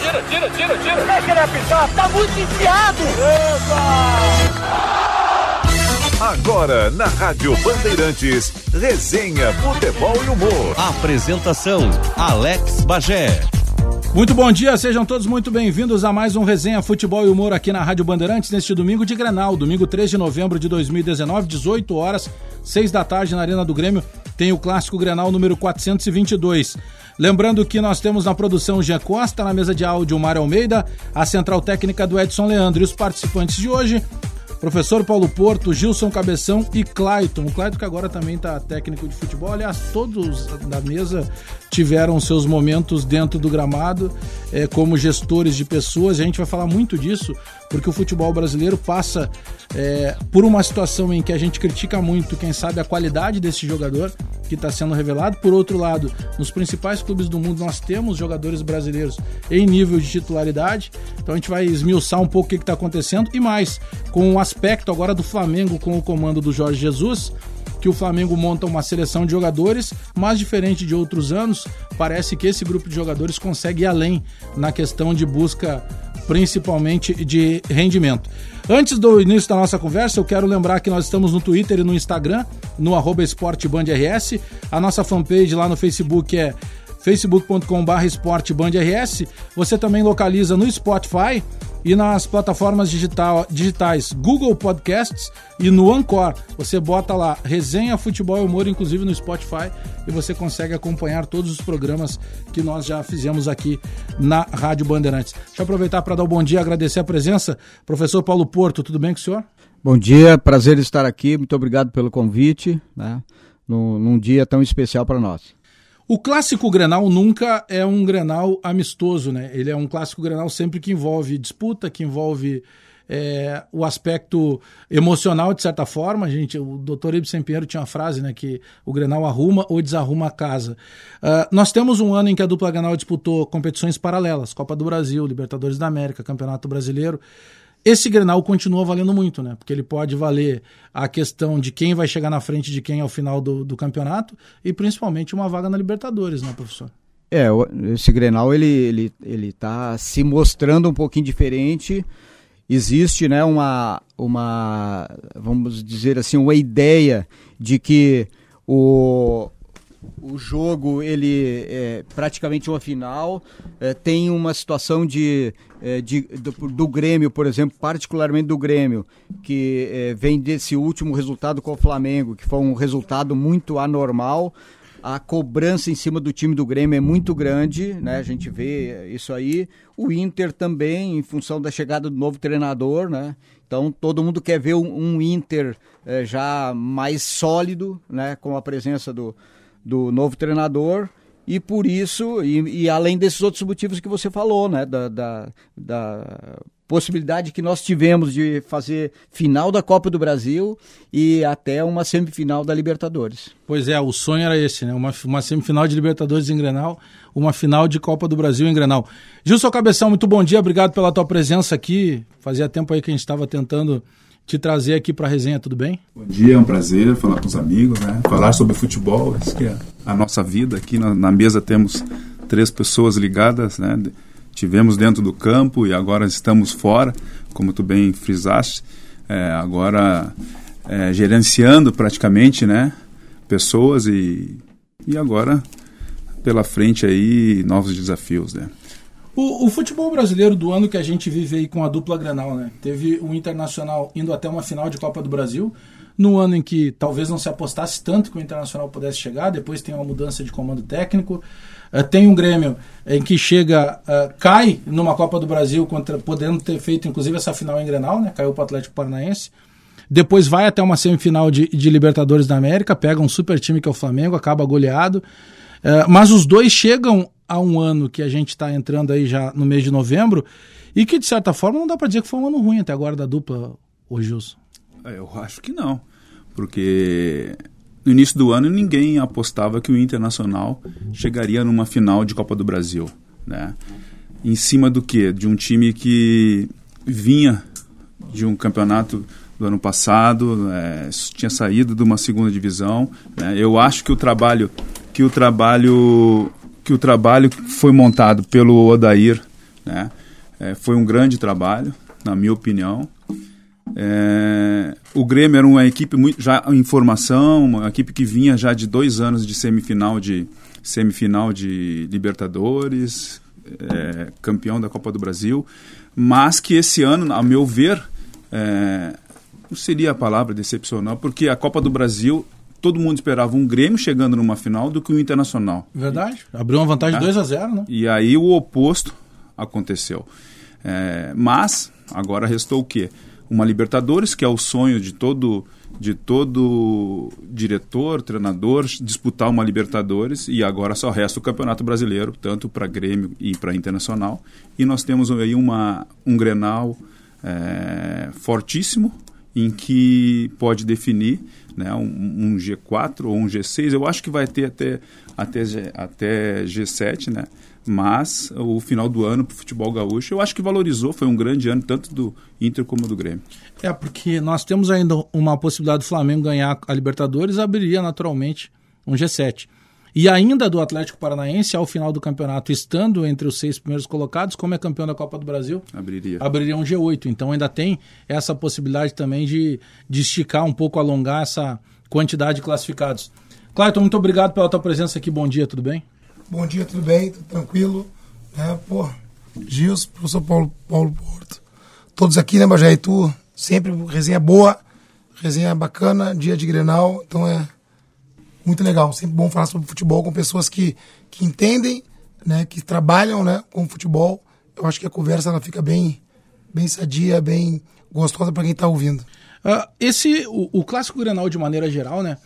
Tira, tira, tira, tira. Deixa ele apitar, tá muito enfiado. Epa! Agora, na Rádio Bandeirantes, resenha, futebol e humor. Apresentação, Alex Bagé. Muito bom dia, sejam todos muito bem-vindos a mais um Resenha Futebol e Humor aqui na Rádio Bandeirantes neste domingo de Grenal, domingo 3 de novembro de 2019, 18 horas, 6 da tarde na Arena do Grêmio, tem o clássico Grenal número 422. Lembrando que nós temos na produção Jean Costa, na mesa de áudio Mário Almeida, a central técnica do Edson Leandro e os participantes de hoje, Professor Paulo Porto, Gilson Cabeção e Clayton. O Clayton que agora também está técnico de futebol. Aliás, todos da mesa tiveram seus momentos dentro do gramado é, como gestores de pessoas. A gente vai falar muito disso porque o futebol brasileiro passa é, por uma situação em que a gente critica muito, quem sabe, a qualidade desse jogador que está sendo revelado. Por outro lado, nos principais clubes do mundo nós temos jogadores brasileiros em nível de titularidade. Então a gente vai esmiuçar um pouco o que está acontecendo e mais com o aspecto agora do Flamengo com o comando do Jorge Jesus que o Flamengo monta uma seleção de jogadores, mas diferente de outros anos, parece que esse grupo de jogadores consegue ir além na questão de busca principalmente de rendimento. Antes do início da nossa conversa, eu quero lembrar que nós estamos no Twitter e no Instagram, no arroba esportebandrs. A nossa fanpage lá no Facebook é facebook.com.br esportebandrs. Você também localiza no Spotify e nas plataformas digital, digitais Google Podcasts e no Anchor. Você bota lá Resenha Futebol e Humor, inclusive no Spotify, e você consegue acompanhar todos os programas que nós já fizemos aqui na Rádio Bandeirantes. Deixa eu aproveitar para dar um bom dia, agradecer a presença. Professor Paulo Porto, tudo bem com o senhor? Bom dia, prazer estar aqui, muito obrigado pelo convite, né? num, num dia tão especial para nós. O clássico Grenal nunca é um Grenal amistoso, né? Ele é um clássico Grenal sempre que envolve disputa, que envolve é, o aspecto emocional, de certa forma. A gente, o doutor Ibsen Pinheiro tinha uma frase, né? Que o Grenal arruma ou desarruma a casa. Uh, nós temos um ano em que a dupla Grenal disputou competições paralelas, Copa do Brasil, Libertadores da América, Campeonato Brasileiro. Esse Grenal continua valendo muito, né? Porque ele pode valer a questão de quem vai chegar na frente de quem ao final do, do campeonato e principalmente uma vaga na Libertadores, né, professor? É, esse Grenal ele, ele, ele tá se mostrando um pouquinho diferente. Existe, né, uma, uma, vamos dizer assim, uma ideia de que o, o jogo ele é praticamente uma final é, tem uma situação de, é, de do, do, Grêmio por exemplo particularmente do Grêmio que é, vem desse último resultado com o Flamengo que foi um resultado muito anormal a cobrança em cima do time do Grêmio é muito grande, né? A gente vê isso aí. O Inter também, em função da chegada do novo treinador, né? Então todo mundo quer ver um, um Inter é, já mais sólido, né? Com a presença do, do novo treinador e por isso, e, e, além desses outros motivos que você falou, né, da, da, da, possibilidade que nós tivemos de fazer final da Copa do Brasil e até uma semifinal da Libertadores. Pois é, o sonho era esse, né, uma, uma semifinal de Libertadores em Grenal, uma final de Copa do Brasil em Grenal. Gilson Cabeção, muito bom dia, obrigado pela tua presença aqui, fazia tempo aí que a gente estava tentando te trazer aqui para a resenha, tudo bem? Bom dia, é um prazer falar com os amigos, né? Falar sobre futebol, isso que é a nossa vida. Aqui na, na mesa temos três pessoas ligadas, né? Tivemos dentro do campo e agora estamos fora, como tu bem frisaste. É, agora é, gerenciando praticamente, né? Pessoas e, e agora pela frente aí novos desafios, né? O, o, futebol brasileiro do ano que a gente vive aí com a dupla Granal, né? Teve o Internacional indo até uma final de Copa do Brasil, no ano em que talvez não se apostasse tanto que o Internacional pudesse chegar, depois tem uma mudança de comando técnico. Uh, tem um Grêmio em que chega, uh, cai numa Copa do Brasil, contra, podendo ter feito inclusive essa final em Grenal, né? Caiu para o Atlético Paranaense. Depois vai até uma semifinal de, de Libertadores da América, pega um super time que é o Flamengo, acaba goleado. Uh, mas os dois chegam há um ano que a gente está entrando aí já no mês de novembro e que, de certa forma, não dá para dizer que foi um ano ruim até agora da dupla, o Gilson. É, eu acho que não, porque no início do ano ninguém apostava que o Internacional chegaria numa final de Copa do Brasil, né? Em cima do quê? De um time que vinha de um campeonato do ano passado, é, tinha saído de uma segunda divisão. Né? Eu acho que o trabalho que o trabalho que o trabalho foi montado pelo Odair né? É, foi um grande trabalho, na minha opinião. É, o Grêmio era uma equipe muito, já em formação, uma equipe que vinha já de dois anos de semifinal de semifinal de Libertadores, é, campeão da Copa do Brasil, mas que esse ano, a meu ver, é, não seria a palavra decepcional, porque a Copa do Brasil todo mundo esperava um Grêmio chegando numa final do que o Internacional. Verdade. Abriu uma vantagem de 2 a 0 né? E aí o oposto aconteceu. É, mas agora restou o quê? Uma Libertadores, que é o sonho de todo de todo diretor, treinador disputar uma Libertadores e agora só resta o Campeonato Brasileiro, tanto para Grêmio e para Internacional. E nós temos aí uma, um Grenal é, fortíssimo em que pode definir né, um, um, G4 ou um G6. Eu acho que vai ter até, até, até G7, né? mas o final do ano para o futebol gaúcho eu acho que valorizou, foi um grande ano tanto do Inter como do Grêmio. É, porque nós temos ainda uma possibilidade do Flamengo ganhar a Libertadores, abriria naturalmente um G7. E ainda do Atlético Paranaense, ao final do campeonato, estando entre os seis primeiros colocados, como é campeão da Copa do Brasil, abriria, abriria um G8. Então ainda tem essa possibilidade também de, de esticar um pouco, alongar essa quantidade de classificados. Clayton, muito obrigado pela tua presença aqui. Bom dia, tudo bem? Bom dia, tudo bem? Tudo tranquilo? É, pô, Gils, professor Paulo, Paulo Porto, todos aqui, né, Bajé? E tu, sempre resenha boa, resenha bacana, dia de Grenal, então é muito legal. Sempre bom falar sobre futebol com pessoas que, que entendem, né, que trabalham né, com futebol. Eu acho que a conversa ela fica bem, bem sadia, bem gostosa para quem está ouvindo. Uh, esse, o, o, clássico Grenal, de maneira geral, né?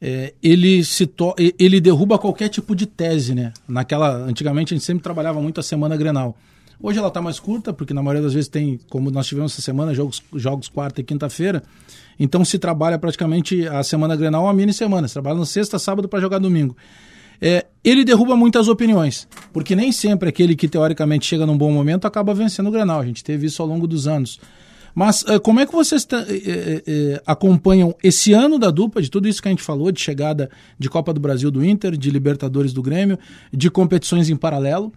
É, ele se ele derruba qualquer tipo de tese, né? Naquela, antigamente a gente sempre trabalhava muito a semana Grenal. Hoje ela está mais curta, porque na maioria das vezes tem, como nós tivemos essa semana, jogos, jogos quarta e quinta-feira. Então se trabalha praticamente a semana Grenal uma mini semana. Se trabalha na sexta, sábado para jogar domingo. É, ele derruba muitas opiniões, porque nem sempre aquele que teoricamente chega num bom momento acaba vencendo o Grenal. A gente teve isso ao longo dos anos. Mas uh, como é que vocês uh, uh, acompanham esse ano da dupla, de tudo isso que a gente falou, de chegada de Copa do Brasil do Inter, de Libertadores do Grêmio, de competições em paralelo?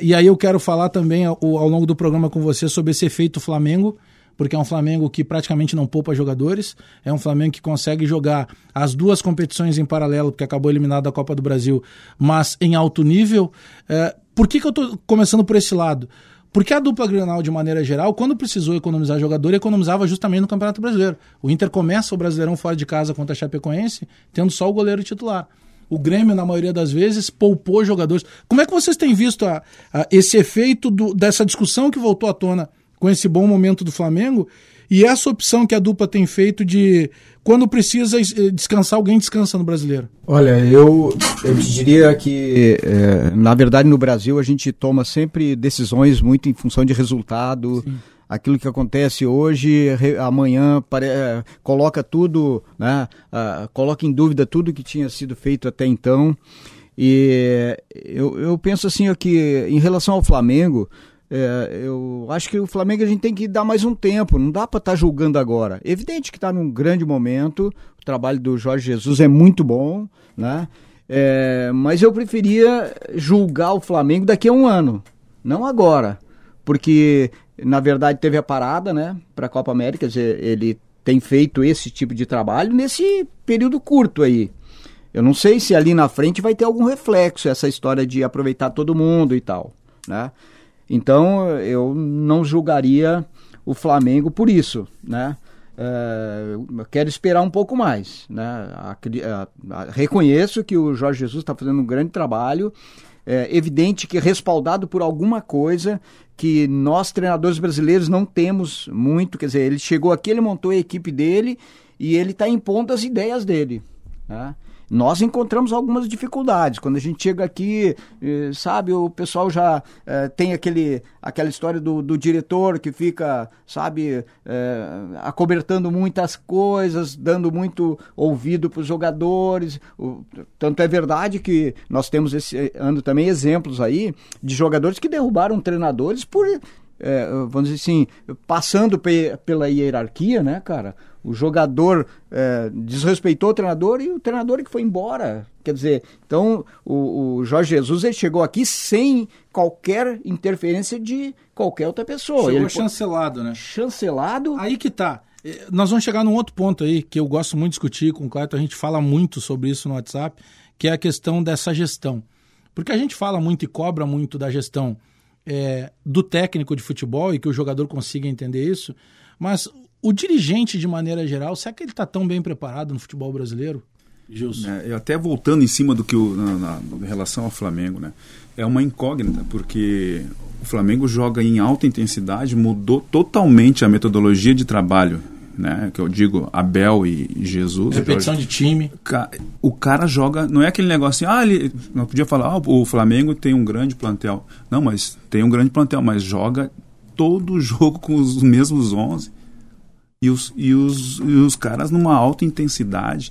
E aí eu quero falar também ao longo do programa com você sobre esse efeito Flamengo, porque é um Flamengo que praticamente não poupa jogadores, é um Flamengo que consegue jogar as duas competições em paralelo, porque acabou eliminado da Copa do Brasil, mas em alto nível. É, por que, que eu estou começando por esse lado? Porque a dupla Grenal, de maneira geral, quando precisou economizar jogador, economizava justamente no Campeonato Brasileiro. O Inter começa o Brasileirão fora de casa contra a Chapecoense, tendo só o goleiro titular. O Grêmio, na maioria das vezes, poupou jogadores. Como é que vocês têm visto a, a, esse efeito do, dessa discussão que voltou à tona com esse bom momento do Flamengo e essa opção que a dupla tem feito de quando precisa eh, descansar, alguém descansa no brasileiro? Olha, eu, eu te diria que, é, na verdade, no Brasil a gente toma sempre decisões muito em função de resultado. Sim. Aquilo que acontece hoje, amanhã pare, é, coloca tudo, né, uh, coloca em dúvida tudo que tinha sido feito até então. E eu, eu penso assim que, em relação ao Flamengo, é, eu acho que o Flamengo a gente tem que dar mais um tempo, não dá para estar tá julgando agora. Evidente que está num grande momento, o trabalho do Jorge Jesus é muito bom, né? É, mas eu preferia julgar o Flamengo daqui a um ano, não agora, porque na verdade teve a parada, né, para a Copa América, ele tem feito esse tipo de trabalho nesse período curto aí. Eu não sei se ali na frente vai ter algum reflexo essa história de aproveitar todo mundo e tal, né? Então eu não julgaria o Flamengo por isso, né? É, quero esperar um pouco mais, né? A, a, a, reconheço que o Jorge Jesus está fazendo um grande trabalho. É evidente que respaldado por alguma coisa que nós treinadores brasileiros não temos muito, quer dizer, ele chegou aqui, ele montou a equipe dele e ele está impondo as ideias dele. Né? Nós encontramos algumas dificuldades. Quando a gente chega aqui, eh, sabe, o pessoal já eh, tem aquele, aquela história do, do diretor que fica, sabe, eh, acobertando muitas coisas, dando muito ouvido para os jogadores. O, tanto é verdade que nós temos esse ano também exemplos aí de jogadores que derrubaram treinadores por é, vamos dizer assim, passando pe pela hierarquia, né, cara? O jogador é, desrespeitou o treinador e o treinador que foi embora. Quer dizer, então o, o Jorge Jesus ele chegou aqui sem qualquer interferência de qualquer outra pessoa. Chegou ele chancelado, né? Chancelado. Aí que tá. É, nós vamos chegar num outro ponto aí que eu gosto muito de discutir com o Cleiton, a gente fala muito sobre isso no WhatsApp, que é a questão dessa gestão. Porque a gente fala muito e cobra muito da gestão é, do técnico de futebol e que o jogador consiga entender isso, mas o dirigente, de maneira geral, será que ele está tão bem preparado no futebol brasileiro? Gilson. É, até voltando em cima do que o, na, na, em relação ao Flamengo, né? É uma incógnita, porque o Flamengo joga em alta intensidade, mudou totalmente a metodologia de trabalho né? Que eu digo Abel e Jesus. Repetição de time. O cara joga, não é aquele negócio assim, ah, ele não podia falar, ah, o Flamengo tem um grande plantel. Não, mas tem um grande plantel, mas joga todo o jogo com os mesmos 11. E os, e os, e os caras numa alta intensidade.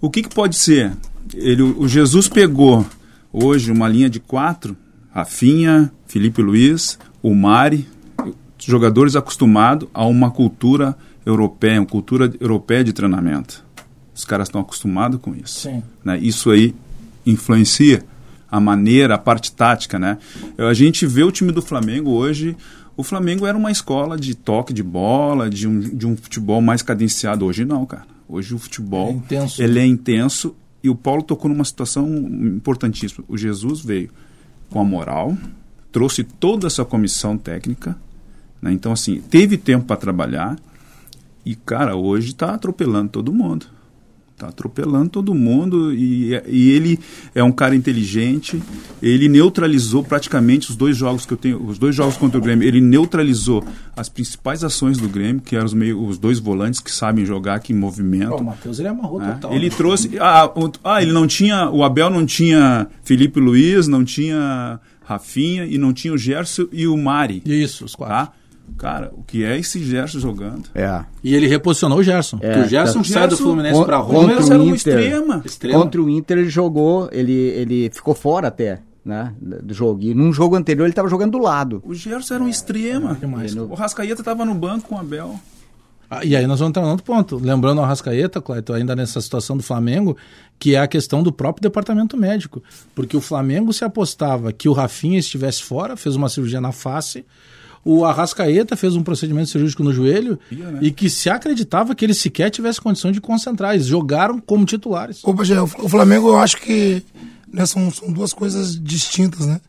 O que, que pode ser? Ele, o Jesus pegou hoje uma linha de quatro, Rafinha, Felipe Luiz, o Mari, jogadores acostumados a uma cultura europeia, uma cultura europeia de treinamento. Os caras estão acostumados com isso. Sim. Né? Isso aí influencia a maneira, a parte tática, né? A gente vê o time do Flamengo hoje. O Flamengo era uma escola de toque de bola, de um, de um futebol mais cadenciado. Hoje não, cara. Hoje o futebol é intenso. ele é intenso e o Paulo tocou numa situação importantíssima. O Jesus veio com a moral, trouxe toda essa comissão técnica, né? então assim teve tempo para trabalhar e, cara, hoje está atropelando todo mundo. Está atropelando todo mundo e, e ele é um cara inteligente. Ele neutralizou praticamente os dois jogos que eu tenho, os dois jogos contra o Grêmio. Ele neutralizou as principais ações do Grêmio, que eram os, meio, os dois volantes que sabem jogar, que movimento. o Matheus ele amarrou é. total. Ele né? trouxe. Ah, ah, ele não tinha. O Abel não tinha Felipe Luiz, não tinha Rafinha e não tinha o Gerson e o Mari. Isso, os quatro. Tá? Cara, o que é esse Gerson jogando? É. E ele reposicionou o Gerson. É, o Gerson tá. sai do Fluminense para Roma, Gerson era um extrema. extrema. Contra o Inter ele jogou, ele, ele ficou fora até, né, do jogo. E num jogo anterior ele estava jogando do lado. O Gerson era um extrema. demais. O Rascaeta estava no banco com o Abel. Ah, e aí nós vamos entrar no outro ponto. Lembrando o Arrascaeta, Cleiton, ainda nessa situação do Flamengo, que é a questão do próprio departamento médico. Porque o Flamengo se apostava que o Rafinha estivesse fora, fez uma cirurgia na face, o Arrascaeta fez um procedimento cirúrgico no joelho Ia, né? e que se acreditava que ele sequer tivesse condição de concentrar. Eles jogaram como titulares. Opa, Gé, o Flamengo eu acho que né, são, são duas coisas distintas, né?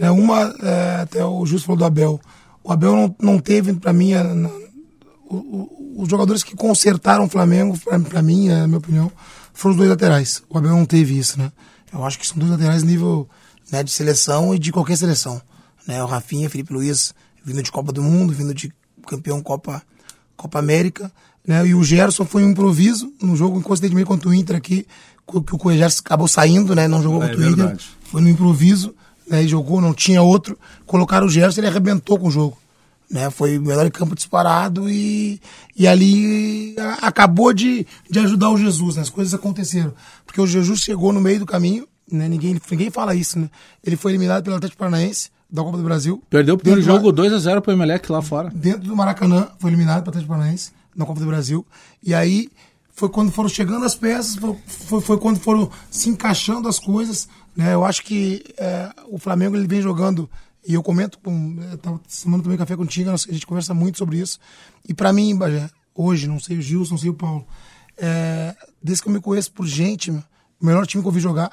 É, uma, é, até o Justo falou do Abel. O Abel não, não teve, para mim, a, na, o, o, os jogadores que consertaram o Flamengo, para mim, é, na minha opinião, foram os dois laterais. O Abel não teve isso, né? Eu acho que são dois laterais nível né, de seleção e de qualquer seleção. Né? O Rafinha, Felipe Luiz, vindo de Copa do Mundo, vindo de campeão Copa, Copa América. Né? E o Gerson foi um improviso no jogo, coincidentemente contra o Inter aqui, que o Gerson acabou saindo, né? não jogou É contra o Inter. verdade. Foi no improviso, né? e jogou, não tinha outro. Colocaram o Gerson, ele arrebentou com o jogo. Né? Foi o melhor em campo disparado e, e ali a- acabou de, de ajudar o Jesus, né? as coisas aconteceram. Porque o Jesus chegou no meio do caminho, né? ninguém, ninguém fala isso, né? ele foi eliminado pelo Atlético Paranaense da Copa do Brasil. Perdeu o primeiro Dentro do- jogo 2x0 pro Emelec lá fora. dentro do Maracanã, foi eliminado para Atlético Paranaense na Copa do Brasil. E aí foi quando foram chegando as peças, foi, foi, foi quando foram se encaixando as coisas. Né? Eu acho que é, o Flamengo ele vem jogando, e eu comento com. Eu tava semana também café contigo, a gente conversa muito sobre isso. E para mim, Bagé, hoje, não sei o Gilson, não sei o Paulo, é, desde que eu me conheço por gente, o melhor time que eu vi jogar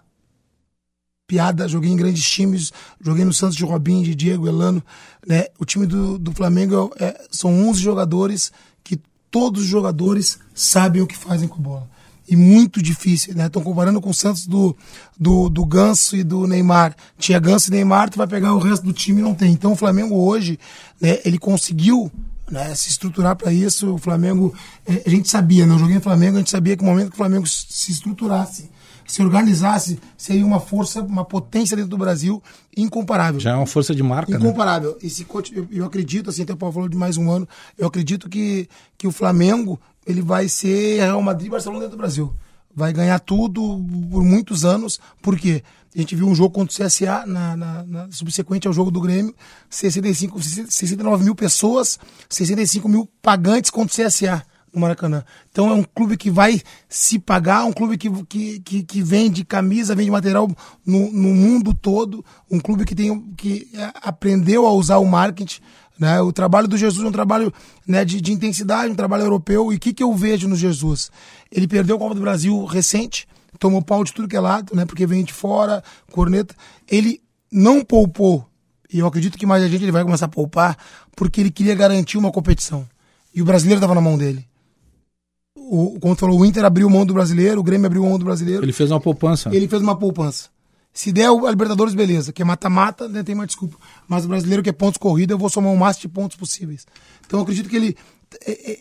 piada, joguei em grandes times, joguei no Santos de Robinho, de Diego, Elano, né? O time do, do Flamengo é, são 11 jogadores que todos os jogadores sabem o que fazem com a bola. E muito difícil, né? Estão comparando com o Santos do, do, do Ganso e do Neymar. Tinha Ganso e Neymar, tu vai pegar o resto do time e não tem. Então o Flamengo hoje, né, ele conseguiu né, se estruturar para isso. O Flamengo, eh, a gente sabia, né? Eu joguei no Flamengo, a gente sabia que o momento que o Flamengo se estruturasse, se organizasse, seria uma força, uma potência dentro do Brasil incomparável. Já é uma força de marca, né? Incomparável. Conti- eu, eu acredito, assim, até o Paulo falou de mais um ano, eu acredito que, que o Flamengo ele vai ser Real Madrid e Barcelona dentro do Brasil. vai ganhar tudo por muitos anos, porque a gente viu um jogo contra o CSA, na, na, na subsequente ao jogo do Grêmio, 65, 69 mil pessoas, 65 mil pagantes contra o CSA no Maracanã. Então é um clube que vai se pagar, um clube que, que, que, que vende camisa, vende material no, no mundo todo, um clube que, tem, que aprendeu a usar o marketing. Né? O trabalho do Jesus é um trabalho né, de, de intensidade, um trabalho europeu. E o que, que eu vejo no Jesus? Ele perdeu o Copa do Brasil recente, tomou pau de tudo que é lado, né? Porque vem de fora, corneta. Ele não poupou, e eu acredito que mais a gente ele vai começar a poupar, porque ele queria garantir uma competição. E o brasileiro estava na mão dele. O, como falou, o Inter abriu mão do brasileiro, o Grêmio abriu mão do brasileiro. Ele fez uma poupança. Ele fez uma poupança. Se der o Libertadores, beleza. Que é mata-mata, né, tem uma desculpa. Mas o brasileiro que é pontos corrida, eu vou somar o máximo de pontos possíveis. Então eu acredito que ele,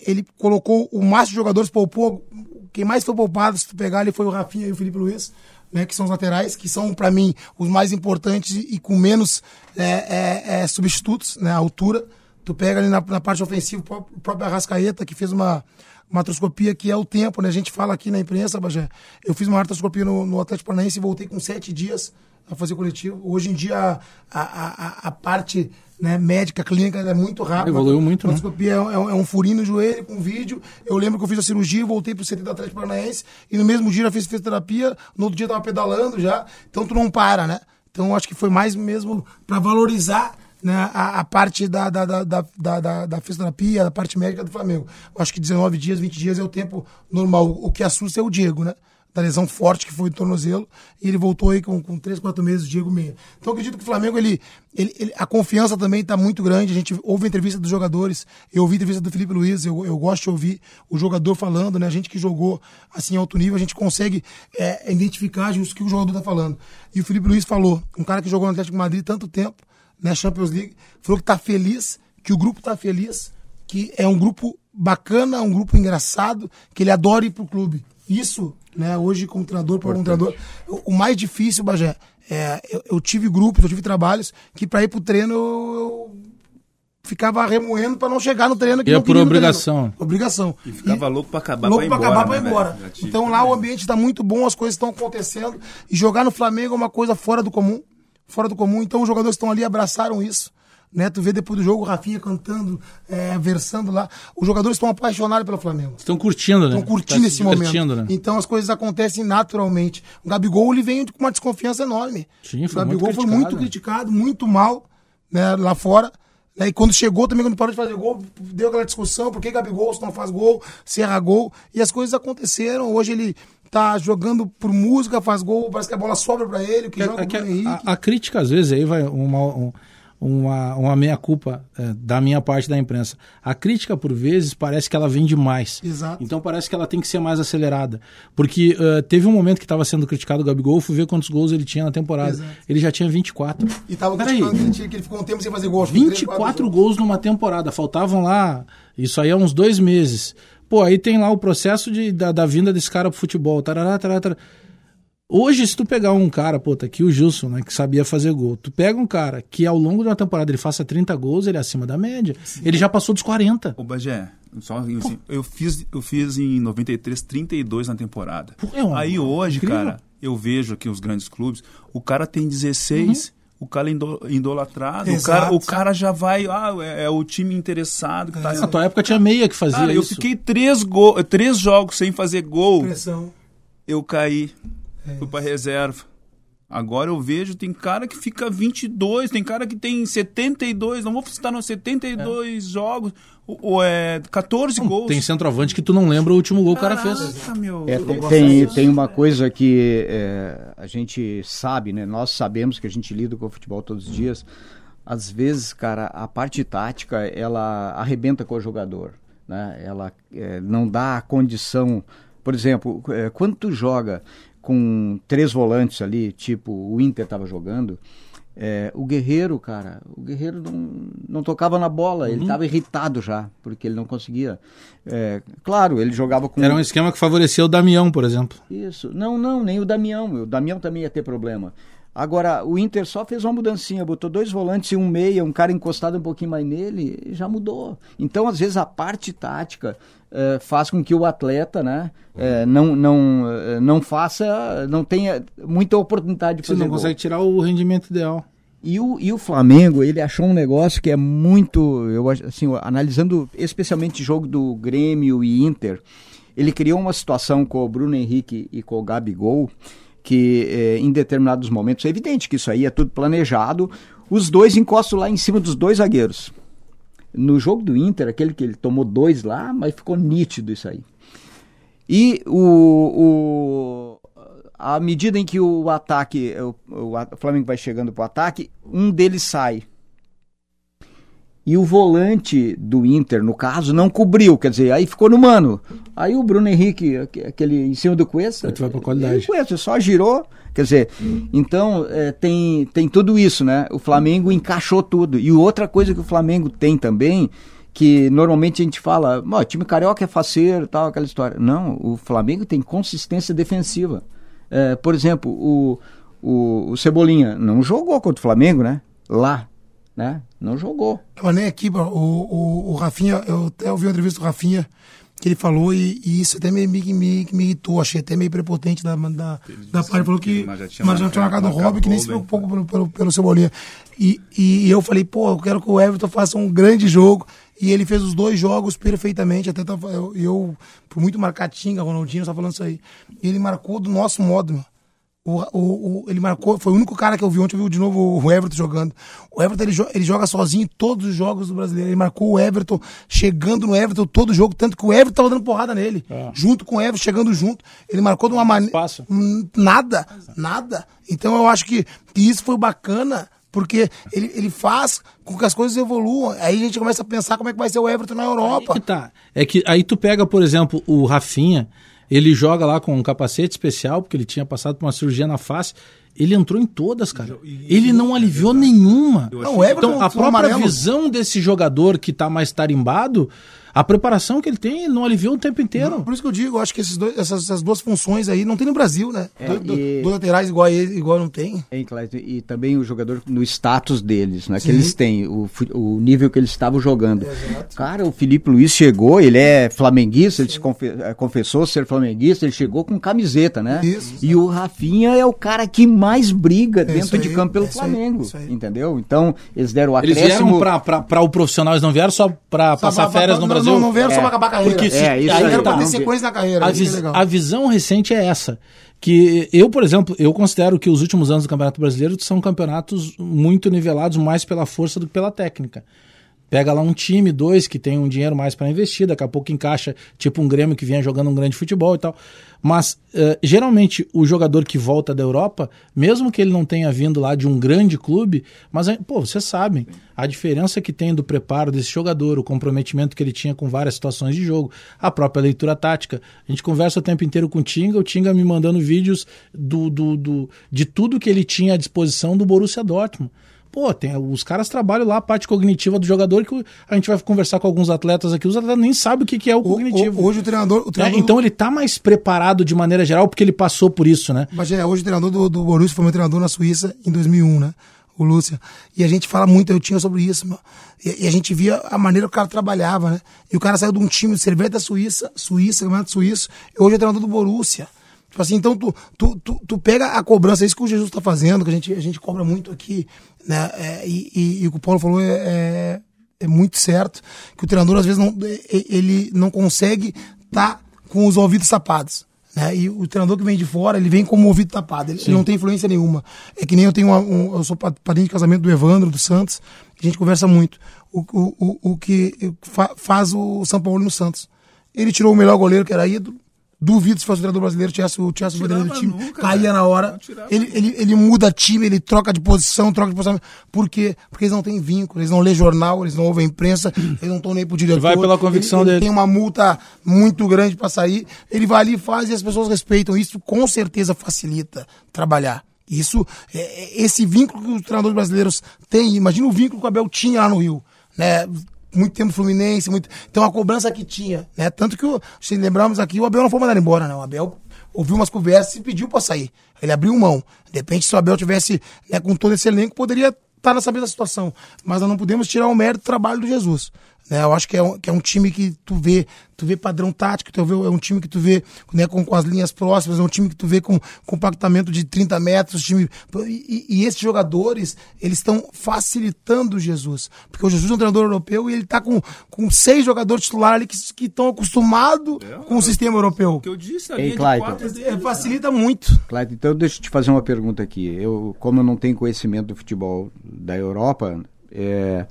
ele colocou o máximo de jogadores, poupou. Quem mais foi poupado, se tu pegar, ele foi o Rafinha e o Felipe Luiz, né, que são os laterais, que são, para mim, os mais importantes e com menos é, é, é, substitutos, né, altura. Tu pega ali na, na parte ofensiva o próprio Arrascaeta, que fez uma, uma artroscopia que é o tempo, né? A gente fala aqui na imprensa, Bagé. Eu fiz uma artroscopia no, no Atlético Paranaense e voltei com sete dias a fazer coletivo. Hoje em dia a, a, a, a parte né, médica, clínica é muito rápida. Evoluiu muito, a artroscopia é, é, é, um furinho no joelho com vídeo. Eu lembro que eu fiz a cirurgia, voltei pro CT do Atlético Paranaense e no mesmo dia já fiz fisioterapia, no outro dia eu tava pedalando já. Então tu não para, né? Então eu acho que foi mais mesmo para valorizar né, a, a, parte da, da, da, da, da, da fisioterapia, da parte médica do Flamengo. Eu acho que 19 dias, 20 dias é o tempo normal. O que assusta é o Diego, né? Da lesão forte que foi o tornozelo, e ele voltou aí com, com 3, 4 meses, Diego meia. Então acredito que o Flamengo, ele, ele, ele a confiança também está muito grande. A gente ouve a entrevista dos jogadores, eu ouvi a entrevista do Felipe Luiz, eu, eu gosto de ouvir o jogador falando, né? A gente que jogou assim alto nível, a gente consegue é, identificar o que o jogador está falando. E o Felipe Luiz falou, um cara que jogou no Atlético Madrid tanto tempo, na Champions League, falou que está feliz, que o grupo está feliz, que é um grupo bacana, um grupo engraçado, que ele adora ir pro clube. Isso, né, hoje como treinador, para um treinador, o, mais difícil, Bagé, é, eu, eu, tive grupos, eu tive trabalhos que para ir pro treino eu, eu ficava remoendo para não chegar no treino que Ia não por obrigação. Obrigação. E ficava e, louco para acabar louco para ir embora. Acabar né, embora. Então lá o ambiente está muito bom, as coisas estão acontecendo e jogar no Flamengo é uma coisa fora do comum fora do comum. Então os jogadores estão ali abraçaram isso. Né? Tu vê depois do jogo o Rafinha cantando, é, versando lá. Os jogadores estão apaixonados pelo Flamengo. Estão curtindo, né? Estão curtindo tá esse momento. Né? Então as coisas acontecem naturalmente. O Gabigol ele vem com uma desconfiança enorme. Sim, foi o Gabigol muito foi muito criticado, muito mal né, lá fora. Né? E quando chegou também, quando parou de fazer gol, deu aquela discussão, por que Gabigol se não faz gol, se erra gol. E as coisas aconteceram. Hoje ele tá jogando por música, faz gol, parece que a bola sobra para ele, que é, joga é a, a, crítica, às vezes, aí vai uma, um, uma, uma meia-culpa é, da minha parte da imprensa. A crítica, por vezes, parece que ela vem demais. Exato. Então parece que ela tem que ser mais acelerada. Porque uh, teve um momento que estava sendo criticado o Gabigol, fui ver quantos gols ele tinha na temporada. Exato. Ele já tinha 24. E estava criticando que ele, tinha, que ele ficou um tempo sem fazer gol. 24 3, gols numa temporada. Faltavam lá, isso aí há uns dois meses. Pô, aí tem lá o processo de, da, da vinda desse cara pro futebol. Tarará, tarará, tarará. Hoje, se tu pegar um cara, pô, tá aqui o Gilson, né, que sabia fazer gol. Tu pega um cara que ao longo de uma temporada ele faça 30 gols, ele é acima da média. Sim. Ele já passou dos 40. Ô, Bagé, só assim, eu fiz, eu fiz em 93 32 na temporada. Pô, é Aí hoje, incrível. cara, eu vejo aqui os grandes clubes, o cara tem 16, uhum o cara idolatrado, o cara, o cara já vai, ah, é, é o time interessado. Que tá... Na tua época tinha meia que fazia cara, isso. Eu fiquei três, gol, três jogos sem fazer gol. Pressão. Eu caí, é fui para reserva. Agora eu vejo, tem cara que fica 22, tem cara que tem 72, não vou citar não, 72 é. jogos, ou, é 14 não, gols. Tem centroavante que tu não lembra o último gol que o cara fez. Meu, é, tem, tem, tem, uma coisa que é, a gente sabe, né? Nós sabemos que a gente lida com o futebol todos os dias. Às vezes, cara, a parte tática, ela arrebenta com o jogador, né? Ela é, não dá a condição... Por exemplo, é, quando tu joga com três volantes ali, tipo o Inter estava jogando, é, o Guerreiro, cara, o Guerreiro não, não tocava na bola, uhum. ele estava irritado já, porque ele não conseguia. É, claro, ele jogava com. Era um esquema que favorecia o Damião, por exemplo. Isso. Não, não, nem o Damião. O Damião também ia ter problema. Agora, o Inter só fez uma mudancinha, botou dois volantes e um meia, um cara encostado um pouquinho mais nele, já mudou. Então, às vezes, a parte tática eh, faz com que o atleta né, eh, não, não, eh, não faça, não tenha muita oportunidade de Você fazer não gol. consegue tirar o rendimento ideal. E o, e o Flamengo, ele achou um negócio que é muito, eu assim, analisando especialmente o jogo do Grêmio e Inter, ele criou uma situação com o Bruno Henrique e com o Gabigol, que eh, em determinados momentos, é evidente que isso aí é tudo planejado, os dois encostam lá em cima dos dois zagueiros. No jogo do Inter, aquele que ele tomou dois lá, mas ficou nítido isso aí. E o, o- à medida em que o ataque, o, o Flamengo vai chegando para o ataque, um deles sai. E o volante do Inter, no caso, não cobriu, quer dizer, aí ficou no mano. Aí o Bruno Henrique, aque- aquele em cima do Cuesta, vai pra qualidade. o Cuesta só girou, quer dizer, então é, tem, tem tudo isso, né? O Flamengo encaixou tudo. E outra coisa que o Flamengo tem também, que normalmente a gente fala, "Ó, time carioca é faceiro, tal, aquela história. Não, o Flamengo tem consistência defensiva. É, por exemplo, o, o, o Cebolinha não jogou contra o Flamengo, né? Lá, né? Não jogou. Mas nem aqui, bro, o, o, o Rafinha, eu até ouvi uma entrevista do Rafinha que ele falou e, e isso até me, me, me, me irritou, achei até meio prepotente da, da, da parte. Ele falou que Mas já tinha mas já tinha marcado- marcado o Robin, que nem se preocupou pelo, pelo, pelo Cebolinha. E, e eu falei, pô, eu quero que o Everton faça um grande jogo. E ele fez os dois jogos perfeitamente. Até tava, eu, eu por muito marcar Tinga, Ronaldinho, só falando isso aí. E ele marcou do nosso modo, meu. O, o, o- ele marcou, foi o único cara que eu vi ontem, eu vi de novo o Everton jogando. O Everton ele, jo- ele joga sozinho em todos os jogos do brasileiro. Ele marcou o Everton, chegando no Everton todo jogo, tanto que o Everton tava dando porrada nele. Junto com o Everton, chegando junto. Ele marcou de uma maneira. Nada, nada. Então eu acho que, que isso foi bacana, porque ele, ele faz com que as coisas evoluam. Aí a gente começa a pensar como é que vai ser o Everton na Europa. que tá. É que aí tu pega, por exemplo, o Rafinha, ele joga lá com um capacete especial, porque ele tinha passado por uma cirurgia na face. Ele entrou em todas, cara. Ele não aliviou nenhuma. Não, Então, a própria amarelo. visão desse jogador que tá mais tarimbado, a preparação que ele tem, ele não aliviou o tempo inteiro. Por isso que eu digo, eu acho que esses dois, essas, essas duas funções aí não tem no Brasil, né? É, Do- do- e- Dois laterais igual, ele, igual não tem. Hein, Cláudio? E também o jogador no status deles, né? Que eles têm, o, o nível que eles estavam jogando. Cara, o Felipe Luiz chegou, ele é flamenguista, ele se confe- eh, confessou ser flamenguista, ele chegou com camiseta, né? Isso, e o Rafinha é o cara que mais briga isso dentro de aí, campo pelo é Flamengo, isso aí. entendeu? Então, eles deram o Eles acréscimo... vieram pra, pra, pra o profissional, eles não vieram só pra passar férias pra- no não, Brasil. Não, não vieram só É. pra acabar a carreira. Porque se- É, isso aí pra tá. ter sequência na carreira. A, é vis- legal. a visão recente é essa. Que eu, por exemplo, eu considero que os últimos anos do Campeonato Brasileiro são campeonatos muito nivelados mais pela força do que pela técnica. Pega lá um time, dois, que tem um dinheiro mais para investir, daqui a pouco encaixa, tipo um Grêmio que vinha jogando um grande futebol e tal. Mas, eh, geralmente, o jogador que volta da Europa, mesmo que ele não tenha vindo lá de um grande clube, mas, eh, pô, vocês sabem, a diferença que tem do preparo desse jogador, o comprometimento que ele tinha com várias situações de jogo, a própria leitura tática. A gente conversa o tempo inteiro com o Tinga, o Tinga me mandando vídeos do, do, do- de tudo que ele tinha à disposição do Borussia Dortmund. Pô, tem, os caras trabalham lá a parte cognitiva do jogador que a gente vai conversar com alguns atletas aqui, os atletas nem sabem o que, que é o, O- cognitivo. hoje o treinador. O né? treinador Então ele tá mais preparado de maneira geral porque ele passou por isso, né? Mas é, hoje o treinador do, do Borussia foi meu treinador na Suíça em 2001, né? O Lúcia. E a gente fala muito, eu tinha sobre isso, meu. E, e a gente via a maneira que o cara trabalhava, né? E o cara saiu de um time de cerveja da Suíça, Suíça, campeonato suíço, e hoje é treinador do Borussia. Tipo assim, então tu, tu, tu, tu pega a cobrança, é isso que o Jesus tá fazendo, que a gente, a gente cobra muito aqui, né? É, e, e- e o que o Paulo falou é, é, é muito certo, que o treinador às vezes não, e- ele não consegue estar com os ouvidos tapados. Né? E o treinador que vem de fora, ele vem com o ouvido tapado, ele, ele não tem influência nenhuma. É que nem eu tenho uma- um, eu sou pa- padrinho de casamento do Evandro, do Santos, a gente conversa muito. O, o, o, o que fa- faz o São Paulo no Santos. Ele tirou o melhor goleiro que era ídolo. Duvido se fosse o treinador brasileiro, tivesse o poder do time, nunca, caía cara. na hora. Ele, ele, ele muda time, ele troca de posição, troca de posição. Por quê? Porque eles não têm vínculo, eles não lê jornal, eles não ouvem imprensa, eles não estão nem pro diretor. Vai pela convicção ele, ele dele. tem uma multa muito grande para sair. Ele vai ali e faz e as pessoas respeitam. Isso com certeza facilita trabalhar. Isso, é, é, esse vínculo que os treinadores brasileiros têm, imagina o vínculo que o Abel tinha lá no Rio, né? Muito tempo Fluminense, muito... então a cobrança que tinha, né? Tanto que, se lembrarmos aqui, o Abel não foi mandado embora, né? O Abel, ouviu umas conversas e pediu para sair. Ele abriu mão. De repente, se o Abel tivesse né, com todo esse elenco, poderia estar nessa mesma situação. Mas nós não podemos tirar o mérito do trabalho do Jesus. Né? Eu acho que é, um, que é um time que tu vê, tu vê padrão tático, tu vê, é um time que tu vê né, com, com as linhas próximas, é um time que tu vê com compactamento de 30 metros. Time, e, e esses jogadores, eles estão facilitando o Jesus. Porque o Jesus é um treinador europeu e ele está com, com seis jogadores titulares ali que estão acostumados é, com o sistema europeu. que eu disse ali, Ei, Clayton, é, facilita muito. Clayton, então deixa eu te fazer uma pergunta aqui. Eu, como eu não tenho conhecimento do futebol da Europa, é,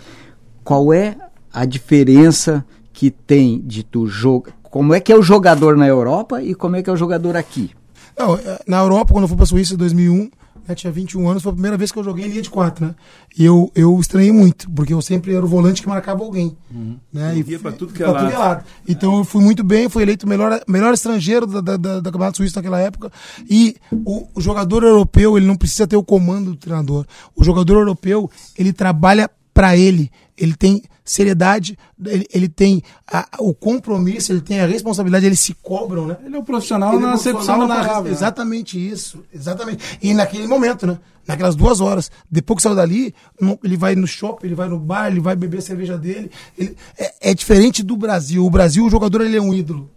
qual é a diferença que tem de tu jogar. Como é que é o jogador na Europa e como é que é o jogador aqui? Não, é, na Europa, quando eu fui para a Suíça em 2001, né, tinha 21 anos, foi a primeira vez que eu joguei em linha de quatro, né? E eu, eu estranhei muito, porque eu sempre era o volante que marcava alguém. Uhum. Né? E para tudo que é lado. lado. Então eu fui muito bem, fui eleito o melhor, melhor estrangeiro da, da, da, da Campeonato Suíço naquela época. E o, o jogador europeu, ele não precisa ter o comando do treinador. O jogador europeu, ele trabalha para ele. Ele tem seriedade, ele, ele tem a, o compromisso, ele tem a responsabilidade, eles se cobram, né? Ele é o profissional ele é na acepção da palavra. Exatamente isso, exatamente. E naquele momento, né? Naquelas duas horas, depois que saiu dali, ele vai no shopping, ele vai no bar, ele vai beber a cerveja dele. Ele, é, é diferente do Brasil. O Brasil, o jogador, ele é um ídolo.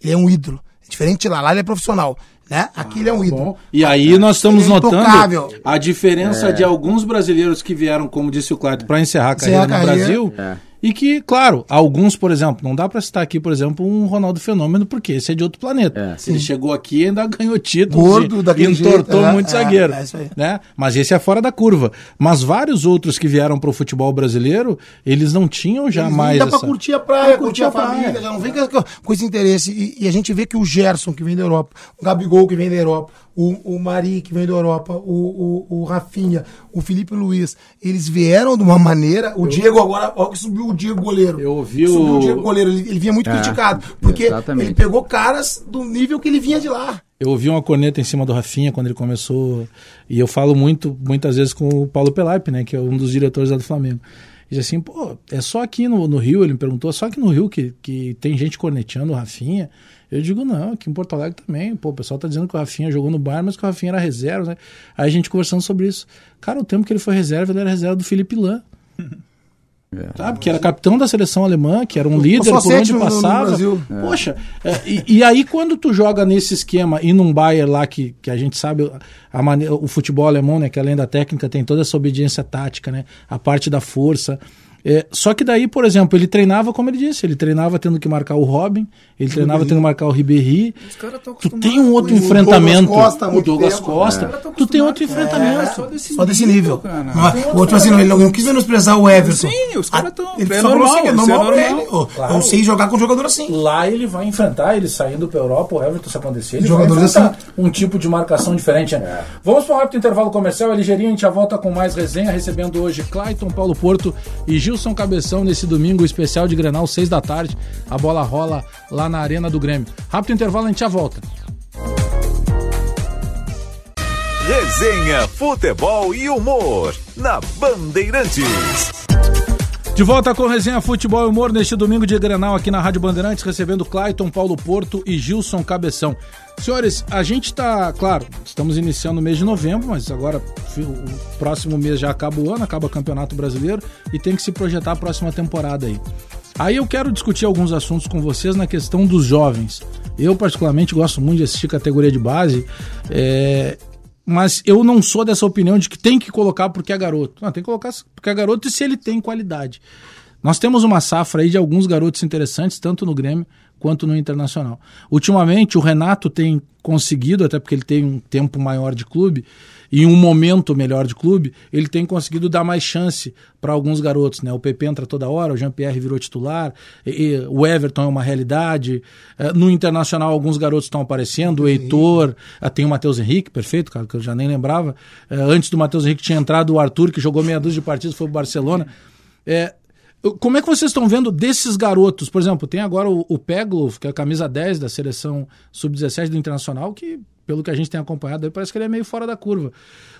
Ele é um ídolo. É diferente lá, lá ele é profissional. Né? Aqui ele é um ídolo. Bom, e aí nós estamos é notando a diferença é. de alguns brasileiros que vieram, como disse o Cláudio, para encerrar a carreira no Brasil. É e que, claro, alguns, por exemplo, não dá para citar aqui, por exemplo, um Ronaldo Fenômeno, porque esse é de outro planeta. É, Ele chegou aqui e ainda ganhou títulos Gordo, e entortou jeito, muito é, zagueiro. É, né? Mas esse é fora da curva. Mas vários outros que vieram para o futebol brasileiro, eles não tinham jamais. Dá essa... para curtir a praia, curtir, curtir a, família, praia. já não vem com, com esse interesse. E, e, a gente vê que o Gerson, que vem da Europa, o Gabigol, que vem da Europa, o, o Mari, que vem da Europa, o, o, o Rafinha, o Felipe Luiz, eles vieram de uma maneira. O eu... Diego agora, olha que subiu o Diego goleiro. Eu ouvi o. o Diego goleiro, ele, ele vinha muito é, criticado. Porque exatamente. ele pegou caras do nível que ele vinha de lá. Eu ouvi uma corneta em cima do Rafinha quando ele começou. E eu falo muito, muitas vezes com o Paulo Pelaipe, né? Que é um dos diretores lá do Flamengo. E disse assim, pô, é só aqui no, no Rio, ele me perguntou, só aqui no Rio que, que tem gente corneteando o Rafinha. Eu digo, não, aqui em Porto Alegre também. Pô, o pessoal tá dizendo que o Rafinha jogou no bar, mas que o Rafinha era reserva, né? Aí a gente conversando sobre isso. Cara, o tempo que ele foi reserva, ele era reserva do Felipe Lan. É, Sabe, que era capitão da seleção alemã, que era um líder por onde passava. É. Poxa, é, e, e, aí quando tu joga nesse esquema e num Bayern lá que, que a gente sabe a maneira, o futebol alemão, né, que além da técnica tem toda essa obediência tática, né, a parte da força, é, só que daí, por exemplo, ele treinava, como ele disse, ele treinava tendo que marcar o Robin, ele treinava tendo que marcar o Ribéry. Tu tem um outro enfrentamento. O Douglas Costa, o Douglas tempo, Costa é. tu tem outro enfrentamento. É, só desse, só desse nível. nível não, é, o outro assim, não, ele não quis menosprezar o Everson. Sim, os caras estão. Ele é normal, assim, é normal pra ele. Claro. Eu sei jogar com um jogador assim. Lá ele vai enfrentar, ele saindo pra Europa, o Everton se acontecer, ele vai enfrentar assim. um tipo de marcação diferente. Né? É. Vamos para um rápido intervalo comercial, é ligeirinho, a gente já volta com mais resenha, recebendo hoje Clayton, Paulo Porto e Gilson Cabeção nesse domingo especial de Grenal, 6 da tarde. A bola rola lá na Arena do Grêmio. Rápido intervalo, a gente já volta. Resenha, futebol e humor na Bandeirantes. De volta com resenha Futebol e Humor neste domingo de Grenal aqui na Rádio Bandeirantes, recebendo Clayton, Paulo Porto e Gilson Cabeção. Senhores, a gente está, claro, estamos iniciando o mês de novembro, mas agora o próximo mês já acaba o ano, acaba o Campeonato Brasileiro e tem que se projetar a próxima temporada aí. Aí eu quero discutir alguns assuntos com vocês na questão dos jovens. Eu, particularmente, gosto muito de assistir categoria de base. É, mas eu não sou dessa opinião de que tem que colocar porque é garoto. Não, tem que colocar porque é garoto e se ele tem qualidade. Nós temos uma safra aí de alguns garotos interessantes, tanto no Grêmio quanto no Internacional. Ultimamente, o Renato tem conseguido, até porque ele tem um tempo maior de clube, e um momento melhor de clube, ele tem conseguido dar mais chance para alguns garotos. Né? O PP entra toda hora, o Jean-Pierre virou titular, e, e, o Everton é uma realidade. É, no Internacional, alguns garotos estão aparecendo, o Heitor, ah, tem o Matheus Henrique, perfeito, cara, que eu já nem lembrava. É, antes do Matheus Henrique tinha entrado o Arthur, que jogou meia dúzia de partidas, foi o Barcelona. É, como é que vocês estão vendo desses garotos? Por exemplo, tem agora o, o que é a camisa 10 da seleção sub-17 do Internacional, que pelo que a gente tem acompanhado, parece que ele é meio fora da curva.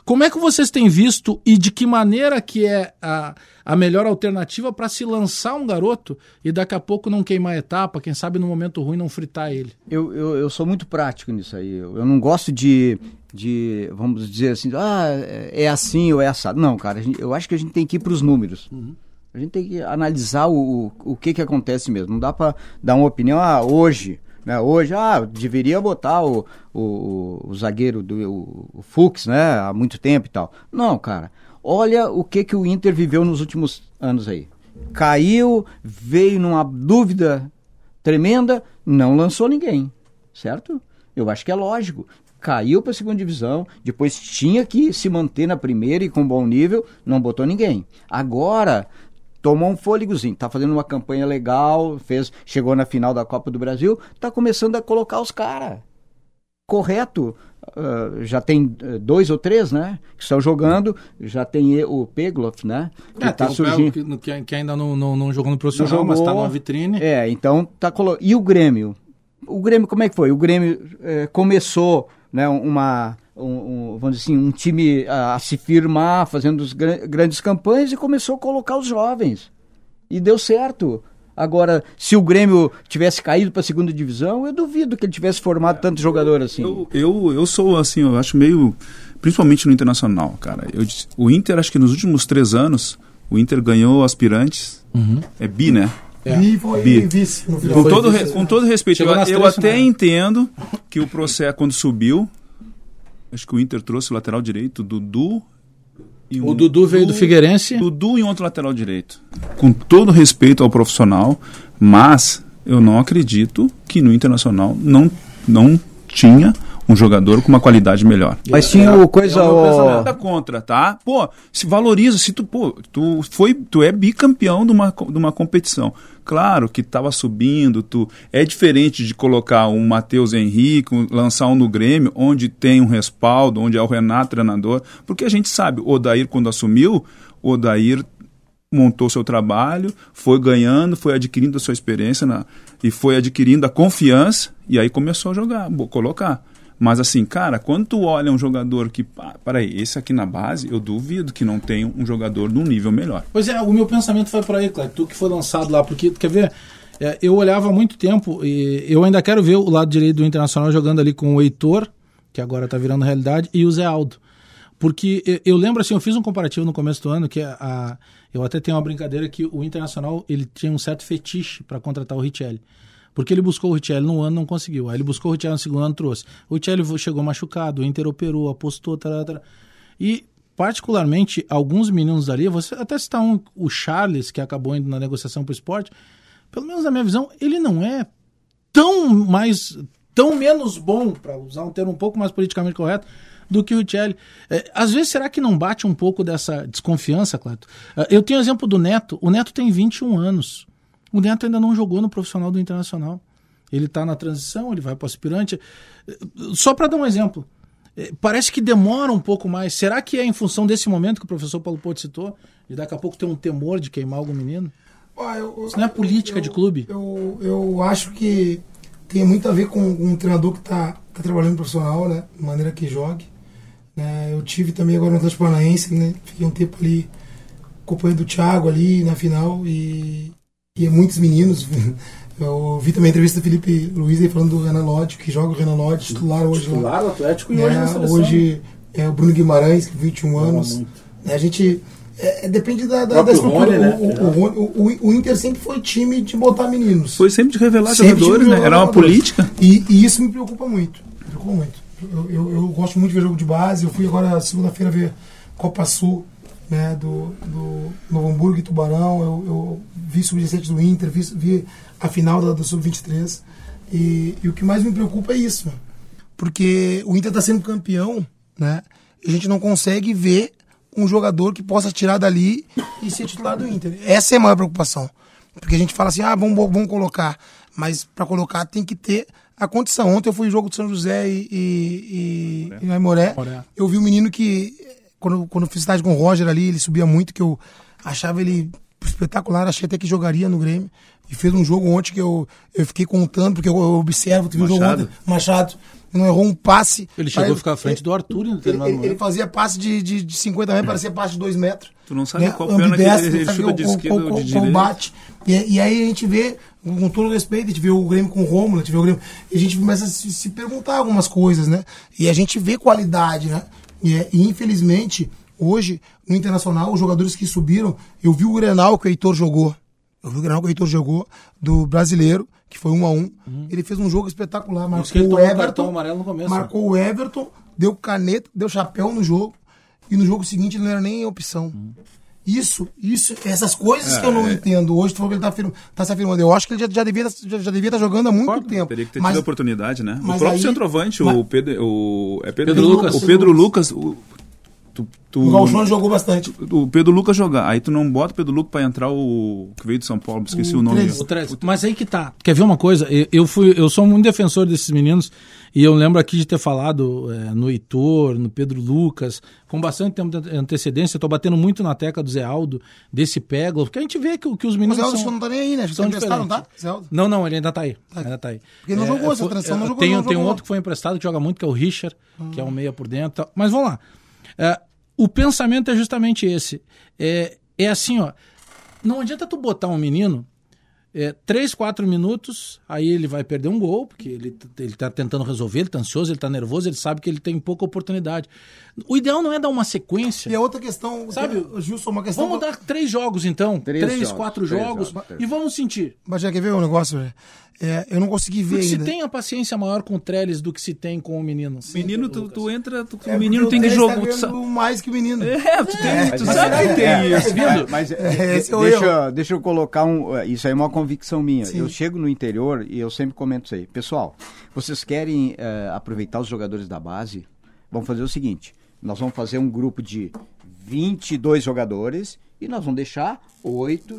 Como é que vocês têm visto e de que maneira que é a, a melhor alternativa para se lançar um garoto e daqui a pouco não queimar a etapa, quem sabe no momento ruim não fritar ele? Eu, eu, eu sou muito prático nisso aí. Eu, eu, não gosto de, de, vamos dizer assim, ah, é assim ou é assado. Não, cara, gente, eu acho que a gente tem que ir para os números. Uhum. A gente tem que analisar o, o, que, que acontece mesmo. Não dá para dar uma opinião, ah, hoje né? Hoje, ah, deveria botar o, o, o zagueiro do o, o Fux, né? Há muito tempo e tal. Não, cara. Olha o que, que o Inter viveu nos últimos anos aí. Caiu, veio numa dúvida tremenda, não lançou ninguém, certo? Eu acho que é lógico. Caiu para a segunda divisão, depois tinha que se manter na primeira e com bom nível, não botou ninguém. Agora tomou um fôlegozinho, tá fazendo uma campanha legal, fez, chegou na final da Copa do Brasil, tá começando a colocar os caras. Correto. Uh, já tem uh, dois ou três, né? Que estão jogando. Já tem o Pegloff, né? Que é, tá surgindo. Que, que, ainda não, não, não jogou no profissional, jogou, mas está numa vitrine. É, então tá colocando. E o Grêmio? O Grêmio, como é que foi? O Grêmio eh, começou né, uma, um, um, vamos dizer assim, um time a, a se firmar, fazendo gr grandes campanhas e começou a colocar os jovens. E deu certo. Agora, se o Grêmio tivesse caído para a segunda divisão, eu duvido que ele tivesse formado tanto jogador assim. Eu, eu, eu, sou assim, eu acho meio. Principalmente no internacional, cara. Eu, o Inter, acho que nos últimos três anos, o Inter ganhou aspirantes. Uhum. É bi, né? É. Bi vice. Com todo, vice, com todo respeito, eu, eu até entendo que o processo, quando subiu, acho que o Inter trouxe o lateral direito, Dudu. E um, o Dudu veio do Figueirense? Dudu e outro lateral direito. Com todo respeito ao profissional, mas eu não acredito que no Internacional não, não tinha um jogador com uma qualidade melhor. Mas tinha o coisa. Não nada contra, tá? Pô, se valoriza, se tu, pô, tu foi, tu é bicampeão de uma, de uma competição. Claro que estava subindo, tu é diferente de colocar um Matheus Henrique, um, lançar um no Grêmio, onde tem um respaldo, onde é o Renato treinador, porque a gente sabe, o Odair quando assumiu, o Odair montou seu trabalho, foi ganhando, foi adquirindo a sua experiência na, e foi adquirindo a confiança e aí começou a jogar, colocar. Mas assim, cara, quando tu olha um jogador que. Peraí, esse aqui na base, eu duvido que não tenha um jogador num nível melhor. Pois é, o meu pensamento foi por aí, Cleber. Tu que foi lançado lá, porque, quer ver? É, eu olhava há muito tempo e eu ainda quero ver o lado direito do Internacional jogando ali com o Heitor, que agora está virando realidade, e o Zé Aldo. Porque eu, lembro assim, eu fiz um comparativo no começo do ano que a, a eu até tenho uma brincadeira que o Internacional ele tinha um certo fetiche para contratar o Richelli. Porque ele buscou o Richelli no ano não conseguiu. Aí ele buscou o Richelli no segundo ano trouxe. O Richelli chegou machucado, o Inter operou, apostou. E, particularmente, alguns meninos ali, você até citar um, o Charles, que acabou indo na negociação para o esporte, pelo menos na minha visão, ele não é tão mais, tão menos bom, para usar um termo um pouco mais politicamente correto, do que o Richelli. É, às vezes, será que não bate um pouco dessa desconfiança, Cleto? É, eu tenho o exemplo do Neto. O Neto tem 21 anos. O Neto ainda não jogou no profissional do Internacional. Ele está na transição, ele vai para o aspirante. Só para dar um exemplo, é, parece que demora um pouco mais. Será que é em função desse momento que o professor Paulo Porto citou, de daqui a pouco ter um temor de queimar algum menino? Ah, eu, Isso não é política eu, de clube? Eu, eu acho que tem muito a ver com um treinador que está tá trabalhando no profissional, né? De maneira que jogue. Né? Eu tive também agora no Atlético Paranaense, né? Fiquei um tempo ali acompanhando o Thiago ali na final e e muitos meninos. Eu vi também a entrevista do Felipe Luiz aí falando do Renan Lodge, que joga o Renan Lodge, titular hoje titular, lá. Atlético e hoje é, na seleção. Hoje é o Bruno Guimarães, que 21 anos. É, a gente. É, é, depende da, da, da estrutura. Rony, né? o, o, o, o, Inter sempre foi time de botar meninos. Foi sempre de revelar sempre jogadores, de né? Era uma política. E, e, isso me preocupa muito. Me preocupa muito. Eu, eu, eu, gosto muito de ver jogo de base. Eu fui agora segunda-feira ver Copa Sul né, do, do Novo Hamburgo e Tubarão. Eu, eu vi sub-17 do Inter, vi, vi a final da, do sub-23. E, e, o que mais me preocupa é isso. Porque o Inter está sendo campeão, né? E a gente não consegue ver um jogador que possa tirar dali e ser titular do Inter. Essa é a maior preocupação. Porque a gente fala assim, ah, vamos, vamos colocar. Mas para colocar tem que ter a condição. Ontem eu fui em jogo de São José e, e, e, e Aimoré. Eu vi um menino que quando, quando fiz estágio com o Roger ali, ele subia muito, que eu achava ele espetacular, achei até que jogaria no Grêmio. E fez um jogo ontem que eu, eu fiquei contando, porque eu, eu observo, teve um jogo ontem, Machado. não errou um passe. Ele chegou a ficar à frente do Arthur em Ele, determinado ele- ele fazia passe de, de, de 50 metros, parecia passe de 2 metros. Tu não sabe né? qual perna que ele- ele chuta o- de o- esquerda o- ou de o- direita. combate. E, e aí a gente vê, com todo respeito, a gente vê o Grêmio com o Rômulo, a gente vê o Grêmio, e a gente começa a se, se perguntar algumas coisas, né? E a gente vê qualidade, né? E, é- e, infelizmente, hoje, no Internacional, os jogadores que subiram, eu vi o Grenal que o Heitor jogou. Eu vi o Grenal que o Heitor jogou, do brasileiro, que foi um a um. Ele fez um jogo espetacular, Uhum. Marcou o Everton, no começo, né? marcou o Everton, deu caneta, deu chapéu no jogo, e no jogo seguinte ele não era nem opção. Uhum. Isso, isso, essas coisas que eu É. não entendo. Hoje tu falou que ele tá, afirma- tá se afirmando. Eu acho que ele já, já devia já, já devia estar jogando há muito tempo. Teria que ter Mas- tido a oportunidade, né? O próprio aí- centroavante, mas- o Pedro, o, é Pedro, Pedro Lucas. O Pedro Lucas. O, tu, tu- O Galchão jogou bastante. o Pedro Lucas jogar. Aí tu não bota o Pedro Lucas pra entrar o que veio de São Paulo, esqueci O o, nome. O. Mas aí que tá. Quer ver uma coisa? Eu, fui, eu sou muito defensor desses meninos e eu lembro aqui de ter falado é, no Heitor, no Pedro Lucas, com bastante tempo de antecedência. Eu tô batendo muito na tecla do Zé Aldo, desse Peglo, porque a gente vê que, que os Mas meninos o Aldo são, não tá nem aí, né? São tá emprestado, não tá? diferentes. Zé Aldo? Não, não, ele ainda tá aí. Ainda tá aí. Porque ele não jogou essa transição, não é, jogou, Tem, não tem um jogou. outro que foi emprestado que joga muito, que é o Richard, que é um meia por dentro. e tal. Mas vamos lá. É, o pensamento é justamente esse. É, é assim, ó. Não adianta tu botar um menino é, três, quatro minutos, aí ele vai perder um gol, porque ele, ele tá tentando resolver, ele tá ansioso, ele tá nervoso, ele sabe que ele tem pouca oportunidade. O ideal não é dar uma sequência. E a outra questão, Sabe, Gilson, uma questão. Vamos dar três jogos, então. Três Três, jogos, quatro três jogos. jogos, três. e vamos sentir. Mas já quer ver um negócio, velho? É, eu não consegui ver Porque se ainda. tem a paciência maior com o Trellis do que se tem com o menino. Menino, tu, tu entra, tu- É o menino tem que jogar. Tá tu mais que o menino. É, tu, tem, tu Mas sabe é- que tem é- isso. é- Mas, É, é deixa, erro. deixa eu colocar um. Isso aí é uma convicção minha. Sim. Eu chego no interior e eu sempre comento isso aí. Pessoal, vocês querem eh, aproveitar os jogadores da base? Vamos fazer o seguinte: nós vamos fazer um grupo de 22 jogadores e nós vamos deixar oito,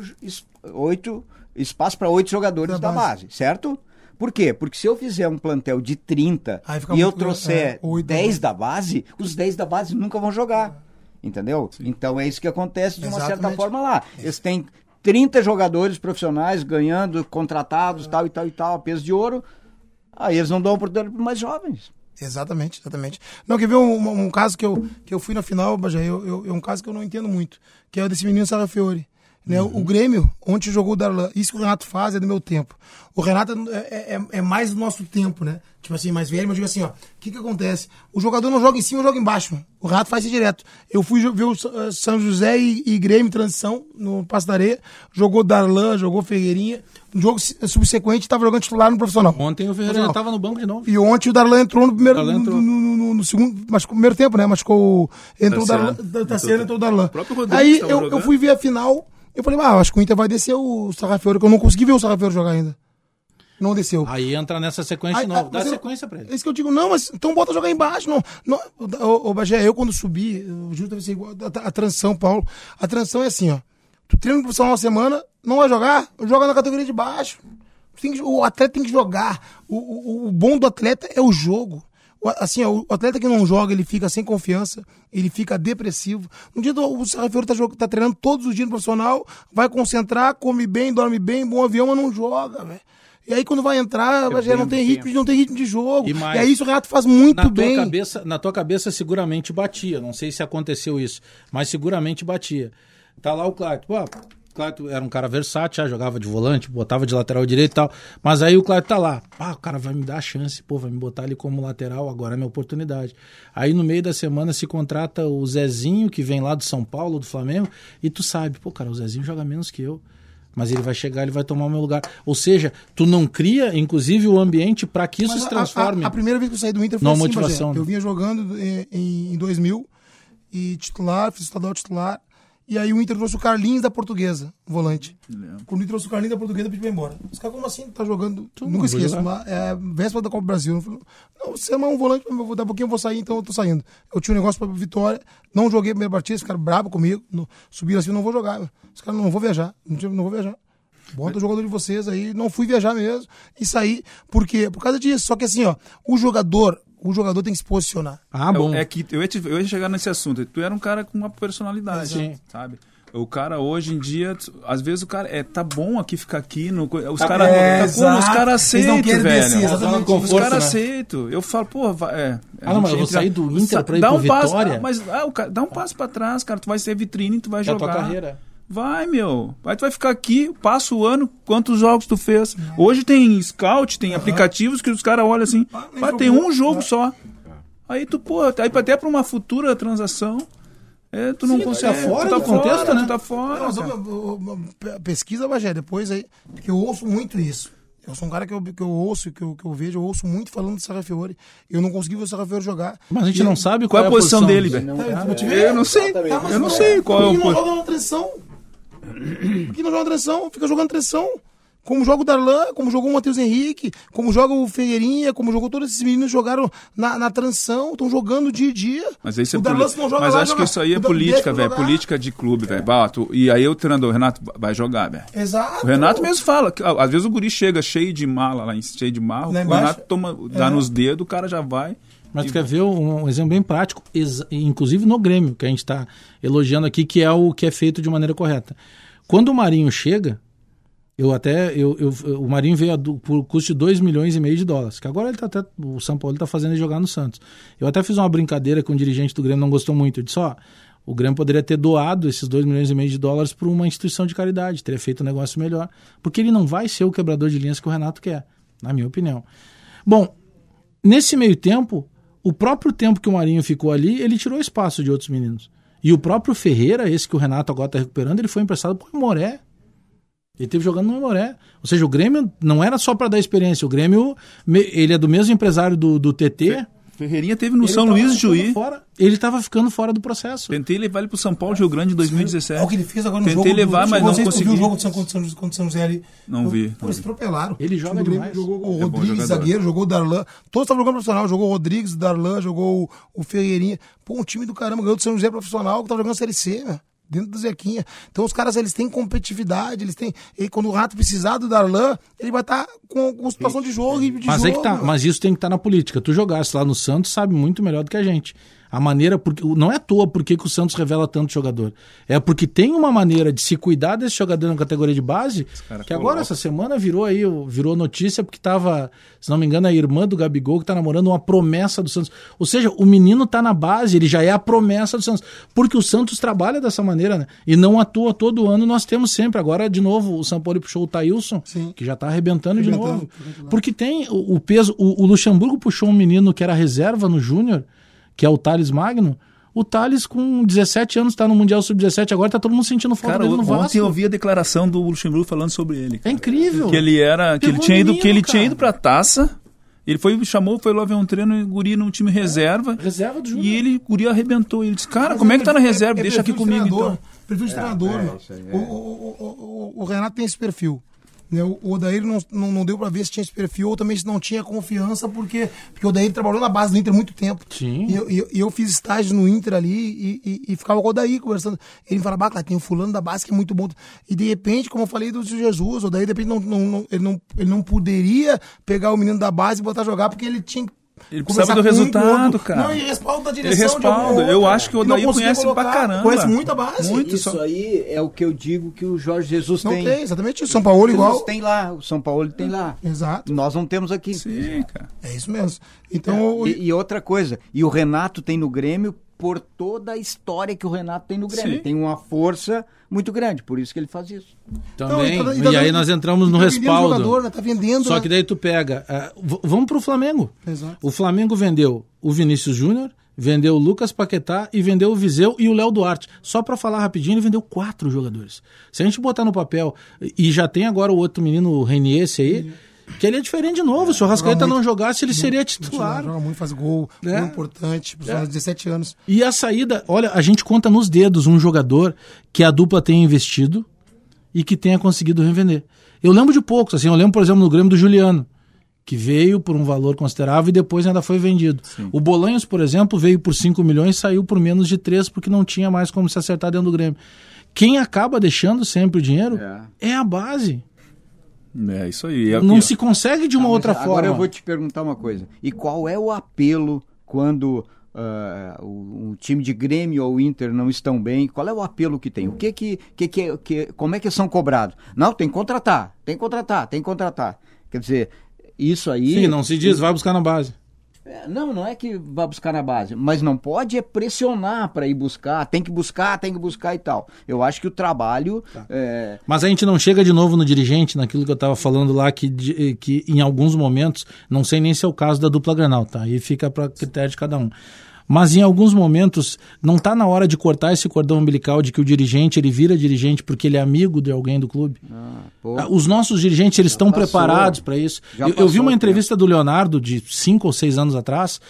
oito espaço para oito jogadores Da da, base. base. certo? Por quê? Porque se eu fizer um plantel de 30 Aí fica e eu trouxer é, oito 10 da base, os 10 da base nunca vão jogar. Entendeu? Então é isso que acontece de uma certa Exatamente. forma lá. Eles têm 30 jogadores profissionais ganhando, contratados, tal e tal e tal, peso de ouro. Aí eles não dão oportunidade para mais jovens. Exatamente, exatamente. Não, quer ver um, um caso que eu, que eu fui na final, Bajé, eu, eu- é um caso que eu não entendo muito, que é o desse menino Sarra Né? O Grêmio, ontem jogou o Darlan. Isso que o Renato faz é do meu tempo. O Renato é, é- é mais do nosso tempo, né? Tipo assim, mais velho, mas eu digo assim, ó, o que que acontece? O jogador não joga em cima, joga embaixo. O Renato faz isso direto. Eu fui ver o Sa- São José e, e Grêmio transição no Passo da Areia, jogou Darlan, jogou Ferreirinha. No jogo se- subsequente, estava jogando titular no profissional. Ontem o Ferreira já estava no banco de novo. E ontem o Darlan entrou no primeiro. Darlan No, entrou. no- no- no segundo. No primeiro tempo, né? Machucou. o- Entrou o. Darlan. da- Tassiano, entrou o Darlan. Rodrigo Aí eu, eu fui ver a final. Eu falei, ah, acho que o Inter vai descer o Sarrafiore, que eu não consegui ver o Sarrafiore jogar ainda. Não desceu. Aí entra nessa sequência Aí, de novo. ah, Dá eu- sequência pra ele. É isso que eu digo, não, mas então bota jogar embaixo. Não, não, ô, ô, Bagé, eu quando subi, o Júlio deve ser igual a, a transição, Paulo. A transição é assim, ó. Tu treina no profissional uma semana, não vai jogar, joga na categoria de baixo. Que- o atleta tem que jogar. O, o, o bom do atleta é o jogo. Assim, ó, o atleta que não joga, ele fica sem confiança, ele fica depressivo. No dia o Sarrafiori tá, tá treinando todos os dias no profissional, vai concentrar, come bem, dorme bem, bom avião, mas não joga, velho. E aí quando vai entrar, já não tem ritmo, não tem ritmo de jogo. E E, mais, aí isso o Renato faz muito na bem. Tua cabeça, na tua cabeça seguramente batia. Não sei se aconteceu isso, mas seguramente batia. Tá lá o Clark. Pô, Clark era um cara versátil, já jogava de volante, botava de lateral direito e tal. Mas aí o Clark tá lá. Ah, o cara vai me dar a chance, pô, vai me botar ali como lateral, agora é minha oportunidade. Aí no meio da semana se contrata o Zezinho, que vem lá do São Paulo, do Flamengo, e tu sabe, pô, cara, o Zezinho joga menos que eu. Mas ele vai chegar, ele vai tomar o meu lugar. Ou seja, tu não cria, inclusive, o ambiente para que isso Mas se a- transforme. A, a primeira vez que eu saí do Inter foi Numa assim, motivação, né? Eu vinha jogando em, em, em 2000 e titular, fiz estadual titular. E aí o Inter trouxe o Carlinhos da Portuguesa, volante. Quando o Inter trouxe o Carlinhos da Portuguesa, eu pedi pra ir embora. Os caras, como assim? Tá jogando. Nunca vou esqueço. Lá, é a véspera da Copa do Brasil. Eu falei, Não, você é mais um volante, mas eu vou- daqui a pouquinho eu vou sair, então eu tô saindo. Eu tinha um negócio pra Vitória, não joguei a primeira partida, ficaram bravos comigo. No, subiram assim, não vou jogar. Os caras, não vou viajar. Não, tinha- não vou viajar. Bota o jogador de vocês aí, não fui viajar mesmo e saí. Por quê? Por causa disso. Só que assim, ó, o jogador, o jogador tem que se posicionar. Ah, bom. É que eu ia, te- eu ia chegar nesse assunto. Tu era um cara com uma personalidade, Sim. sabe? O cara hoje em dia, às vezes o cara é tá bom aqui ficar aqui, no, os Tá- caras é, tá como os caras aceitam, querem velho. descer, exatamente. Os Conforto, caras né? aceitam. Eu falo, pô, vai, é. Ah, não, mas eu vou sair do Inter pra ir dá pro um passo, Vitória? mas ah, o cara, dá um passo pra trás, cara, tu vai ser vitrine, tu vai É a tua jogar. carreira. Vai, meu. Aí tu vai ficar aqui, passa o ano, quantos jogos tu fez. Hoje tem scout, tem aplicativos que os caras olham assim, Ah, vai tem um jogo só. Aí tu, pô, aí até pra uma futura transação, é, tu não consegue. tá fora tu tá do contexto, fora, né? Tu tá fora. Não, pesquisa, Bagé, depois aí, porque eu ouço muito isso. Eu sou um cara que eu, que eu ouço, que eu, que eu vejo, eu ouço muito falando do Serra Fiore. Eu não consegui ver o Serra Fiore jogar. Mas a gente E- não sabe Qual é a posição dele, velho? Tá, ver. Eu não sei. Tá, Eu não sei qual é o que não joga na transição? Por que não joga transição? Fica jogando transição. Como joga o Darlan, como jogou o Matheus Henrique, como joga o Ferreirinha, como jogou todos esses meninos jogaram na, na transição, estão jogando dia a dia. Mas isso é o joga Mas lá, acho que joga- isso aí é o política, velho. Política de clube, velho. Bato. E aí o treinador, Renato, vai jogar, velho. Exato. O Renato mesmo fala, que, às vezes o guri chega cheio de mala lá, cheio de marro, Lá o? Renato toma, dá É. nos dedos, o cara já vai. Mas tu quer ver um, um exemplo bem prático, inclusive no Grêmio, que a gente está elogiando aqui, que é o que é feito de maneira correta. Quando o Marinho chega, eu até. Eu, eu- o Marinho veio a du- por custo de 2 milhões e meio de dólares. Que agora ele tá até. O São Paulo está fazendo ele jogar no Santos. Eu até fiz uma brincadeira com o dirigente do Grêmio, não gostou muito. Eu disse, ó. O Grêmio poderia ter doado esses 2 milhões e meio de dólares para uma instituição de caridade, teria feito um negócio melhor. Porque ele não vai ser o quebrador de linhas que o Renato quer, na minha opinião. Bom, Nesse meio tempo, o próprio tempo que o Marinho ficou ali, ele tirou espaço de outros meninos. E o próprio Ferreira, esse que o Renato agora está recuperando, ele foi emprestado pro Imoré. Ele teve jogando no Imoré. Ou seja, o Grêmio não era só para dar experiência. O Grêmio, ele é do mesmo empresário do, do TT. Ferreirinha teve no Ele São Luís Juí. Fora, ele estava ficando fora do processo. Tentei levar ele pro São Paulo de Rio Grande em 2017. É o que ele fez agora no Tentei jogo. levar, do, mas não se tu viu consegui. o jogo de São, contra, São, contra São José ali. Não vi, Pô, eles atropelaram. Ele joga O demais. Grêmio Jogou o É Rodrigues, zagueiro, jogou o Darlan. Todos estavam jogando profissional. Jogou o Rodrigues, o Darlan, jogou o, o Ferreirinha. Pô, um time do caramba ganhou do São José profissional que tava jogando Série C, né? Dentro do Zequinha. Então os caras, eles têm competitividade, eles têm... E quando o Rato precisar do Darlan, ele vai estar com, com situação de jogo e de Mas jogo. é que tá, mas isso tem que estar na política. Tu jogasse lá no Santos, sabe muito melhor do que a gente. A maneira, porque não é à toa porque que o Santos revela tanto jogador. É porque tem uma maneira de se cuidar desse jogador na categoria de base, que agora essa semana virou aí, virou notícia porque tava, se não me engano, a irmã do Gabigol que tá namorando uma promessa do Santos. Ou seja, o menino tá na base, ele já é a promessa do Santos. Porque o Santos trabalha dessa maneira, né? E não à toa, todo ano nós temos sempre. Agora, de novo, o São Paulo puxou o Thailson, Sim. que já tá arrebentando, de Arrebentando, novo. arrebentando. Porque tem o, o peso. O, o Luxemburgo puxou um menino que era reserva no Júnior, que é o Thales Magno. O Thales, com 17 anos, tá no Mundial Sub-17, agora tá todo mundo sentindo falta Cara, dele no ontem Vasco. eu vi a declaração do Luxemburgo falando sobre ele. É incrível. Que ele era. Que ele tinha ido, menino, que ele cara. tinha ido pra taça. Ele foi, chamou, foi lá ver um treino e o guri no time reserva. Reserva do Júnior. E ele, o guri arrebentou. Ele disse, cara, Mas como é que tá na perfil- reserva? é Deixa aqui perfil de comigo treinador, então. Perfil de treinador, é, o, o, o, o Renato tem esse perfil. Né? O Odair não, não, não deu pra ver se tinha esse perfil ou também se não tinha confiança, porque, porque o Odair trabalhou na base do Inter há muito tempo. Sim. E eu, eu, eu fiz estágio no Inter ali e, e, e ficava com o Odair conversando. Ele me falava, tem um fulano da base que é muito bom. E de repente, como eu falei do Jesus, o Odair de repente não, não, não- ele, não, ele não poderia pegar o menino da base e botar jogar, porque ele tinha que Ele precisava do um, resultado, cara. Não, e respaldo da Ele direção. de respalda. Eu acho que o não Odair conhece pra colocar. caramba. Conhece muito a base. Muito. Isso só- aí é o que eu digo que o Jorge Jesus Não tem. tem, exatamente isso. São Paulo Jesus igual. tem lá, o São Paulo tem lá. Exato. Nós não temos aqui. Sim, cara. É isso mesmo. Então, o- E, e outra coisa, e o Renato tem no Grêmio por toda a história que o Renato tem no Grêmio. Sim. Tem uma força muito grande, por isso que ele faz isso. Também. Não, tá- e tá aí nós entramos no tá vendendo respaldo. Jogador, né? Tá vendendo. Só né? que daí tu pega. v- vamos pro Flamengo. Exato. O Flamengo vendeu o Vinícius Júnior, vendeu o Lucas Paquetá e vendeu o Viseu e o Léo Duarte. Só pra falar rapidinho, ele vendeu quatro jogadores. Se a gente botar no papel, e já tem agora o outro menino, o Renier, esse aí, que ele é diferente de novo. Se o Rascaeta não muito. jogasse, ele seria Joga, titular. joga muito, faz gol. É. Gol importante. Por é. 17 anos. E a saída, olha, a gente conta nos dedos um jogador que a dupla tenha investido e que tenha conseguido revender. Eu lembro de poucos, assim, eu lembro, por exemplo, no Grêmio do Juliano, que veio por um valor considerável e depois ainda foi vendido. O Bolanhos, por exemplo, veio por 5 milhões e saiu por menos de 3 porque não tinha mais como se acertar dentro do Grêmio. Quem acaba deixando sempre o dinheiro é, a base. É isso aí. É- Não se consegue de uma Ah, outra agora forma. eu vou te perguntar uma coisa. E qual é o apelo quando uh, o, o, time de Grêmio ou Inter não estão bem, qual é o apelo que tem? O que que, que, que, que como é que são cobrados? Não, tem que contratar, tem que contratar, tem que contratar. Quer dizer, isso aí. Sim, não se diz, vai buscar na base. É, não, não é que vá buscar na base, mas não pode é pressionar para ir buscar, tem que buscar, tem que buscar e tal. Eu acho que o trabalho. Tá. É... Mas a gente não chega de novo no dirigente, naquilo que eu estava falando lá, que, que em alguns momentos, não sei nem se é o caso da dupla granal, tá? Aí fica para critério de cada um mas em alguns momentos não está na hora de cortar esse cordão umbilical de que o dirigente ele vira dirigente porque ele é amigo de alguém do clube. Ah, Os nossos dirigentes eles estão preparados para isso. Eu, eu, vi uma entrevista do Leonardo de cinco ou seis anos atrás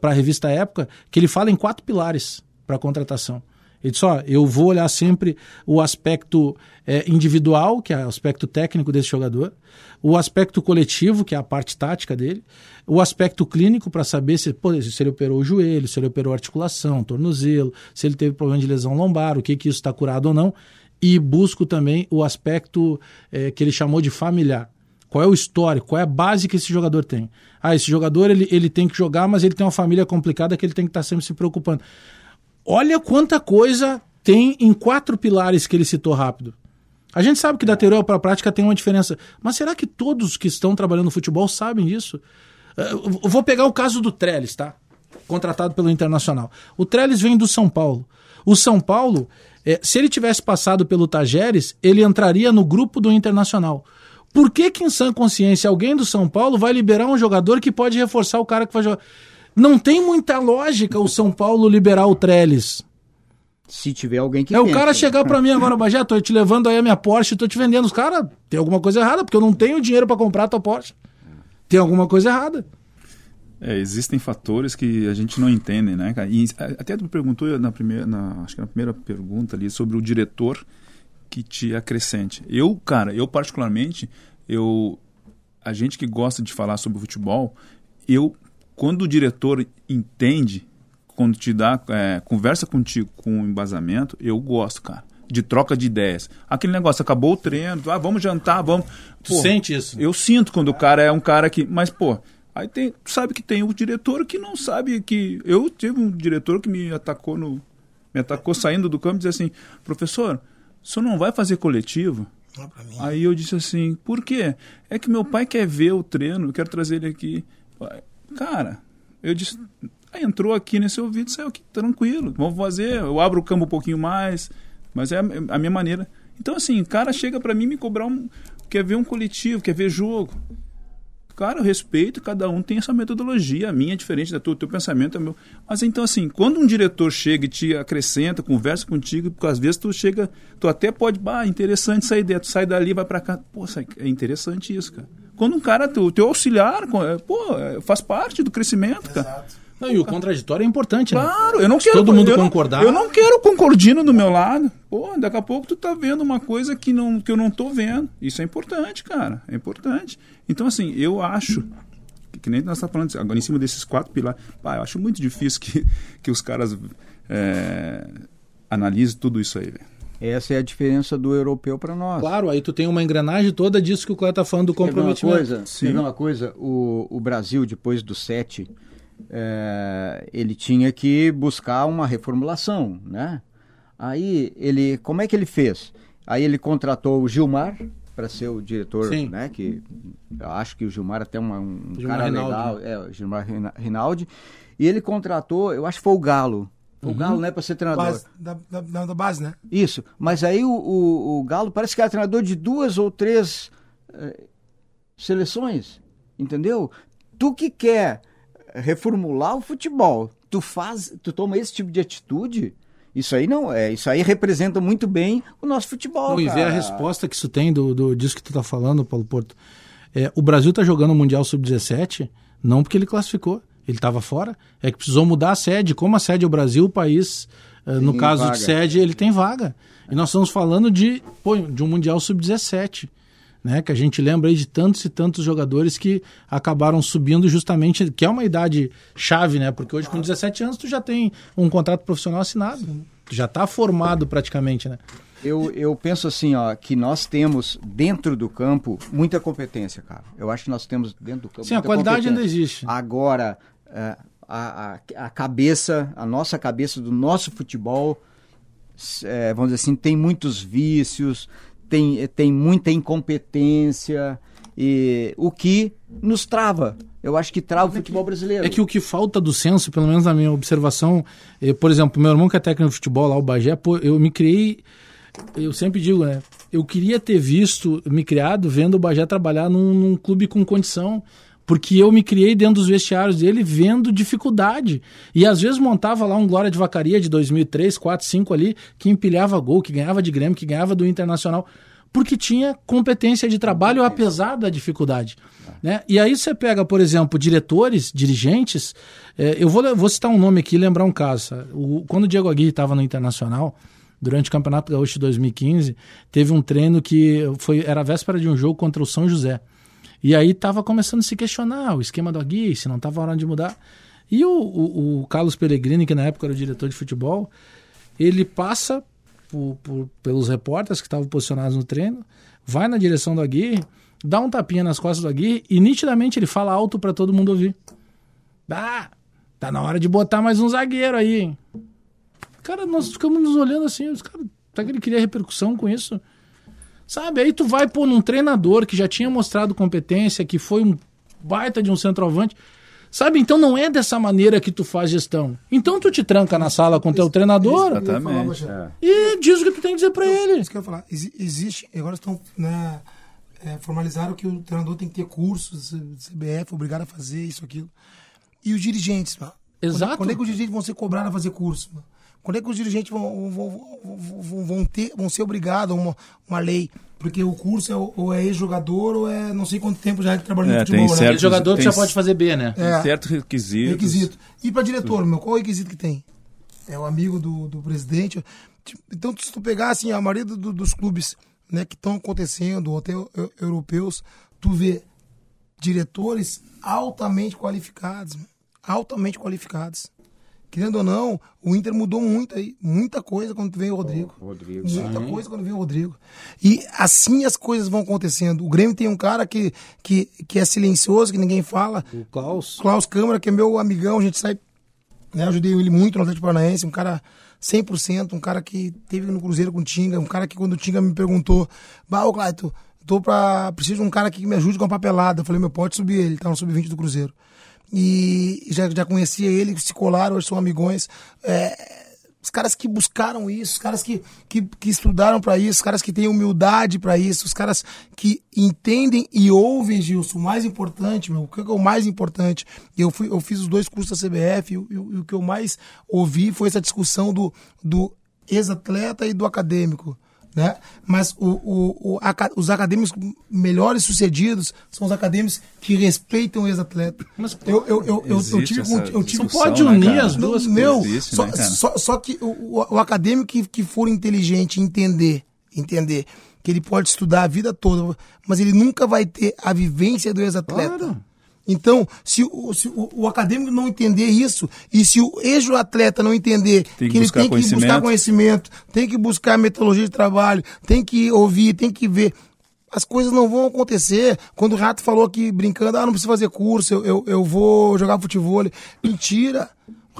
para a revista Época que ele fala em quatro pilares para a contratação. Ele disse: ó, eu vou olhar sempre o aspecto é, individual, que é o aspecto técnico desse jogador, o aspecto coletivo, que é a parte tática dele, o aspecto clínico para saber se, se ele operou o joelho, se ele operou articulação, tornozelo, se ele teve problema de lesão lombar, o que, que isso está curado ou não, e busco também o aspecto é, que ele chamou de familiar. Qual é o histórico, qual é a base que esse jogador tem? Ah, esse jogador ele, ele tem que jogar, mas ele tem uma família complicada que ele tem que estar tá sempre se preocupando. Olha quanta coisa tem em quatro pilares que ele citou rápido. A gente sabe que da teoria para a prática tem uma diferença, mas será que todos que estão trabalhando no futebol sabem disso? Eh, eu vou pegar o caso do Trellis, tá? Contratado pelo Internacional. O Trellis vem do São Paulo. O São Paulo, é, se ele tivesse passado pelo Tajeres, ele entraria no grupo do Internacional. Por que, que, em sã consciência, alguém do São Paulo vai liberar um jogador que pode reforçar o cara que vai jogar? Não tem muita lógica o São Paulo liberar o Trellis. Se tiver alguém que. É o cara chegar para mim agora, Bagé, tô te levando aí a minha Porsche, tô te vendendo. Os caras, tem alguma coisa errada, porque eu não tenho dinheiro para comprar a tua Porsche. Tem alguma coisa errada. É, existem fatores que a gente não entende, né, cara? E até tu perguntou na primeira, na, acho que na primeira pergunta ali sobre o diretor que te acrescente. Eu, cara, eu particularmente, eu a gente que gosta de falar sobre futebol, eu quando o diretor entende, quando te dá, é, conversa contigo com embasamento, eu gosto, cara. De troca de ideias. Aquele negócio, acabou o treino, ah, vamos jantar, vamos. Tu sente isso? Eu sinto quando o cara é um cara que. Mas, pô, aí tem. Sabe que tem o diretor que não sabe que. Eu tive um diretor que me atacou no. Me atacou saindo do campo e disse assim, professor, o senhor não vai fazer coletivo? Aí eu disse assim, por quê? É que meu pai quer ver o treino, eu quero trazer ele aqui. Cara, eu disse, aí entrou aqui nesse ouvido, saiu aqui, tranquilo, vamos fazer, eu abro o campo um pouquinho mais, mas é a, a minha maneira. Então, assim, o cara chega para mim me cobrar um. quer ver um coletivo, quer ver jogo. Cara, eu respeito, cada um tem essa metodologia, a minha é diferente da tua, o teu pensamento é meu. Mas então, assim, quando um diretor chega e te acrescenta, conversa contigo, porque às vezes tu chega, tu até pode, bah, interessante essa ideia, tu sai dali, vai para cá. Pô, é interessante isso, cara. Quando um cara, o teu auxiliar, é, pô, é, faz parte do crescimento, cara. Exato. Não, e o contraditório é importante, né? Claro, eu não quero. Todo mundo eu concordar. Não, eu não quero concordino do meu lado. Pô, daqui a pouco tu tá vendo uma coisa que, não, que eu não tô vendo. Isso é importante, cara. É importante. Então, assim, eu acho. Que, que nem nós estamos falando agora em cima desses quatro pilares. Pá, eu acho muito difícil que, que os caras é, analisem tudo isso aí, velho. Essa é a diferença do europeu para nós. Claro, aí tu tem uma engrenagem toda disso que o Cléber está falando do comprometimento. Uma coisa? Quer uma coisa? O, o Brasil, depois do 7, é, ele tinha que buscar uma reformulação, né? Aí ele, como é que ele fez? Aí ele contratou o Gilmar para ser o diretor, Sim. né? Que eu acho que o Gilmar até uma, um Gilmar cara Rinaldi. legal, é, o Gilmar Rinaldi. E ele contratou, eu acho que foi o Galo, o uhum. Galo não é para ser treinador. Base, da, da, da, base, né? Isso. Mas aí o, o, o, Galo parece que é treinador de duas ou três eh, seleções. Entendeu? Tu que quer reformular o futebol, tu faz, tu toma esse tipo de atitude. Isso aí não é, isso aí representa muito bem o nosso futebol. Não, e ver a resposta que isso tem do, do disso que tu tá falando, Paulo Porto. É, o Brasil tá jogando o Mundial Sub-17 não porque ele classificou ele estava fora, é que precisou mudar a sede. Como a sede é o Brasil, o país, eh, no caso vaga. de sede, ele tem vaga. E nós estamos falando de, pô, de um Mundial Sub-17. Né, que a gente lembra aí de tantos e tantos jogadores que acabaram subindo justamente, que é uma idade chave, né? Porque hoje com 17 anos tu já tem um contrato profissional assinado, tu já está formado praticamente, né? Eu, eu penso assim, ó, que nós temos dentro do campo muita competência, cara. Eu acho que nós temos dentro do campo. Sim, a qualidade ainda existe. Agora, é, a, a, a cabeça, a nossa cabeça do nosso futebol, é, vamos dizer assim, tem muitos vícios, tem, tem muita incompetência, e o que nos trava. Eu acho que trava o futebol brasileiro. É que o que falta do senso, pelo menos na minha observação, é, por exemplo, meu irmão que é técnico de futebol lá, o Bagé, pô, eu me criei, eu sempre digo, né? Eu queria ter visto, me criado vendo o Bagé trabalhar num, num clube com condição, porque eu me criei dentro dos vestiários dele vendo dificuldade. E às vezes montava lá um Glória de Vacaria de 2003, 4, 5 ali, que empilhava gol, que ganhava de Grêmio, que ganhava do Internacional porque tinha competência de trabalho apesar da dificuldade. Né? E aí você pega, por exemplo, diretores, dirigentes. É, eu vou, vou citar um nome aqui e lembrar um caso. O, quando o Diego Aguirre estava no Internacional, durante o Campeonato Gaúcho de 2015, teve um treino que foi era a véspera de um jogo contra o São José. E aí estava começando a se questionar o esquema do Aguirre, se não estava hora de mudar. E o, o, o Carlos Peregrini, que na época era o diretor de futebol, ele passa por, por, pelos repórteres que estavam posicionados no treino, vai na direção do Aguirre, dá um tapinha nas costas do Aguirre e nitidamente ele fala alto para todo mundo ouvir. Ah, tá na hora de botar mais um zagueiro aí? Cara, nós ficamos nos olhando assim, os caras, será que ele queria repercussão com isso? Sabe, aí tu vai pôr num treinador que já tinha mostrado competência, que foi um baita de um centroavante. Sabe? Então não é dessa maneira que tu faz gestão. Então tu te tranca na sala com teu treinador Exatamente. É. e diz o que tu tem que dizer para ele. Isso que eu ia falar. Ex existe, agora estão né, é, formalizaram que o treinador tem que ter cursos, CBF, obrigado a fazer isso, aquilo. E os dirigentes, mano. Exato. Quando, quando é que os dirigentes vão ser cobrados a fazer curso? Mano? Quando é que os dirigentes vão, vão, vão, vão, ter, vão ser obrigados a uma, uma lei? Porque o curso é ou é ex-jogador ou é não sei quanto tempo já trabalhou É, no tem futebol, né? certo- jogador tu tem- já pode fazer B, né? É. Tem certos requisitos. Requisito. E para diretor, meu, qual o requisito que tem? É o amigo do, do presidente. Então, se tu pegar assim, a maioria do- dos clubes né, que estão acontecendo, ou até eu- europeus, tu vê diretores altamente qualificados. Altamente qualificados. Querendo ou não, o Inter mudou muito aí, muita coisa quando veio o Rodrigo. Rodrigo. Muita coisa quando veio o Rodrigo. E assim as coisas vão acontecendo. O Grêmio tem um cara que, que, que é silencioso, que ninguém fala. O Klaus. Klaus Câmara, que é meu amigão, a gente sai. Né, ajudei ele muito no Atlético Paranaense, um cara 100%, um cara que teve no Cruzeiro com o Tinga, um cara que quando o Tinga me perguntou, bah, ô Clayton, tô pra. preciso de um cara que me ajude com a papelada. Eu falei, meu, pode subir ele, tá no sub-20 do Cruzeiro. E já, já conhecia ele, se colaram, hoje são amigões. É, os caras que buscaram isso, os caras que, que, que estudaram para isso, os caras que têm humildade para isso, os caras que entendem e ouvem, Gilson. O mais importante, meu, o que é o mais importante? Eu, fui, eu fiz os dois cursos da CBF e, e e o que eu mais ouvi foi essa discussão do, do ex-atleta e do acadêmico. Né? Mas o, o, o, aca- os acadêmicos melhores sucedidos são os acadêmicos que respeitam o ex-atleta. Mas, eu, eu, eu, eu, eu tive, eu tive discussão, pode né, unir cara? as duas não, meu, Existe, só, né, só, só que o, o, o acadêmico que, que for inteligente, entender, entender que ele pode estudar a vida toda, mas ele nunca vai ter a vivência do ex-atleta. Claro. Então, se, o, se o, o acadêmico não entender isso, e se o ex-atleta não entender que que ele tem que buscar conhecimento. conhecimento, tem que buscar metodologia de trabalho, tem que ouvir, tem que ver. As coisas não vão acontecer. Quando o Rato falou aqui brincando, ah, não preciso fazer curso, eu, eu, eu vou jogar futebol. Mentira.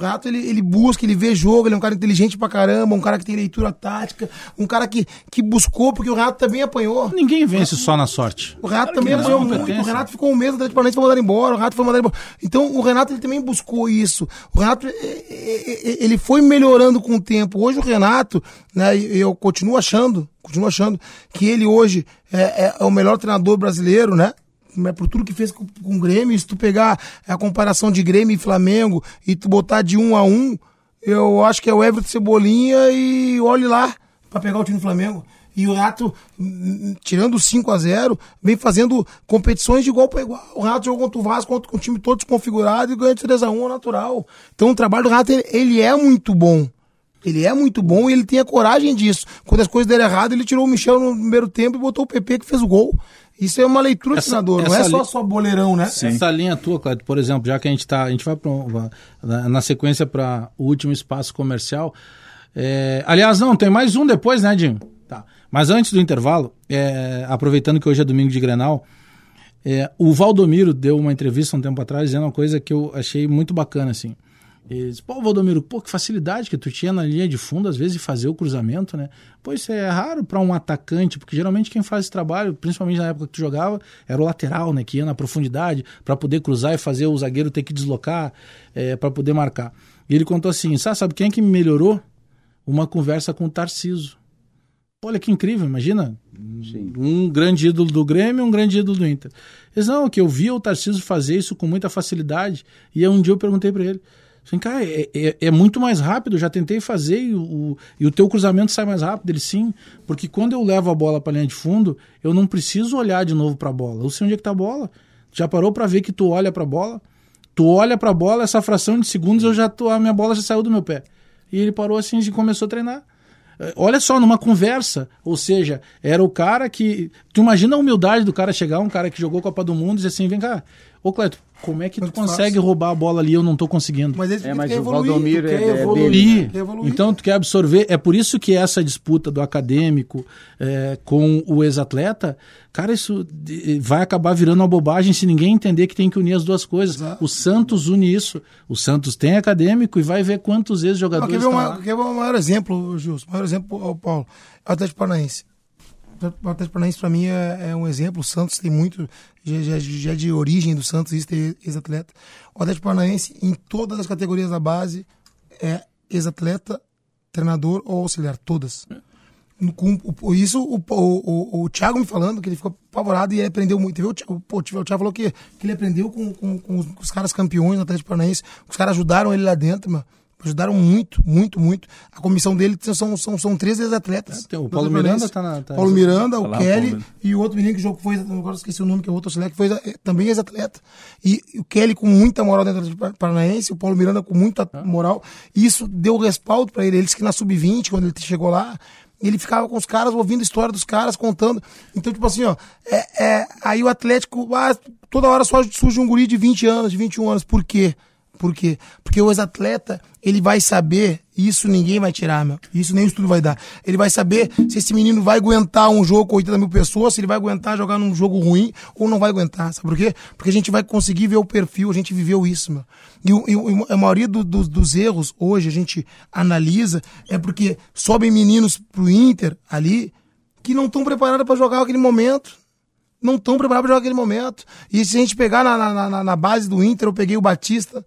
O Rato, ele, ele busca, ele vê jogo, ele é um cara inteligente pra caramba, um cara que tem leitura tática, um cara que, que buscou, porque o Rato também apanhou. Ninguém vence só na sorte. O Claro que também não, apanhou muito. O Renato ficou um mês Atlético Paranaense foi mandado embora. O Renato foi mandado embora. Então, o Renato ele também buscou isso. O Renato eh, eh, eh, ele foi melhorando com o tempo. Hoje o Renato, né, eu continuo achando, continuo achando que ele hoje é, é- é o melhor treinador brasileiro, né? Né, por tudo que fez com, com o Grêmio, se tu pegar a comparação de Grêmio e Flamengo e tu botar de um a um, eu acho que é o Everton Cebolinha e olhe lá pra pegar o time do Flamengo. E o Renato, hum, tirando o 5 a 0 vem fazendo competições de igual para igual. O Renato jogou contra o Vasco, contra, o time todo desconfigurado e ganha de 3 a 1 é natural. Então o trabalho do Renato, ele, ele é muito bom. Ele é muito bom e ele tem a coragem disso. Quando as coisas deram errado, ele tirou o Michel no primeiro tempo e botou o PP que fez o gol. Isso é uma leitura Essa- treinador, não é essa só, li- só boleirão, né? Essa linha tua, Cláudio, por exemplo, já que a gente tá, a gente vai pra, na, na sequência para o último espaço comercial. É, aliás, não, tem mais um depois, né, Dinho? Tá. Mas antes do intervalo, é, aproveitando que hoje é domingo de Grenal, É, o Valdomiro deu uma entrevista um tempo atrás dizendo uma coisa que eu achei muito bacana, assim. Ele disse, pô, Valdomiro, pô, que facilidade que tu tinha na linha de fundo, às vezes, de fazer o cruzamento, né? Pô, isso é raro para um atacante, porque geralmente quem faz esse trabalho, principalmente na época que tu jogava, era o lateral, né? Que ia na profundidade para poder cruzar e fazer o zagueiro ter que deslocar é, para poder marcar. E ele contou assim, sabe, sabe quem é que me melhorou? Uma conversa com o Tarciso. Olha que incrível, imagina. Sim. Um grande ídolo do Grêmio um grande ídolo do Inter. Eles não, que eu via o Tarcísio fazer isso com muita facilidade. E aí um dia eu perguntei para ele: assim, cara, é, é, é, muito mais rápido, já tentei fazer e o, e o teu cruzamento sai mais rápido. Ele sim, porque quando eu levo a bola para linha de fundo, eu não preciso olhar de novo para a bola. Eu sei onde é que tá a bola. Já parou para ver que tu olha para a bola? Tu olha para a bola, essa fração de segundos eu já tô, a minha bola já saiu do meu pé. E ele parou assim e começou a treinar. Olha só, numa conversa, ou seja, era o cara que. Tu imagina a humildade do cara chegar, um cara que jogou Copa do Mundo e dizer assim: vem cá, ô Cleto, como é que Muito tu consegue fácil. roubar a bola ali? Eu não estou conseguindo. Mas, ele é, mas o evoluir, Valdomiro é, é evoluir. Dele, né? Então tu quer absorver. É por isso que essa disputa do acadêmico é, com o ex-atleta, cara, isso vai acabar virando uma bobagem se ninguém entender que tem que unir as duas coisas. Exato. O Santos une isso. O Santos tem acadêmico e vai ver quantos ex-jogadores. Quer ver, uma, quer ver um maior exemplo, Gilson? O maior exemplo, Paulo. É o Atlético Paranaense. O Atlético Paranaense, para mim, é, é, um exemplo. O Santos tem muito, já, já, já de origem do Santos, isso tem ex-atleta. O Atlético Paranaense, em todas as categorias da base, é ex-atleta, treinador ou auxiliar, todas. Com, isso, o, o, o, Thiago me falando que ele ficou apavorado e ele aprendeu muito. O Thiago, pô, o Thiago falou que, que ele aprendeu com, com, com, os, com os caras campeões no Atlético Paranaense. Os caras ajudaram ele lá dentro, mano ajudaram muito, muito, muito. A comissão dele são, são, são três ex-atletas. É, o Paulo Miranda tá na. Tá Paulo Miranda, o Kelly Paulo. e o outro menino que jogou foi, agora esqueci o nome, que é outro que foi é, também ex-atleta. E, o Kelly com muita moral dentro do Paranaense, o Paulo Miranda com muita ah. moral. E isso deu respaldo para ele. Eles que na sub-20, quando ele chegou lá, ele ficava com os caras, ouvindo a história dos caras, contando. Então, tipo assim, ó, é, é, aí o Atlético, ah, toda hora só surge um guri de 20 anos, de 21 anos. Por quê? Por quê? Porque o ex-atleta, ele vai saber, isso ninguém vai tirar, meu. Isso nem o estudo vai dar. Ele vai saber se esse menino vai aguentar um jogo com 80 mil pessoas, se ele vai aguentar jogar num jogo ruim ou não vai aguentar. Sabe por quê? Porque a gente vai conseguir ver o perfil, a gente viveu isso, meu. E, e a maioria do, do, dos erros hoje a gente analisa é porque sobem meninos pro Inter ali que não estão preparados para jogar aquele momento não estão preparados para jogar aquele momento. E se a gente pegar na, na, na, na base do Inter, eu peguei o Batista,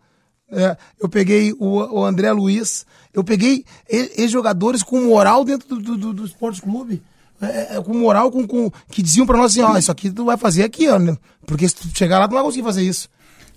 é, eu peguei o, o, André Luiz, eu peguei ex-jogadores com moral dentro do, do, do esporte clube. É, é, com moral, com, com que diziam para nós assim, ó, isso aqui tu vai fazer aqui, ó, né? porque se tu chegar lá tu não vai conseguir fazer isso.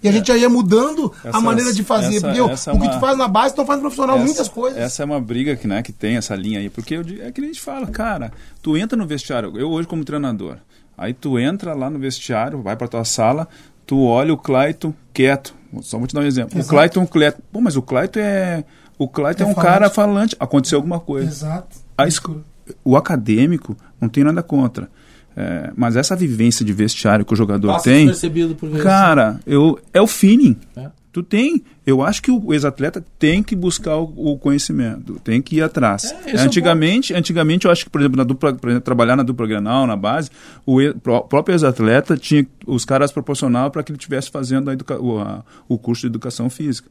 E a é. gente já ia mudando essa, a maneira de fazer. Essa, porque essa o, é uma, que tu faz na base, tu faz no profissional muitas coisas. Essa é uma briga que, né, que tem essa linha aí. Porque eu, é que a gente fala, cara, tu entra no vestiário, eu hoje como treinador, aí tu entra lá no vestiário, vai pra tua sala, tu olha o Clayton quieto, só vou te dar um exemplo. Exato. O Clayton, o Clayton, pô, mas o Clayton é. O Clayton é, é um falante. cara falante. Aconteceu alguma coisa. Exato. A esco... O acadêmico não tem nada contra. É, mas essa vivência de vestiário que o jogador Passa tem. Por cara, eu, é o feeling. É. Tu tem. Eu acho que o ex-atleta tem que buscar o, o, conhecimento, tem que ir atrás. É, antigamente, é antigamente, eu acho que, por exemplo, na dupla, exemplo, trabalhar na dupla Grenal, na base, o e, pro, próprio ex-atleta tinha os caras proporcionavam para que ele estivesse fazendo a educa, o, a, o curso de educação física.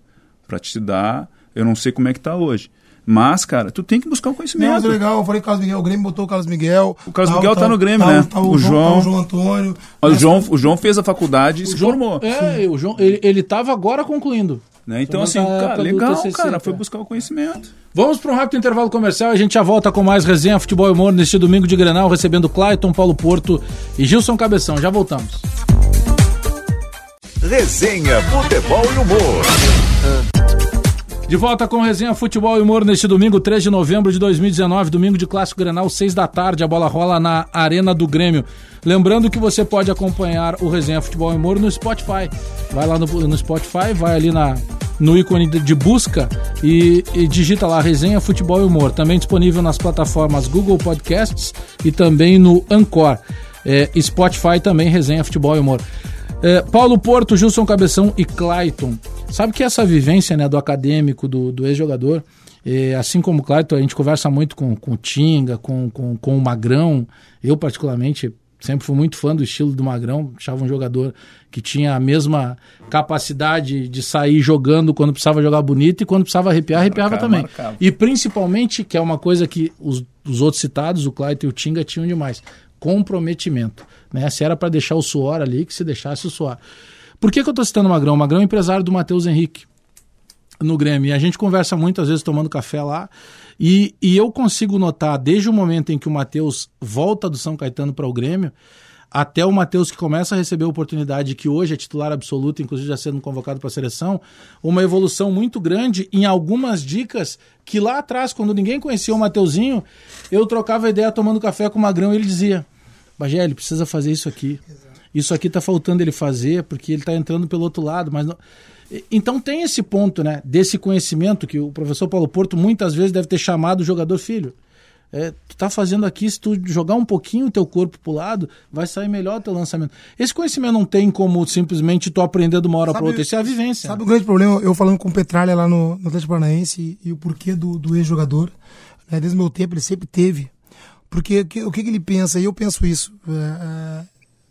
Para te dar, eu não sei como é que está hoje. Mas, cara, tu tem que buscar o conhecimento. Não, mas legal, eu falei Carlos Miguel, o Grêmio botou o Carlos Miguel. O Carlos tá, Miguel tá, tá no Grêmio, tá, né? Tá o, o, João, tá o João Antônio. O João, o João fez a faculdade e se João, formou. É, Sim. o João, ele, ele tava agora concluindo. Né? Então, assim, cara, legal, TCC, cara, foi buscar o conhecimento. Vamos para um rápido intervalo comercial e a gente já volta com mais resenha Futebol e Humor neste domingo de Grenal, recebendo Clayton, Paulo Porto e Gilson Cabeção. Já voltamos. Resenha Futebol e Humor. De volta com resenha Futebol e Humor neste domingo, 3 de novembro de 2019, domingo de Clássico Grenal, 6 da tarde. A bola rola na Arena do Grêmio. Lembrando que você pode acompanhar o Resenha Futebol e Humor no Spotify. Vai lá no, no Spotify, vai ali na, no ícone de busca e, e, digita lá Resenha Futebol e Humor. Também disponível nas plataformas Google Podcasts e também no Anchor. É, Spotify também, Resenha Futebol e Humor. É, Paulo Porto, Gilson Cabeção e Clayton. Sabe que essa vivência né, do acadêmico, do, do ex-jogador, é, assim como o Clayton, a gente conversa muito com, com o Tinga, com, com, com o Magrão. Eu, particularmente, Sempre fui muito fã do estilo do Magrão, achava um jogador que tinha a mesma capacidade de sair jogando quando precisava jogar bonito e quando precisava arrepiar, arrepiava Marcava, também. marcava. E principalmente, que é uma coisa que os, os outros citados, o Clayton e o Tinga, tinham demais, comprometimento. Né? Se era para deixar o suor ali, que se deixasse o suor. Por que, que eu estou citando o Magrão? O Magrão é empresário do Matheus Henrique no Grêmio. E a gente conversa muito, às vezes, tomando café lá. E, e eu consigo notar, desde o momento em que o Matheus volta do São Caetano para o Grêmio, até o Matheus que começa a receber a oportunidade, que hoje é titular absoluto, inclusive já sendo convocado para a seleção, uma evolução muito grande em algumas dicas que lá atrás, quando ninguém conhecia o Mateuzinho, eu trocava ideia tomando café com o Magrão e ele dizia: Bagé, ele precisa fazer isso aqui. Isso aqui está faltando ele fazer, porque ele está entrando pelo outro lado, mas não... Então tem esse ponto, né, desse conhecimento que o professor Paulo Porto muitas vezes deve ter chamado o jogador filho. É, tu tá fazendo aqui, se tu jogar um pouquinho o teu corpo pro lado, vai sair melhor o teu lançamento. Esse conhecimento não tem como simplesmente tu aprender de uma hora para outra, isso é a vivência. Sabe o grande problema? Eu falando com o Petralha lá no, no Atlético Paranaense e, e o porquê do, do ex-jogador, né, desde o meu tempo ele sempre teve. Porque o que, o que ele pensa? E eu penso isso. é, é,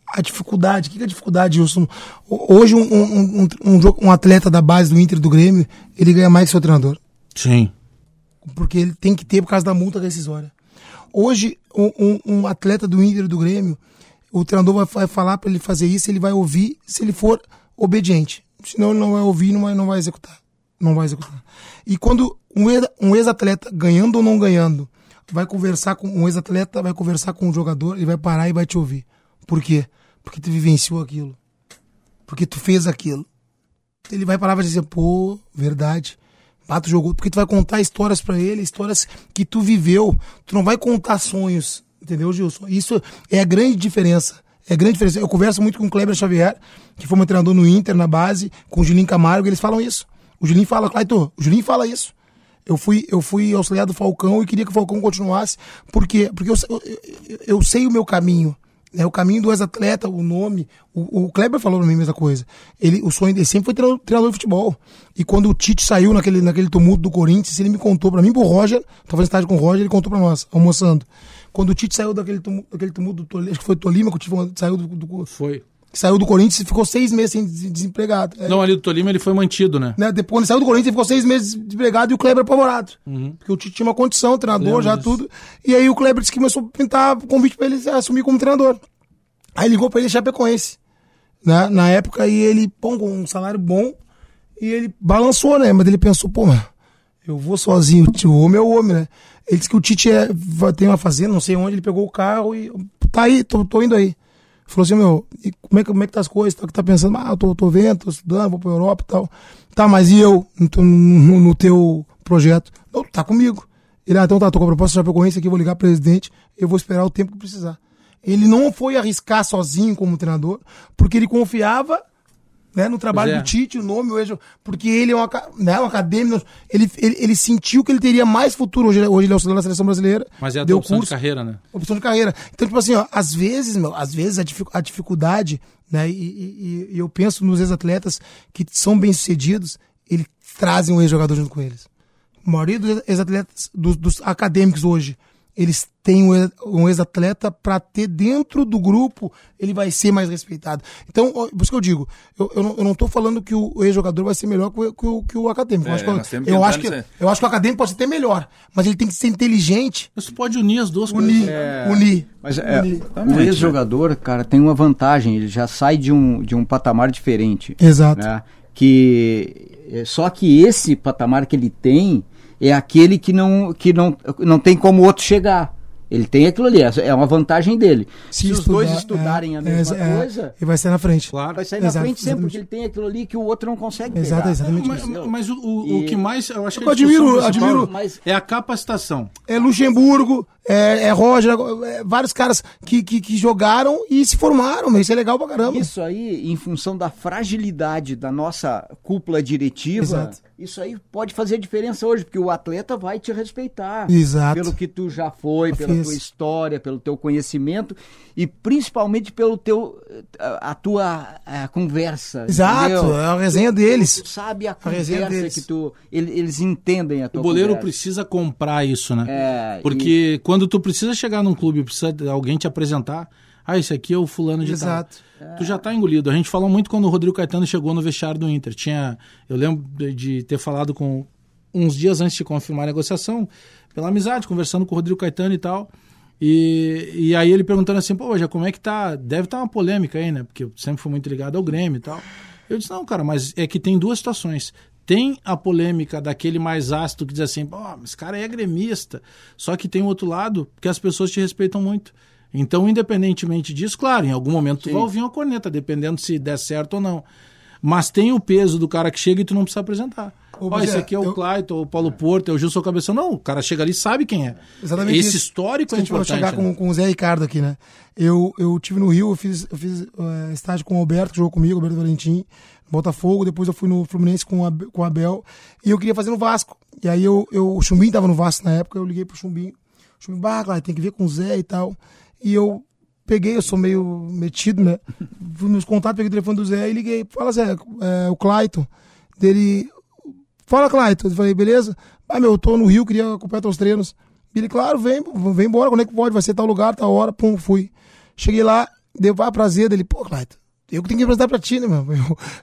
a dificuldade, o que, é a dificuldade, Wilson? Ho- Hoje um, um, um, um, atleta da base do Inter do Grêmio, ele ganha mais que seu treinador. Sim. porque ele tem que ter por causa da multa rescisória. Hoje, um, um- atleta do Inter do Grêmio, o treinador vai, falar para ele fazer isso, ele vai ouvir se ele for obediente. Senão ele não vai ouvir, não vai, não vai executar. Não vai executar. E quando um ex-atleta, ganhando ou não ganhando, vai conversar com um ex-atleta, vai conversar com o jogador, ele vai parar e vai te ouvir. Por quê? Porque tu vivenciou aquilo. Porque tu fez aquilo ele vai parar e vai dizer, pô, verdade. Tu jogou. Porque tu vai contar histórias pra ele, histórias que tu viveu. Tu não vai contar sonhos. Entendeu, Gilson? Isso é a grande diferença. É a grande diferença. Eu converso muito com o Kleber Xavier, que foi meu treinador no Inter, na base, com o Julinho Camargo, eles falam isso. O Julinho fala, Claito, o Julinho fala isso. Eu fui, eu fui auxiliar do Falcão e queria que o Falcão continuasse. Por quê? Porque eu, eu, eu- sei o meu caminho. Né? O caminho do ex-atleta, o nome. O, o Kleber falou pra mim a mesma coisa. Ele, o sonho dele sempre foi treinador, de futebol. E quando o Tite saiu naquele, naquele tumulto do Corinthians, ele me contou pra mim, pro Roger, tava fazendo estágio com o Roger, ele contou pra nós, almoçando. Quando o Tite saiu daquele tumulto, daquele tumulto do Tolima, acho que foi Tolima, que o Tite saiu do, do, Foi. Saiu do Corinthians e ficou seis meses sem des- desempregado. É, Não, ali do Tolima ele foi mantido, né? né? Depois ele saiu do Corinthians, ele ficou seis meses desempregado e o Kleber apavorado. Porque o Tite tinha uma condição, treinador, Lembro já disso. tudo. E aí o Kleber disse que começou a pintar convite pra ele assumir como treinador. Aí ligou pra ele Chapecoense. Né? Na época, e ele, pô, com um salário bom, e ele balançou, né? Mas ele pensou, pô, mas eu vou sozinho, o homem é o homem, né? Ele disse que o Tite é, tem uma fazenda, não sei onde, ele pegou o carro e tá aí, tô, tô indo aí. Falou assim, meu, como é que, como é que tá as coisas? Tá, que tá pensando, ah, eu tô, tô vendo, tô estudando, vou pra Europa e tal. Tá, mas e eu no, no, no teu projeto? Não, tá comigo. Ele, ah, então tá, tô com a proposta de Chapecoense aqui, vou ligar pro presidente, eu vou esperar o tempo que precisar. Ele não foi arriscar sozinho como treinador, porque ele confiava né, no trabalho é. do Tite, o nome, o Ejo, porque ele é um, né, um acadêmico, ele, ele, ele sentiu que ele teria mais futuro. Hoje, ele- hoje ele é auxiliar da seleção brasileira. Mas é a deu opção de curso, carreira, né? opção de carreira. Então, tipo assim, ó, às vezes, meu, às vezes a, dificu- a dificuldade, né, e, e- e eu penso nos ex-atletas que são bem-sucedidos, eles trazem um ex-jogador junto com eles. A maioria dos ex-atletas, dos, dos acadêmicos hoje, eles têm um ex- ex-atleta para ter dentro do grupo, ele vai ser mais respeitado. Então, por isso que eu digo, eu, eu, não, eu não tô falando que o ex-jogador vai ser melhor que o, que o, que o acadêmico. Eu É, acho que- que eu, acho que, eu acho que o acadêmico pode ser até melhor, mas ele tem que ser inteligente tu pode unir as duas Unir, coisas. unir. Mas é, unir. o ex-jogador, cara, tem uma vantagem, ele já sai de um, de um patamar diferente. Exato. né? Que é, só que esse patamar que ele tem é aquele que não que não, não tem como o outro chegar. Ele tem aquilo ali, é uma vantagem dele. Se, os dois estudar, estudarem é, a mesma é, coisa, Ele vai sair na frente. Claro. vai sair na Exato, frente sempre, exatamente. porque ele tem aquilo ali que o outro não consegue Exato, exatamente. Mas, mas o, o, o E- que mais eu acho que Eu admiro- admiro- mas- é a capacitação. É Luxemburgo, é, é Roger, é vários caras que, que, que jogaram e se formaram. Isso é legal pra caramba. Isso aí, em função da fragilidade da nossa cúpula diretiva, Exato. Isso aí pode fazer diferença hoje, porque o atleta vai te respeitar. Exato. Pelo que tu já foi, Já pela fiz. tua história, pelo teu conhecimento e principalmente pelo teu a, a tua a conversa. Exato, entendeu? é a resenha deles. Tu sabe a resenha conversa deles. que tu ele- eles entendem a tua O boleiro conversa. precisa comprar isso, né? É, Porque quando tu precisa chegar num clube, precisa de alguém te apresentar, Ah, esse aqui é o fulano de Exato. tal. Tu já tá engolido. A gente falou muito quando o Rodrigo Caetano chegou no vestiário do Inter. Tinha, eu lembro de- ter falado com uns dias antes de confirmar a negociação, pela amizade, conversando com o Rodrigo Caetano e tal. E, e aí ele perguntando assim, pô, já como é que tá? Deve estar uma polêmica aí, né? Porque eu sempre fui muito ligado ao Grêmio e tal. Eu disse, não, cara, mas é que tem duas situações. Tem a polêmica daquele mais ácido que diz assim, pô, mas esse cara é gremista. Só que tem o outro lado que as pessoas te respeitam muito. Então, independentemente disso, claro, em algum momento tu vai ouvir uma corneta, dependendo se der certo ou não. Mas tem o peso do cara que chega e tu não precisa apresentar. Ô, Ó, esse Bagé, aqui é o eu- Clayton, o Paulo Porto, é o Gilson Cabeção. Não, o cara chega ali e sabe quem é. Exatamente Esse isso. histórico é a gente for importante. chegar né? com, com o Zé Ricardo aqui, né? Eu, eu tive no Rio, eu fiz, eu fiz eh, estágio com o Alberto, que jogou comigo, Alberto Valentim, Botafogo, depois eu fui no Fluminense com o Ab- com o Abel, e eu queria fazer no Vasco. E aí eu, eu, o Chumbinho tava no Vasco na época, eu liguei pro Chumbinho. O Chumbinho, bah, claro, tem que ver com o Zé e tal. E eu peguei, eu sou meio metido, né? Fui nos contatos, peguei o telefone do Zé e liguei. Fala, Zé, é, o Clayton. Dele, Fala, Clayton. Eu falei, beleza? Ah, meu, eu tô no Rio, queria acompanhar teus treinos. Ele, claro, vem, vem embora, quando é que pode? Vai ser tal lugar, tal hora, pum, fui. Cheguei lá, deu ah, prazer dele, pô, Clayton, eu que tenho que apresentar pra ti, né, meu?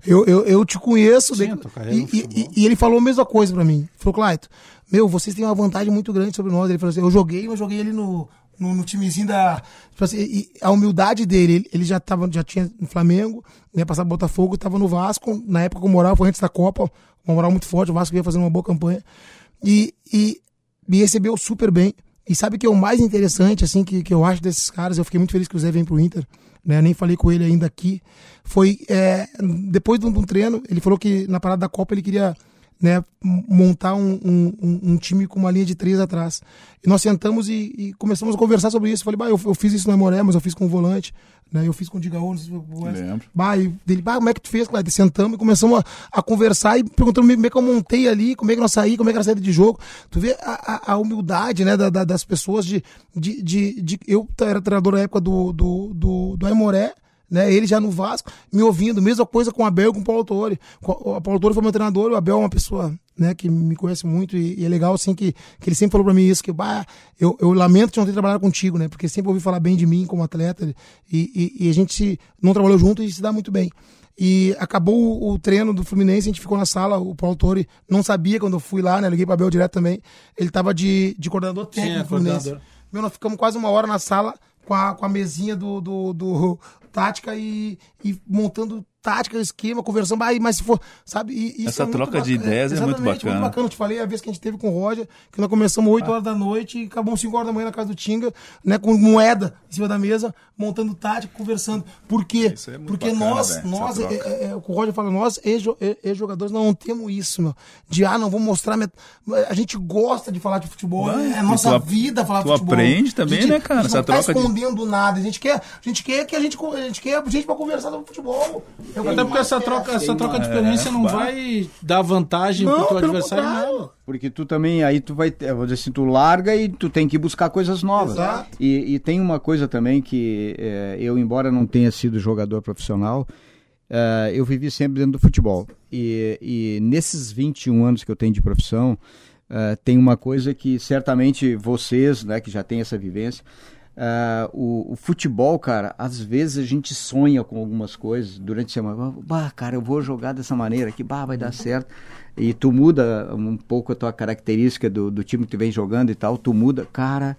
Eu, eu, eu, eu te conheço. Daí- tua carreira e, e, e- ele falou a mesma coisa pra mim. Ele falou, Clayton, meu, vocês têm uma vantagem muito grande sobre nós. Ele falou assim, eu joguei, mas joguei ali no, no, no timezinho da. tipo assim, e a humildade dele, ele, já, tava, já tinha no Flamengo, ia passar Botafogo, tava no Vasco, na época com Moral, foi antes da Copa, uma moral muito forte, o Vasco ia fazendo uma boa campanha. E, e me recebeu super bem. E sabe que é o mais interessante, assim, que, que eu acho desses caras? Eu fiquei muito feliz que o Zé vem pro Inter, né? Nem falei com ele ainda aqui. Foi, é, depois de um, de um treino, ele falou que na parada da Copa ele queria né, montar um, um, um- time com uma linha de três atrás. E nós sentamos e, e começamos a conversar sobre isso. Falei, bah, eu, eu fiz isso no Amoré, mas eu fiz com o volante, né? Eu fiz com o Digaú, não sei se. Lembro. Bah, e dele, bah, como é que tu fez, Cláudio? Sentamos e começamos a, a conversar e perguntando como é que eu montei ali, como é que nós saí, como é que era a saída de jogo. Tu vê a, a- a humildade, né, da- da- das pessoas de, de, de, de- Eu era treinador na época do, do, do, do Aimoré, né? Ele já no Vasco, me ouvindo, mesma coisa com o Abel e com o Paulo Autori. O Paulo Autori foi meu treinador, o Abel é uma pessoa, né, que me conhece muito e, e é legal, assim, que, que ele sempre falou pra mim isso, que, bah, eu, eu lamento de não ter trabalhado contigo, né, porque sempre ouvi falar bem de mim como atleta e, e, e a gente se, não trabalhou junto e se dá muito bem. E acabou o, o treino do Fluminense, a gente ficou na sala, o Paulo Autori não sabia quando eu fui lá, né, liguei pro Abel direto também, ele tava de, de coordenador técnico é, do Fluminense. coordenador. Meu, nós ficamos quase uma hora na sala com a, com a mesinha do, do, do tática e, e montando tática, esquema, conversando, ah, mas se for, sabe? E, Essa é muito troca de ideias é muito exatamente, bacana. muito bacana. Eu te falei a vez que a gente teve com o Roger, que nós começamos 8 horas da noite e acabamos 5 horas da manhã na casa do Tinga, né, com moeda em cima da mesa, montando tática, conversando. Por quê? É muito Porque bacana, nós, velho, nós é, é, é, o Roger fala, nós, ex-jo- ex-jogadores, não temos isso, meu. De, ah, não vou mostrar. Minha... A gente gosta de falar de futebol, Ué, é nossa tu vida falar tu de futebol. aprende também, gente- né, cara, A gente essa não tá troca de- escondendo nada. A gente quer, a gente quer que a gente, a gente quer gente pra conversar sobre futebol. Até porque essa troca, essa troca de experiência não bah. vai dar vantagem Não, pro teu adversário nada. Porque tu também, aí tu vai, ter- vou dizer assim, tu larga e tu tem que buscar coisas novas. Exato. E, e tem uma coisa também que eh, eu, embora não tenha sido jogador profissional, eh, eu vivi sempre dentro do futebol. E, e nesses 21 anos que eu tenho de profissão, eh, tem uma coisa que certamente vocês, né, que já têm essa vivência, eh, o, o futebol, cara, às vezes a gente sonha com algumas coisas durante a semana. Bah, cara, eu vou jogar dessa maneira aqui, bah, vai dar certo. E tu muda um pouco a tua característica do, do time que tu vem jogando e tal, tu muda, cara,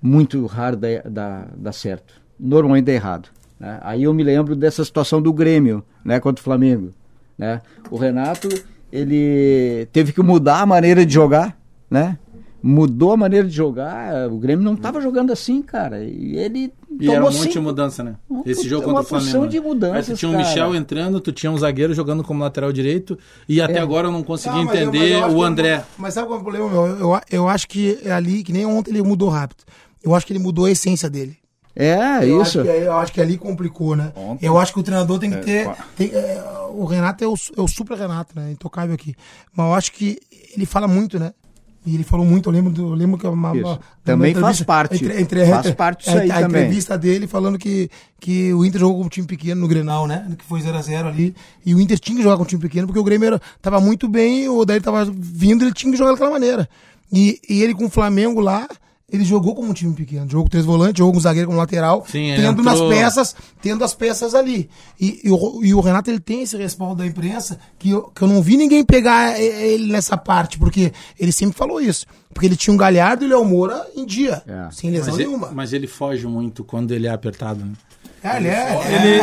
muito raro dar certo. Normalmente dá errado. né? Aí eu me lembro dessa situação do Grêmio, né, contra o Flamengo. Né? O Renato, ele teve que mudar a maneira de jogar, né? Mudou a maneira de jogar, o Grêmio não estava jogando assim, cara. E ele E era um tomou monte de mudança, né? Uma Esse jogo uma contra o Flamengo. porção né? de mudanças, Aí tu tinha um cara. Michel entrando, tu tinha um zagueiro jogando como lateral direito, e até É. agora eu não consegui Ah, eu- entender eu o André. Mas sabe qual é o problema, meu? Eu, eu, eu acho que é ali, que nem ontem ele mudou rápido. Eu acho que ele mudou a essência dele. É, Eu isso. Acho que, eu acho que ali complicou, né? Ontem- Eu acho que o treinador tem que É, ter. tem- é, o Renato é o, é o super Renato, né? Intocável aqui. Mas eu acho que ele fala muito, né? E ele falou muito, eu lembro, do, eu lembro que uma, uma- uma Também faz parte. Entre, entre, Faz parte disso a, aí a também. entrevista dele falando que, que o Inter jogou com um time pequeno no Grenal, né? Que foi 0x0 ali. E o Inter tinha que jogar com um time pequeno, porque o Grêmio era, tava muito bem, o Odair tava vindo, ele tinha que jogar daquela maneira. E, e ele com o Flamengo lá, ele jogou como um time pequeno. Jogou com três volantes, jogou com um zagueiro como lateral, Sim, ele tendo entrou- nas peças, tendo as peças ali. E, e o, e o Renato ele tem esse respaldo da imprensa que eu, que eu não vi ninguém pegar eh, ele nessa parte, porque ele sempre falou isso. Porque ele tinha um Galhardo e o Léo Moura em dia, É. sem lesão Mas ele, nenhuma. mas ele foge muito quando ele é apertado. Né? É, ele é,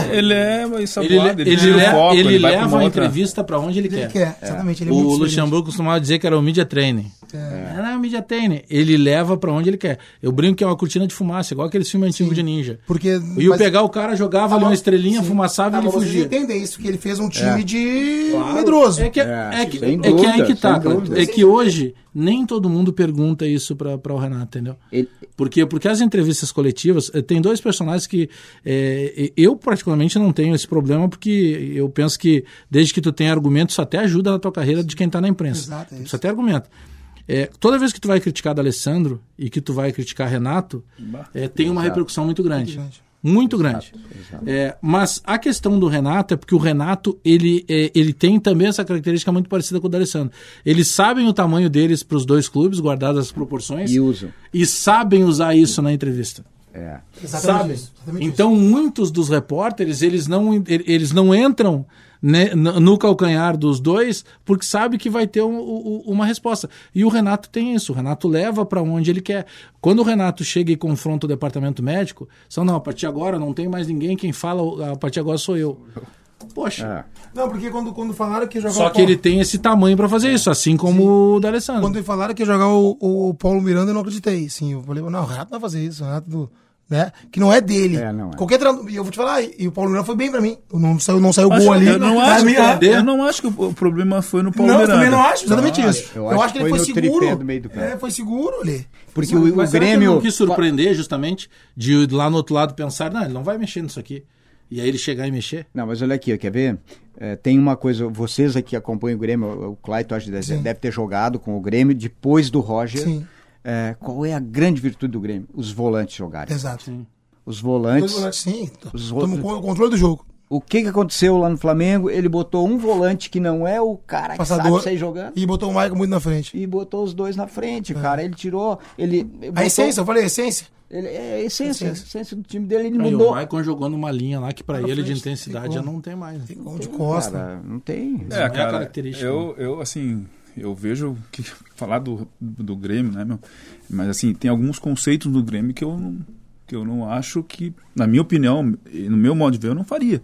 Ele, ele é Ele, ensaboado, ele, tira o le- foco, ele pra leva uma a entrevista pra onde ele, ele quer. quer, exatamente. Ele é o muito diferente. Luxemburgo costumava dizer que era o media training. É. Não é o media training. Ele leva pra onde ele quer. Eu brinco que é uma cortina de fumaça, igual aqueles filmes antigos de ninja. Porque, E o mas- pegar o cara, jogava ali uma estrelinha, fumaçava Ah, e ele mas vocês fugia. entendem isso, que ele fez um time de medroso. É que, É, é, que, é que aí que tá. É que hoje nem todo mundo pergunta isso pra, pra o Renato, entendeu? Ele- Porque, porque as entrevistas coletivas, eh, tem dois personagens que eh, eu particularmente não tenho esse problema, porque eu penso que desde que tu tem argumento, isso até ajuda na tua carreira de quem tá na imprensa. Exato, é isso. Isso até argumento. Eh, toda vez que tu vai criticar da Alessandro e que tu vai criticar Renato, eh, tem uma repercussão muito grande. grande. Muito grande. É, mas a questão do Renato é porque o Renato ele, é, ele tem também essa característica muito parecida com o da Alessandro. Eles sabem o tamanho deles para os dois clubes, guardadas as proporções, E usam. e sabem usar isso na entrevista. É. Exatamente Sabe? isso, exatamente Então muitos dos repórteres eles não, eles não entram né, no calcanhar dos dois porque sabe que vai ter um- um- uma resposta. E o Renato tem isso. O Renato leva para onde ele quer. Quando o Renato chega e confronta o departamento médico, são não, a partir de agora não tem mais ninguém, quem fala a partir de agora sou eu. Poxa. Não, porque quando, quando falaram que ia jogar Só o que ele Paulo, tem esse tamanho para fazer isso, assim como o da Alessandro. quando falaram que ia jogar o, o Paulo Miranda, eu não acreditei. Sim, eu falei, não, o Renato não vai fazer isso, o Renato do, né? Que não é dele. É, não é. Qualquer treinador, e eu vou te falar, e o Paulo Miranda foi bem pra mim. Não saiu, não saiu gol ali. eu, não acho, mim, que- é. eu não acho que o o problema foi no Paulo Não, eu também não acho, exatamente Não, isso. eu Eu, acho acho que que ele foi seguro. do meio do campo. É, foi seguro ali. Porque o, o Mas que ele Grêmio. não quis surpreender justamente de ir lá no outro lado pensar, não, ele não vai mexer nisso aqui. E aí ele chegar e mexer. Não, mas olha aqui, quer ver? É, tem uma coisa, vocês aqui que acompanham o Grêmio, o Clayton acho que deve, deve ter jogado com o Grêmio depois do Roger. Sim. É, qual é a grande virtude do Grêmio? Os volantes jogarem. Exato. Os Dois volantes. volantes, sim. Os Toma outros- o controle do jogo. O que, que aconteceu lá no Flamengo? Ele botou um volante que não é o cara que Passador. sabe sair jogando. E botou o Michael muito na frente. E botou os dois na frente, cara. Ele tirou. Ele. A botou- essência, eu falei, a essência. Ele, é a essência, a Essência. essência do time dele. Ele Aí mudou. o Maicon jogou numa linha lá que pra Pra ele de frente, intensidade tem já não tem mais. Tem gol de costa. Cara, não tem. Não é a É, cara, característica. eu, eu, assim, eu vejo que falar do, do Grêmio, né, meu? Mas, assim, tem alguns conceitos do Grêmio que eu não, que eu não acho que, na minha opinião, no meu modo de ver, eu não faria.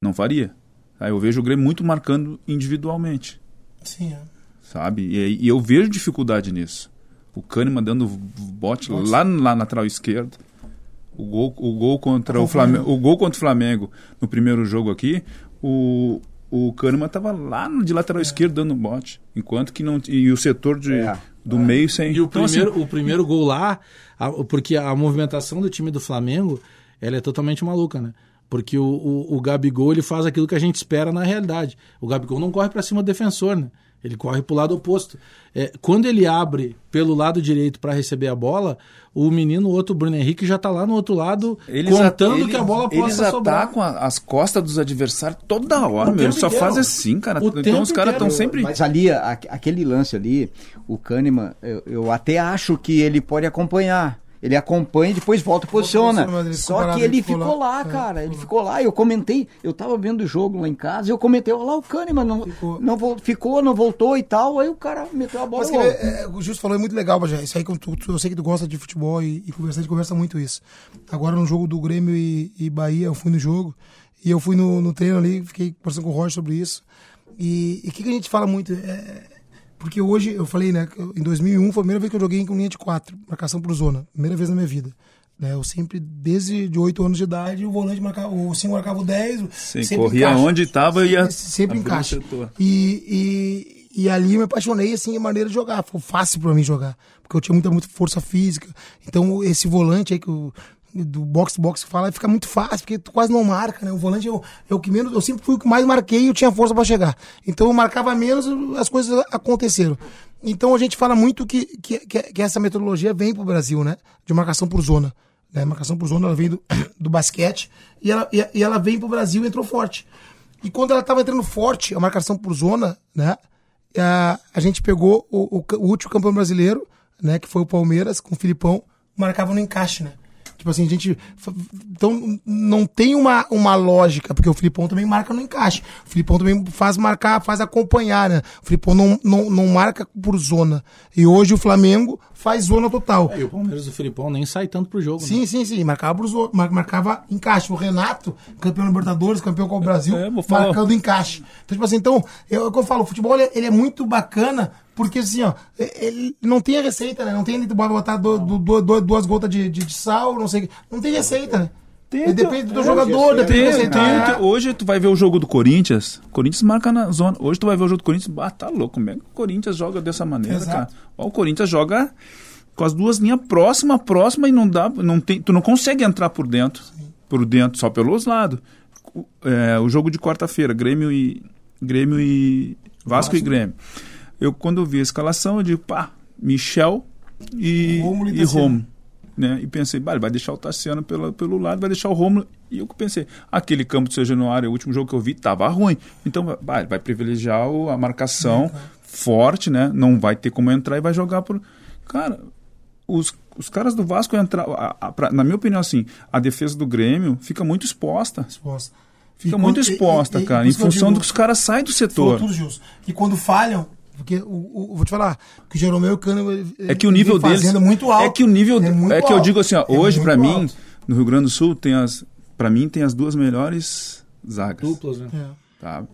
Não faria. Aí eu vejo o Grêmio muito marcando individualmente, Sim, é. sabe? E, e eu vejo dificuldade nisso. O Kahneman dando bote lá na lateral esquerdo. O gol, o gol contra o Flamengo, o gol contra o Flamengo no primeiro jogo aqui, o o Kahneman estava lá de lateral esquerdo dando bote, enquanto que não e o setor de, É. do meio sem. E o Então, assim, primeiro, o primeiro gol lá, a- porque a movimentação do time do Flamengo, ela é totalmente maluca, né? Porque o, o, o Gabigol, ele faz aquilo que a gente espera na realidade. O Gabigol não corre para cima do defensor, né? Ele corre para o lado oposto. É, quando ele abre pelo lado direito para receber a bola, o menino, o outro Bruno Henrique, já tá lá no outro lado, Eles contando eles- que a bola Eles possa sobrar. atacam a- as costas dos adversários toda hora, O meu. Eles só inteiro. fazem assim, cara. O então os caras estão sempre. Mas ali, a- aquele lance ali, o Kahneman, eu, eu até acho que ele pode acompanhar. Ele acompanha e depois volta e posiciona. Só que ele ele ficou ficou lá. lá, É, cara. Ele ficou lá. Eu comentei, eu tava vendo o jogo lá em casa, eu comentei, olha lá o Kahneman, não Ficou. não ficou, não voltou e tal. Aí o cara meteu a bola. Mas que, logo. é, o Justo falou é muito legal, Bajé. Isso aí que tu- eu sei que tu gosta de futebol e, e conversa, a gente conversa muito isso. Agora no jogo do Grêmio e, e Bahia, eu fui no jogo e eu fui no, no treino ali, fiquei conversando com o Roger sobre isso. E o que, que a gente fala muito? É, porque hoje, eu falei, né, eu- em 2001 foi a primeira vez que eu joguei com linha de quatro, marcação por zona. Primeira vez na minha vida. Né, eu sempre, desde de 8 anos de idade, o volante marcava, o 5 marcava o 10. Sim, sempre corria encaixa. onde tava e ia Sempre encaixa. E, e, e ali eu me apaixonei, assim, a maneira de jogar. Foi fácil pra mim jogar. Porque eu tinha muita, muita força física. Então, esse volante aí que o do box box que fala, fica muito fácil, porque tu quase não marca, né? O volante é o que menos, eu sempre fui o que mais marquei e eu tinha força pra chegar. Então eu marcava menos, as coisas aconteceram. Então a gente fala muito que, que, que, essa metodologia vem pro Brasil, né? De marcação por zona. Né? Marcação por zona, ela vem do, do basquete e ela, e, e ela vem pro Brasil e entrou forte. E quando ela estava entrando forte, a marcação por zona, né? A, a gente pegou o, o, o último campeão brasileiro, né, que foi o Palmeiras com o Filipão, marcava no encaixe, né? Tipo assim, a gente. Então, não tem uma, uma lógica, porque o Filipão também marca no encaixe. O Filipão também faz marcar, faz acompanhar, né? O Filipão não, não, não marca por zona. E hoje o Flamengo faz zona total. É, e o Palmeiras do Filipão nem sai tanto pro jogo. Sim, né? sim, sim. Marcava, por zona, marcava encaixe. O Renato, campeão Libertadores, campeão com o Brasil, É, vou falar. marcando encaixe. Então, tipo assim, então, eu, é o que eu falo, o futebol ele, ele é muito bacana. Porque assim, ó, ele não tem a receita, né? Não tem tu vai botar do, do, do- do- duas gotas de, de, de sal, não sei. o quê. Não tem receita, né? Tem, Ele depende do é, jogador, depende Tem, do receita. tem, Ah, tem. hoje tu vai ver o jogo do Corinthians, Corinthians marca na zona. Hoje tu vai ver o jogo do Corinthians, ah, tá louco, como é que o Corinthians joga dessa maneira, Exato. cara? Ó, o Corinthians joga com as duas linhas próxima, próxima e não dá, não tem, tu não consegue entrar por dentro, por dentro, só pelos lados. O, é, o jogo de quarta-feira, Grêmio e Grêmio e Vasco, e Grêmio. Eu quando eu vi a escalação, eu digo, pá, Michel e Rômulo e e. Romulo né? E pensei, bah, ele vai deixar o Tassiano pelo, pelo lado, vai deixar o Romulo. E eu pensei, aquele campo de São Januário, o último jogo que eu vi, tava ruim. Então, ele vai privilegiar o- a marcação forte, né? Não vai ter como entrar e vai jogar por. Cara, os, os caras do Vasco entrar. a- a- pra- na minha opinião, assim, a defesa do Grêmio fica muito exposta. Exposta. Fica E muito e- exposta, e- e cara, por em função digo, do que os caras saem do setor. tudo, Gilson. E quando falham, porque o, o- vou te falar, que o Jeromel e o Cano É que o nível deles fazendo muito alto. É que o nível É, muito é que eu alto. digo assim, ó, É hoje pra mim alto. no Rio Grande do Sul tem as para mim tem as duas melhores zagas, Duplas, né? É. tá?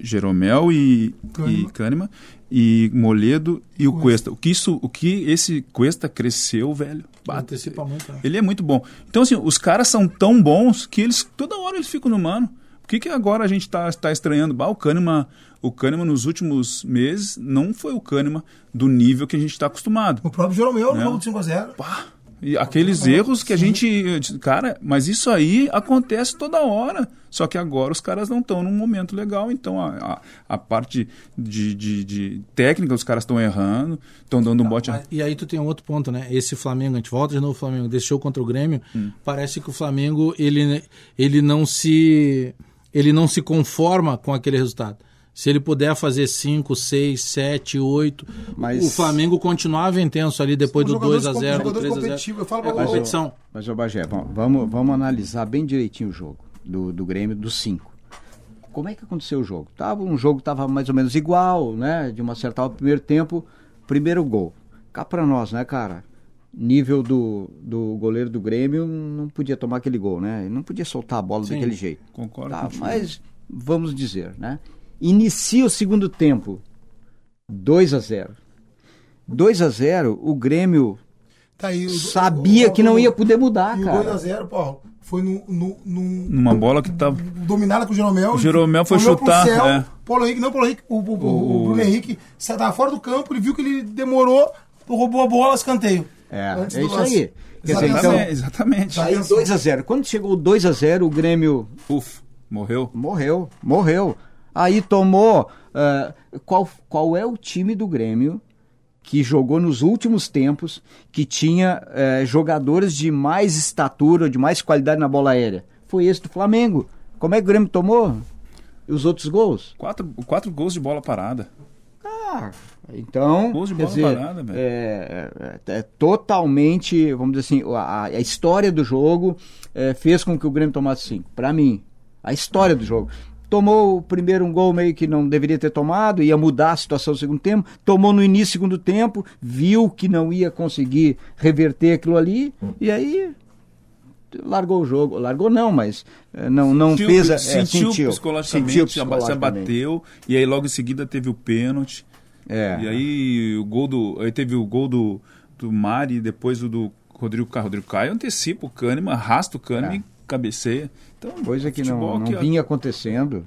Jeromel e Kahneman. e Kahneman e Moledo e o Cuesta. Cuesta. O que isso, o que esse Cuesta cresceu, velho. Antecipa muito, né? Ele é muito bom. Então assim, os caras são tão bons que eles toda hora eles ficam no mano. Por que, que agora a gente tá, tá estranhando? Bah, o Kahneman, o Kahneman nos últimos meses não foi o Kahneman do nível que a gente está acostumado. O próprio Jeromel no É. jogo de 5x0. Pá, e aqueles erros que a gente. Cara, mas isso aí acontece toda hora. Só que agora os caras não estão num momento legal. Então a, a, a parte de, de, de técnica, os caras estão errando, estão dando um bote. E aí tu tem um outro ponto, né? Esse Flamengo, a gente volta de novo ao Flamengo, jogo contra o Grêmio, Hum. parece que o Flamengo, ele, ele não se ele não se conforma com aquele resultado. Se ele puder fazer 5, 6, 7, 8, Mas- o Flamengo continuava intenso ali depois do 2 jogadores a 0 do jogadores 3 a 0 competitivos. Eu falo É pra você. competição. Mas, ô Bagé, vamos, vamos, vamos analisar bem direitinho o jogo do, do Grêmio dos cinco. Como é que aconteceu o jogo? Tava, um jogo estava mais ou menos igual, né? De uma certa hora, primeiro tempo, primeiro gol. Cá pra nós, né, cara? Nível do, do goleiro do Grêmio não podia tomar aquele gol, né? Ele não podia soltar a bola Sim, daquele jeito. Concordo Tá, mas vamos dizer, né? Inicia o segundo tempo, 2 a 0. 2 a 0, o Grêmio Tá aí, o- sabia o- que não o- ia poder mudar, E o cara. 2x0, Paulo, foi no, no, num- Numa bola que tava. dominada com o Jeromel. O Jeromel foi chutar, Céu, é. Paulo Henrique, não, Paulo Henrique, o, o, o, o Bruno Henrique estava fora do campo, ele viu que ele demorou, roubou a bola, escanteio. É, é isso lance. aí. Quer dizer, Exatamente. então, Exatamente. aí 2 a 0. Quando chegou o 2 a 0, o Grêmio Uf, morreu. morreu, morreu. Aí tomou. ah, qual, qual é o time do Grêmio que jogou nos últimos tempos, que tinha eh, jogadores de mais estatura, de mais qualidade na bola aérea? Foi esse do Flamengo. Como é que o Grêmio tomou? E os outros gols? Quatro, quatro gols de bola parada. Ah, então, Gols de bola dizer, parada, velho. é, é- é totalmente, vamos dizer assim, a, a história do jogo é, fez com que o Grêmio tomasse cinco. Para mim, a história do jogo. Tomou o primeiro um gol meio que não deveria ter tomado, ia mudar a situação no segundo tempo. Tomou no início do segundo tempo, viu que não ia conseguir reverter aquilo ali, e aí largou o jogo. Largou não, mas eh, não, não Sentiu- fez a, é, sentiu, sentiu, psicologicamente, sentiu se aba- se psicologicamente. abateu, e aí logo em seguida teve o pênalti. É. E aí o gol do. Aí teve o gol do, do Mari, depois o do Rodrigo Caio. Rodrigo Caio antecipa o Kahneman, arrasta o Kahneman É. e cabeceia. Então, Coisa que não, não que- vinha acontecendo.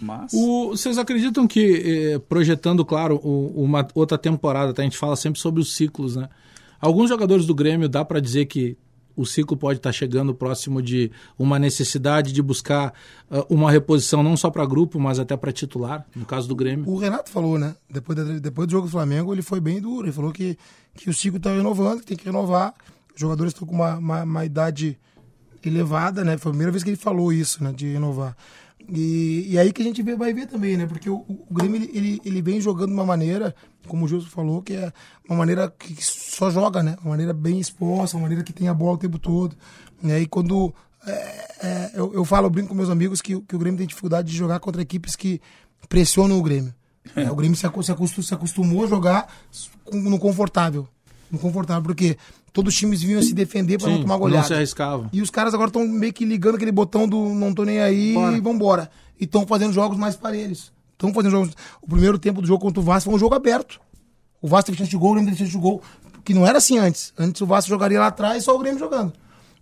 Mas, O- vocês acreditam que, eh, projetando, claro, uma outra temporada, tá? a gente fala sempre sobre os ciclos, né? Alguns jogadores do Grêmio dá para dizer que o ciclo pode estar chegando próximo de uma necessidade de buscar ah, uma reposição não só para grupo, mas até para titular, no caso do Grêmio. O Renato falou, né? Depois, da- depois do jogo do Flamengo, ele foi bem duro. Ele falou que, que o ciclo está renovando, que tem que renovar. Os jogadores estão com uma, uma, uma idade elevada, né? Foi a primeira vez que ele falou isso, né? De renovar. E, e aí que a gente vê, vai ver também, né? Porque o, o Grêmio ele, ele, ele vem jogando de uma maneira, como o Gilson falou, que é uma maneira que só joga, né? Uma maneira bem exposta, uma maneira que tem a bola o tempo todo. E aí quando. É, é, eu, eu falo, eu brinco com meus amigos que, que o Grêmio tem dificuldade de jogar contra equipes que pressionam o Grêmio. É, o Grêmio se, acu- se acostum- se acostumou a jogar no confortável. No confortável, porque todos os times vinham se defender para não tomar não goleada. se arriscavam. E os caras agora estão meio que ligando aquele botão do não tô nem aí Bora. e vambora. E estão fazendo jogos mais parelhos. Estão fazendo jogos. O primeiro tempo do jogo contra o Vasco foi um jogo aberto. O Vasco teve chance de gol, o Grêmio teve chance de gol. Que não era assim antes. Antes o Vasco jogaria lá atrás e só o Grêmio jogando.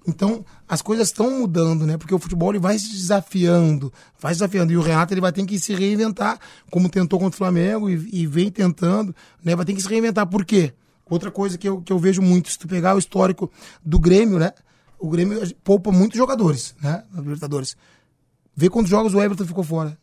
Então, as coisas estão mudando, né? Porque o futebol ele vai se desafiando, vai se desafiando. E o Renato ele vai ter que se reinventar, como tentou contra o Flamengo e, e vem tentando, né? Vai ter que se reinventar. Por quê? Outra coisa que eu, que eu vejo muito, se tu pegar o histórico do Grêmio, né? O Grêmio poupa muitos jogadores, né? Na Libertadores. Vê quantos jogos o Everton ficou fora.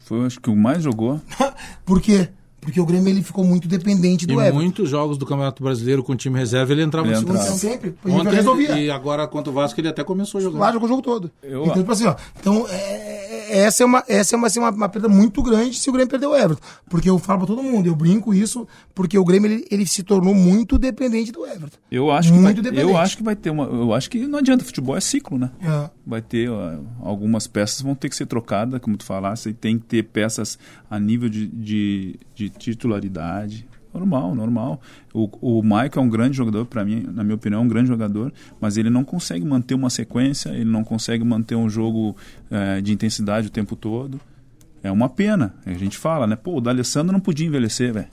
Foi, acho que o mais jogou. Por quê? Porque o Grêmio ele ficou muito dependente do E Everton. muitos jogos do Campeonato Brasileiro com o time reserva ele entrava Ele no segundo tempo. Sempre. Ele Ontem, resolvia. e agora contra o Vasco ele até começou a jogar. Lá jogou o jogo todo. Eu- Então, tipo assim, ó. Então, é- essa é, uma, essa é uma, assim, uma, uma perda muito grande se o Grêmio perder o Everton. Porque eu falo pra todo mundo, eu brinco isso, porque o Grêmio ele, ele se tornou muito dependente do Everton. Eu acho que Muito vai, dependente. eu acho que vai ter uma. Eu acho que não adianta, futebol é ciclo, né? É. Vai ter ó, algumas peças vão ter que ser trocadas, como tu falasse, e tem que ter peças a nível de, de, de titularidade. Normal, normal. O, o Michael é um grande jogador, para mim, na minha opinião, é um grande jogador, mas ele não consegue manter uma sequência, ele não consegue manter um jogo eh, de intensidade o tempo todo. É uma pena. A gente fala, né? Pô, o D'Alessandro não podia envelhecer, velho.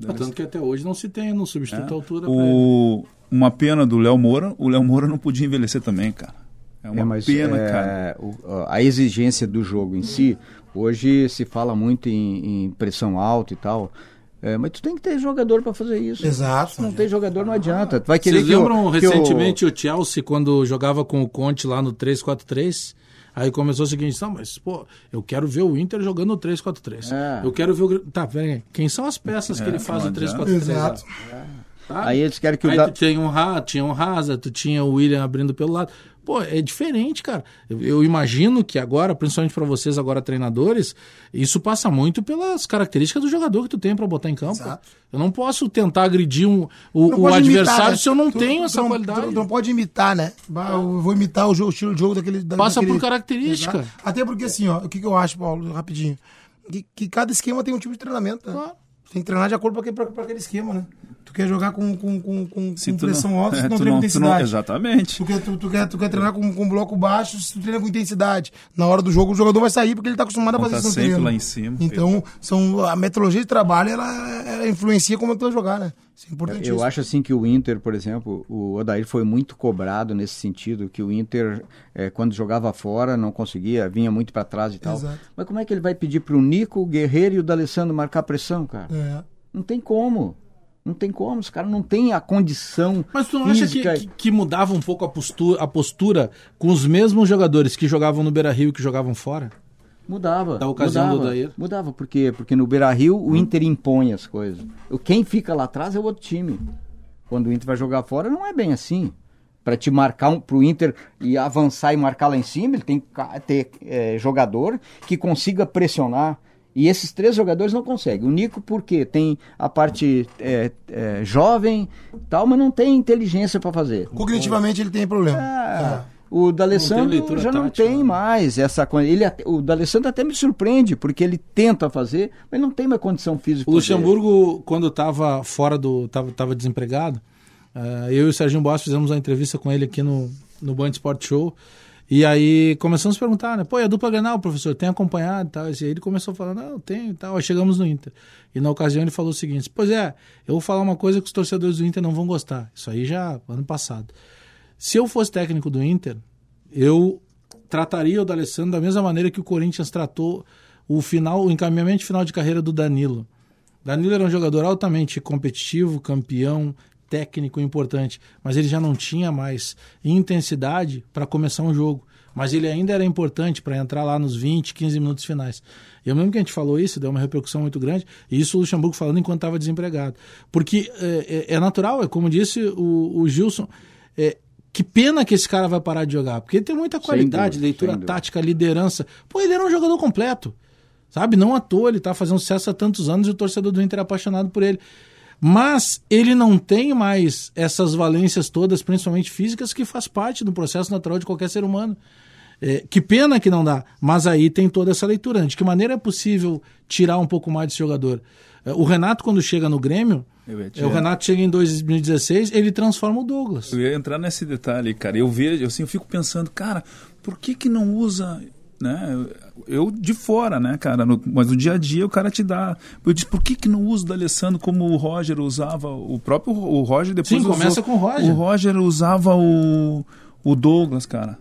Tanto que até hoje não se tem no substituto à altura pra ele. O, uma pena do Léo Moura, o Léo Moura não podia envelhecer também, cara. É uma É, mas, pena, é, cara. o- a exigência do jogo em si, hoje se fala muito em, em pressão alta e tal. É, mas tu tem que ter jogador para fazer isso. Exato. Se não tem jogador, não adianta. Tu vai querer Vocês que o- lembram que o- recentemente o... Chelsea quando jogava com o Conte lá no 3-4-3? Aí começou o seguinte, não, mas pô, eu quero ver o Inter jogando no 3-4-3. É. Eu quero ver o... Tá, pera aí. Quem são as peças que É, ele faz no adianta. 3-4-3? Exato. Tá? Aí eles querem que o Aí da- tu tinha um, Ra- tinha um Raza, tu tinha o William abrindo pelo lado. Pô, é diferente, cara. Eu, eu imagino que agora, principalmente para vocês agora treinadores, isso passa muito pelas características do jogador que tu tem para botar em campo. Exato. Eu não posso tentar agredir um, o, o adversário imitar, né? se eu não Tu- tenho tu essa não- qualidade. Tu, tu não pode imitar, né? Eu vou imitar o, jogo, o estilo de jogo daquele. da- Passa daquele- por característica. Exato. Até porque, assim, ó, o que, que eu acho, Paulo, rapidinho? Que, que cada esquema tem um tipo de treinamento. Né? Claro. Tem que treinar de acordo com aquele, pra aquele esquema, né? Tu quer jogar com, com, com, com, com pressão não- alta, é, se tu não treina com tu não- intensidade. exatamente. Tu quer, tu, tu quer, tu quer treinar com, com bloco baixo, se tu treina com intensidade. Na hora do jogo, o jogador vai sair porque ele tá acostumado a fazer tá isso no sempre treino. lá em cima. Então, são, a metodologia de trabalho, ela, ela influencia como tu vai jogar, né? Isso é importante. Eu acho assim que o Inter, por exemplo, o Odair foi muito cobrado nesse sentido, que o Inter, eh, quando jogava fora, não conseguia, vinha muito para trás e tal. Exato. Mas como é que ele vai pedir para o Nico, o Guerreiro e o D'Alessandro marcar pressão, cara? É. Não tem como. Não tem como. Os caras não têm a condição Mas tu não acha que, física. que, que mudava um pouco a postura, a postura com os mesmos jogadores que jogavam no Beira Rio e que jogavam fora? Mudava. Da ocasião mudava, do Odair. Mudava, por quê? Porque no Beira Rio o Inter impõe as coisas. O- Quem fica lá atrás é o outro time. Quando o Inter vai jogar fora, não é bem assim. Para te marcar um, pro Inter e avançar e marcar lá em cima, ele tem que ter eh, jogador que consiga pressionar. E esses três jogadores não conseguem. O Nico, por quê? Tem a parte eh, eh, jovem tal, mas não tem inteligência para fazer. Cognitivamente ele tem problema. Ah, O Não tem D'Alessandro já não tática, tem né? mais essa coisa. Ele, o D'Alessandro até me surpreende, porque ele tenta fazer, mas não tem mais condição física. O Luxemburgo, quando estava fora do. estava tava desempregado, eh, eu e o Serginho Boss fizemos uma entrevista com ele aqui no, no Band Sport Show. E aí começamos a perguntar, né? Pô, e a dupla Grenal, professor, tem acompanhado e tal? E aí ele começou a falar, não, tem e tal. Aí chegamos no Inter. E na ocasião ele falou o seguinte: Pois é, eu vou falar uma coisa que os torcedores do Inter não vão gostar. Isso aí já ano passado. Se eu fosse técnico do Inter, eu trataria o D'Alessandro da mesma maneira que o Corinthians tratou o final, o encaminhamento final de carreira do Danilo. Danilo era um jogador altamente competitivo, campeão, técnico importante, mas ele já não tinha mais intensidade para começar um jogo. Mas ele ainda era importante para entrar lá nos 20, 15 minutos finais. E eu lembro que a gente falou isso, deu uma repercussão muito grande, e isso o Luxemburgo falando enquanto estava desempregado. Porque é, é- é natural, é como disse o, o Gilson, é, que pena que esse cara vai parar de jogar, porque ele tem muita qualidade, dúvida, leitura tática, liderança. Pô, ele era um jogador completo. Sabe? Não à toa, ele tá fazendo sucesso há tantos anos e o torcedor do Inter é apaixonado por ele. Mas ele não tem mais essas valências todas, principalmente físicas, que faz parte do processo natural de qualquer ser humano. É, que pena que não dá, mas aí tem toda essa leitura. De que maneira é possível tirar um pouco mais desse jogador? É, O Renato, quando chega no Grêmio, te- é, o Renato chega em 2016, ele transforma o Douglas. Eu ia entrar nesse detalhe, cara. Eu vejo, assim, eu fico pensando, cara, por que que não usa, né? Eu de fora, né, cara? No- mas no dia a dia o cara te dá. Eu disse, por que que não usa o D'Alessandro como o Roger usava o próprio o Roger depois Sim, começa usou- com o Roger. O Roger usava o o Douglas, cara.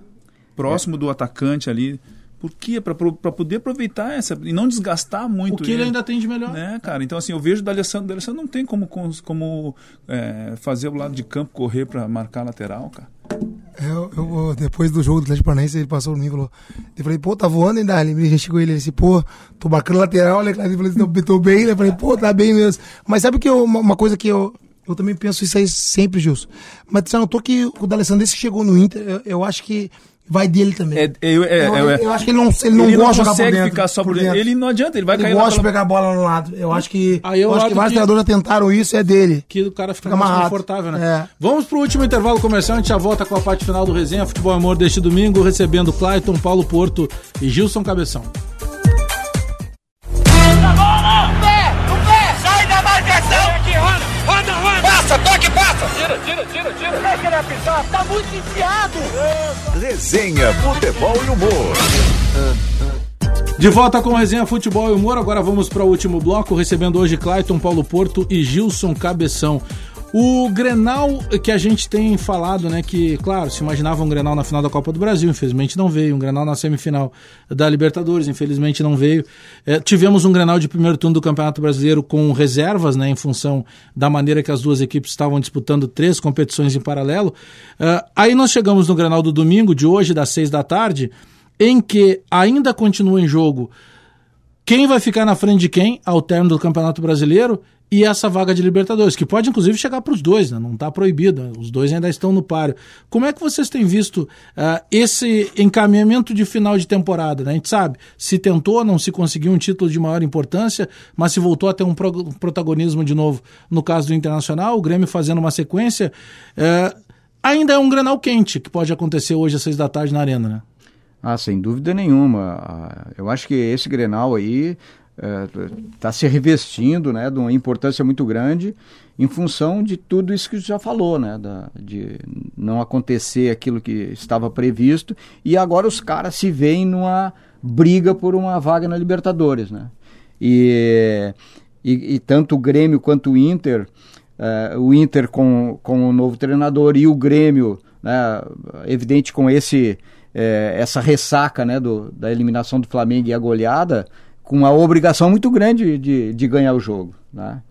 Próximo do atacante ali. Por quê? Pra poder aproveitar essa e não desgastar muito O que ele ainda tem de melhor. né, cara? Então, assim, eu vejo o D'Alessandro. O D'Alessandro não tem como, como, é, fazer o lado de campo correr pra marcar lateral, cara. Eu, eu- depois do jogo do Atlético Paranaense, ele passou por mim e falou. Eu falei, pô, tá voando, hein, Dali? A gente chegou ele, ele disse, pô, tô marcando lateral, olha, ele falou "Não, tô bem, né? Eu falei, pô, tá bem mesmo. Mas sabe que eu- uma, uma coisa que eu, eu também penso isso aí sempre, Gilson. Mas você notou que o D'Alessandro, desde que chegou no Inter, eu, eu acho que vai dele também. É, eu, é, eu, é, eu acho que ele não, ele não ele gosta não de jogar por consegue dentro. ficar só por dentro. Ele não adianta, ele vai Ele cair gosta de pegar a bola no lado. Eu acho que, Aí eu acho que vários que- treinadores já tentaram isso, é dele. que o cara fica Fica mais amarrado. confortável, né? É. Vamos pro último intervalo comercial, a gente já volta com a parte final do Resenha Futebol Amor deste domingo, recebendo Clayton, Paulo Porto e Gilson Cabeção. Tira, tira, tira, é que ele vai pisar? Tá muito enfiado! Resenha, futebol e humor. De volta com Resenha Futebol e Humor, agora vamos para o último bloco, recebendo hoje Clayton, Paulo Porto e Gilson Cabeção. O Grenal que a gente tem falado, né, que, claro, se imaginava um Grenal na final da Copa do Brasil, infelizmente não veio, um Grenal na semifinal da Libertadores, infelizmente não veio. É, tivemos um Grenal de primeiro turno do Campeonato Brasileiro com reservas, né, em função da maneira que as duas equipes estavam disputando três competições em paralelo. É, aí nós chegamos no Grenal do domingo, de hoje, das seis da tarde, em que ainda continua em jogo quem vai ficar na frente de quem ao término do Campeonato Brasileiro e essa vaga de Libertadores, que pode inclusive chegar para os dois, né? não está proibida, os dois ainda estão no páreo. Como é que vocês têm visto ah, esse encaminhamento de final de temporada? Né? A gente sabe, se tentou, não se conseguiu um título de maior importância, mas se voltou a ter um pro- protagonismo de novo no caso do Internacional, o Grêmio fazendo uma sequência. eh, ainda é um Grenal quente que pode acontecer hoje às seis da tarde na Arena, né? Ah, sem dúvida nenhuma. Ah, Eu acho que esse Grenal aí está se revestindo né, de uma importância muito grande em função de tudo isso que já falou, né? Da, de não acontecer aquilo que estava previsto e agora os caras se veem numa briga por uma vaga na Libertadores, né? E, e, e tanto o Grêmio quanto o Inter, eh, o Inter com, com o novo treinador e o Grêmio, né, evidente com esse eh, essa ressaca né, do, da eliminação do Flamengo e a goleada, com uma obrigação muito grande de, de ganhar o jogo. Né?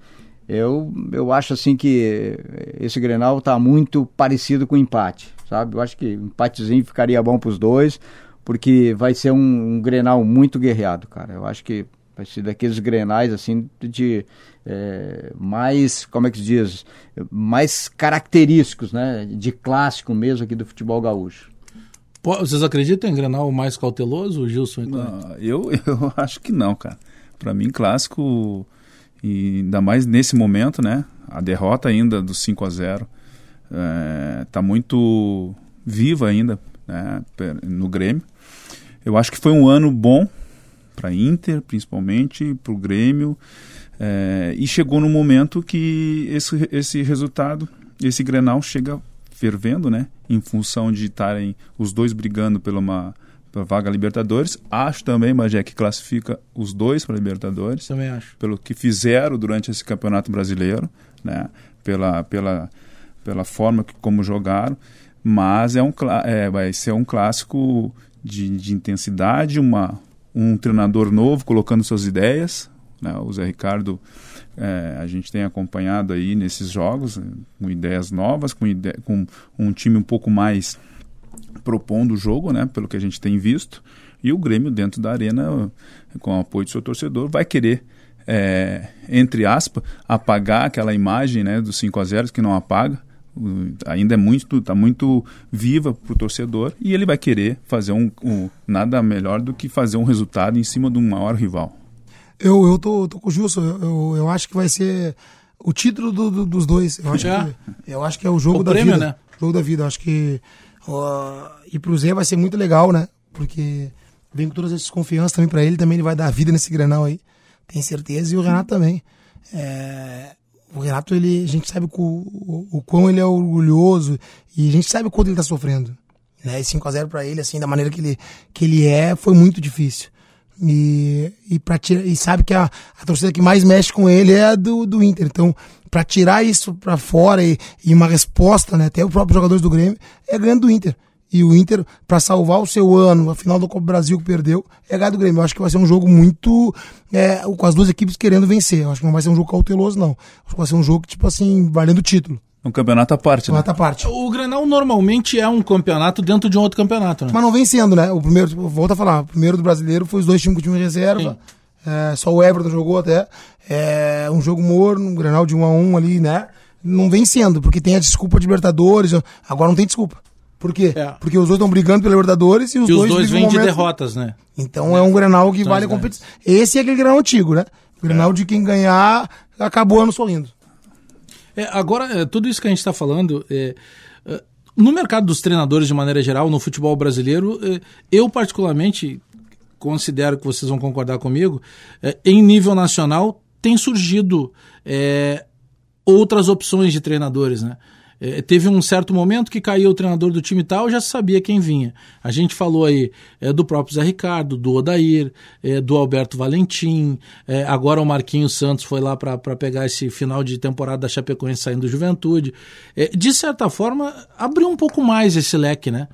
Eu, eu acho assim que esse Grenal está muito parecido com o empate, sabe? Eu acho que um empatezinho ficaria bom para os dois, porque vai ser um, um Grenal muito guerreado, cara. Eu acho que vai ser daqueles Grenais assim de é, mais, como é que se diz, mais característicos, né? De clássico mesmo aqui do futebol gaúcho. Vocês acreditam em Grenal mais cauteloso, Gilson? Não, eu, eu acho que não, cara. Para mim, clássico, e ainda mais nesse momento, né? A derrota ainda do 5 a 0 é, tá muito viva ainda né, no Grêmio. Eu acho que foi um ano bom para Inter, principalmente, para o Grêmio. é, e chegou no momento que esse, esse resultado, esse Grenal chega fervendo, né? Em função de estarem os dois brigando pela uma pela vaga Libertadores. Acho também, Magé, que classifica os dois para Libertadores Também acho. pelo que fizeram durante esse campeonato brasileiro, né? Pela, pela, pela forma que como jogaram, mas é um é, vai ser um clássico de, de intensidade, uma um treinador novo colocando suas ideias, né? O Zé Ricardo é, a gente tem acompanhado aí nesses jogos né, com ideias novas, com, ide com um time um pouco mais propondo o jogo, né, pelo que a gente tem visto, e o Grêmio dentro da arena, com o apoio do seu torcedor, vai querer, é, entre aspas, apagar aquela imagem né, do 5 a 0 que não apaga, ainda é muito está muito viva para o torcedor e ele vai querer fazer um, um, nada melhor do que fazer um resultado em cima de um maior rival eu eu tô, tô com o Gilson eu, eu, acho que vai ser o título do, do, dos dois eu acho, que, eu acho que é o jogo O da prêmio, vida né? jogo da vida eu acho que ó, e pro Zé vai ser muito legal né porque vem com todas essas confianças também para ele também ele vai dar vida nesse Grenal aí tenho certeza e o Renato também é, o Renato, ele, a gente sabe o, o, o quão ele é orgulhoso e a gente sabe o quanto ele tá sofrendo. Né? E 5x0 pra ele, assim, da maneira que ele, que ele é, foi muito difícil. E, e, pra tirar, e sabe que a, a torcida que mais mexe com ele é a do, do Inter. Então, pra tirar isso pra fora e, e uma resposta, né, até os próprios jogadores do Grêmio, é ganhando do Inter. E o Inter, pra salvar o seu ano, a final do Copa do Brasil que perdeu, é ganhar do Grêmio. Eu acho que vai ser um jogo muito. É, com as duas equipes querendo vencer. Eu acho que não vai ser um jogo cauteloso, não. Acho que vai ser um jogo, tipo assim, valendo o título. Um campeonato à parte né? Mata a parte. O Grenal normalmente é um campeonato dentro de um outro campeonato, né? Mas não vem sendo, né? O primeiro, volta a falar, o primeiro do brasileiro foi os dois times com time de reserva. É, só o Everton jogou até. É um jogo morno, um Grenal de 1 a 1 ali, né? Não vem sendo, porque tem a desculpa de Libertadores. Agora não tem desculpa. Por quê? É. Porque os dois estão brigando pela Libertadores e os E os dois, dois vivem vêm de derrotas, né? Então é um Grenal que São vale a competição. Esse é aquele Grenal antigo, né? O Grenal de quem ganhar acabou o ano sorrindo. É, agora, é, tudo isso que a gente está falando, é, é, no mercado dos treinadores de maneira geral, no futebol brasileiro, é, eu particularmente considero que vocês vão concordar comigo, em nível nacional tem surgido outras opções de treinadores, né? É, teve um certo momento que caiu o treinador do time tal, já sabia quem vinha. A gente falou aí é, do próprio Zé Ricardo, do Odair, é, do Alberto Valentim, é, agora o Marquinhos Santos foi lá para pegar esse final de temporada da Chapecoense saindo do Juventude. É, de certa forma, abriu um pouco mais esse leque, né?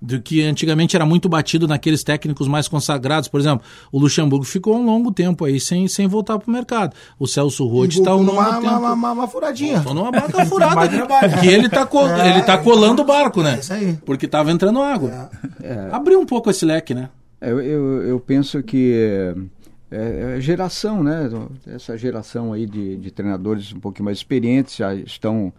Do que antigamente era muito batido naqueles técnicos mais consagrados. Por exemplo, o Luxemburgo ficou um longo tempo aí sem, sem voltar para o mercado. O Celso Roth está um longo numa, tempo. uma, uma, uma furadinha. Tô numa barca furada. Que ele tá, co- É, ele tá colando o barco, né? é isso aí. Porque tava entrando água. Abriu um pouco esse leque, né? Eu, eu, eu penso que é, é geração, né? Essa geração aí de, de treinadores um pouquinho mais experientes, já estão,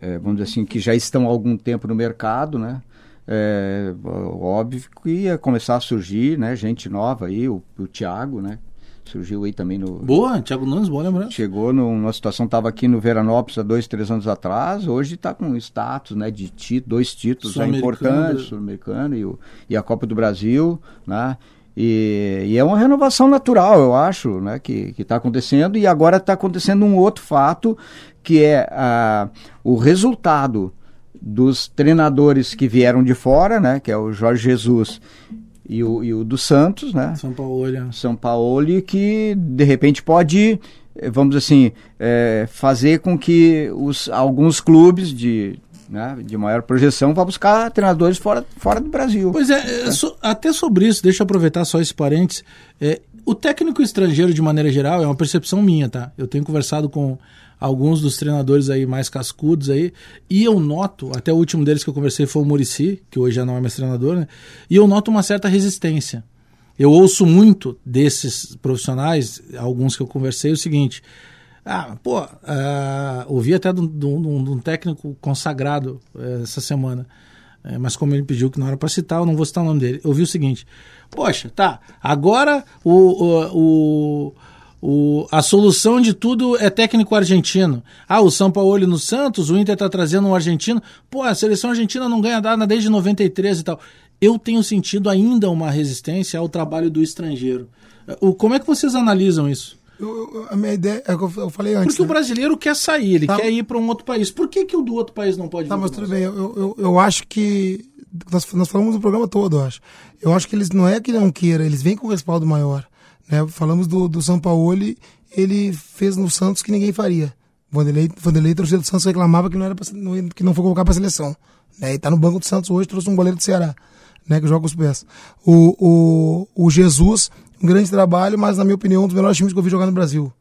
é, vamos dizer assim, que já estão há algum tempo no mercado, né? É, óbvio que ia começar a surgir, né? Gente nova aí, o, o Thiago, né? Surgiu aí também no, Boa, Thiago Nunes, boa lembrança. chegou num- numa situação, estava aqui no Veranópolis há dois, três anos atrás, hoje está com status né, de dois títulos Sul-Americano, importantes, né? Sul-Americano e, o- e a Copa do Brasil, né? E, e é uma renovação natural, eu acho, né, que está acontecendo, e agora está acontecendo um outro fato, que é ah, o resultado dos treinadores que vieram de fora, né, que é o Jorge Jesus e o, e o do Santos, né, São Paulo, são Paulo que de repente pode, eh, vamos assim, eh, fazer com que os, alguns clubes de, né, de maior projeção vá buscar treinadores fora, fora do Brasil. Pois é, é, so- até sobre isso, deixa eu aproveitar só esse parênteses. É, o técnico estrangeiro, de maneira geral, é uma percepção minha, tá? Eu tenho conversado com alguns dos treinadores aí mais cascudos aí, e eu noto, até o último deles que eu conversei foi o Murici, que hoje já não é mais treinador, né? E eu noto uma certa resistência. Eu ouço muito desses profissionais, alguns que eu conversei, o seguinte. Ah, pô, ah, ouvi até de um, técnico consagrado eh, essa semana. É, mas como ele pediu que não era para citar, eu não vou citar o nome dele. Eu vi o seguinte: Poxa, tá, agora o, o, o- a solução de tudo é técnico argentino. Ah, o São Paulo no Santos, o Inter tá trazendo um argentino. Pô, a seleção argentina não ganha nada desde 93 e tal. Eu tenho sentido ainda uma resistência ao trabalho do estrangeiro. O, como é que vocês analisam isso? Eu- a minha ideia é o que eu, falei antes. Porque o né? brasileiro quer sair, ele Tá. quer ir para um outro país. Por que, que o do outro país não pode Tá, mas tudo bem. Eu, eu, eu acho que. Nós, nós falamos no programa todo, eu acho. Eu acho que eles não é que não queira, eles vêm com respaldo maior. Né? Falamos do, do São Paulo, ele fez no Santos que ninguém faria. Vanderlei, Vanderlei torcedor do Santos reclamava que não, era pra, que não foi colocar para seleção. Né? E tá no banco do Santos hoje, trouxe um goleiro do Ceará, né? que joga os pés. O, o, o Jesus, um grande trabalho, mas na minha opinião, um dos melhores times que eu vi jogar no Brasil.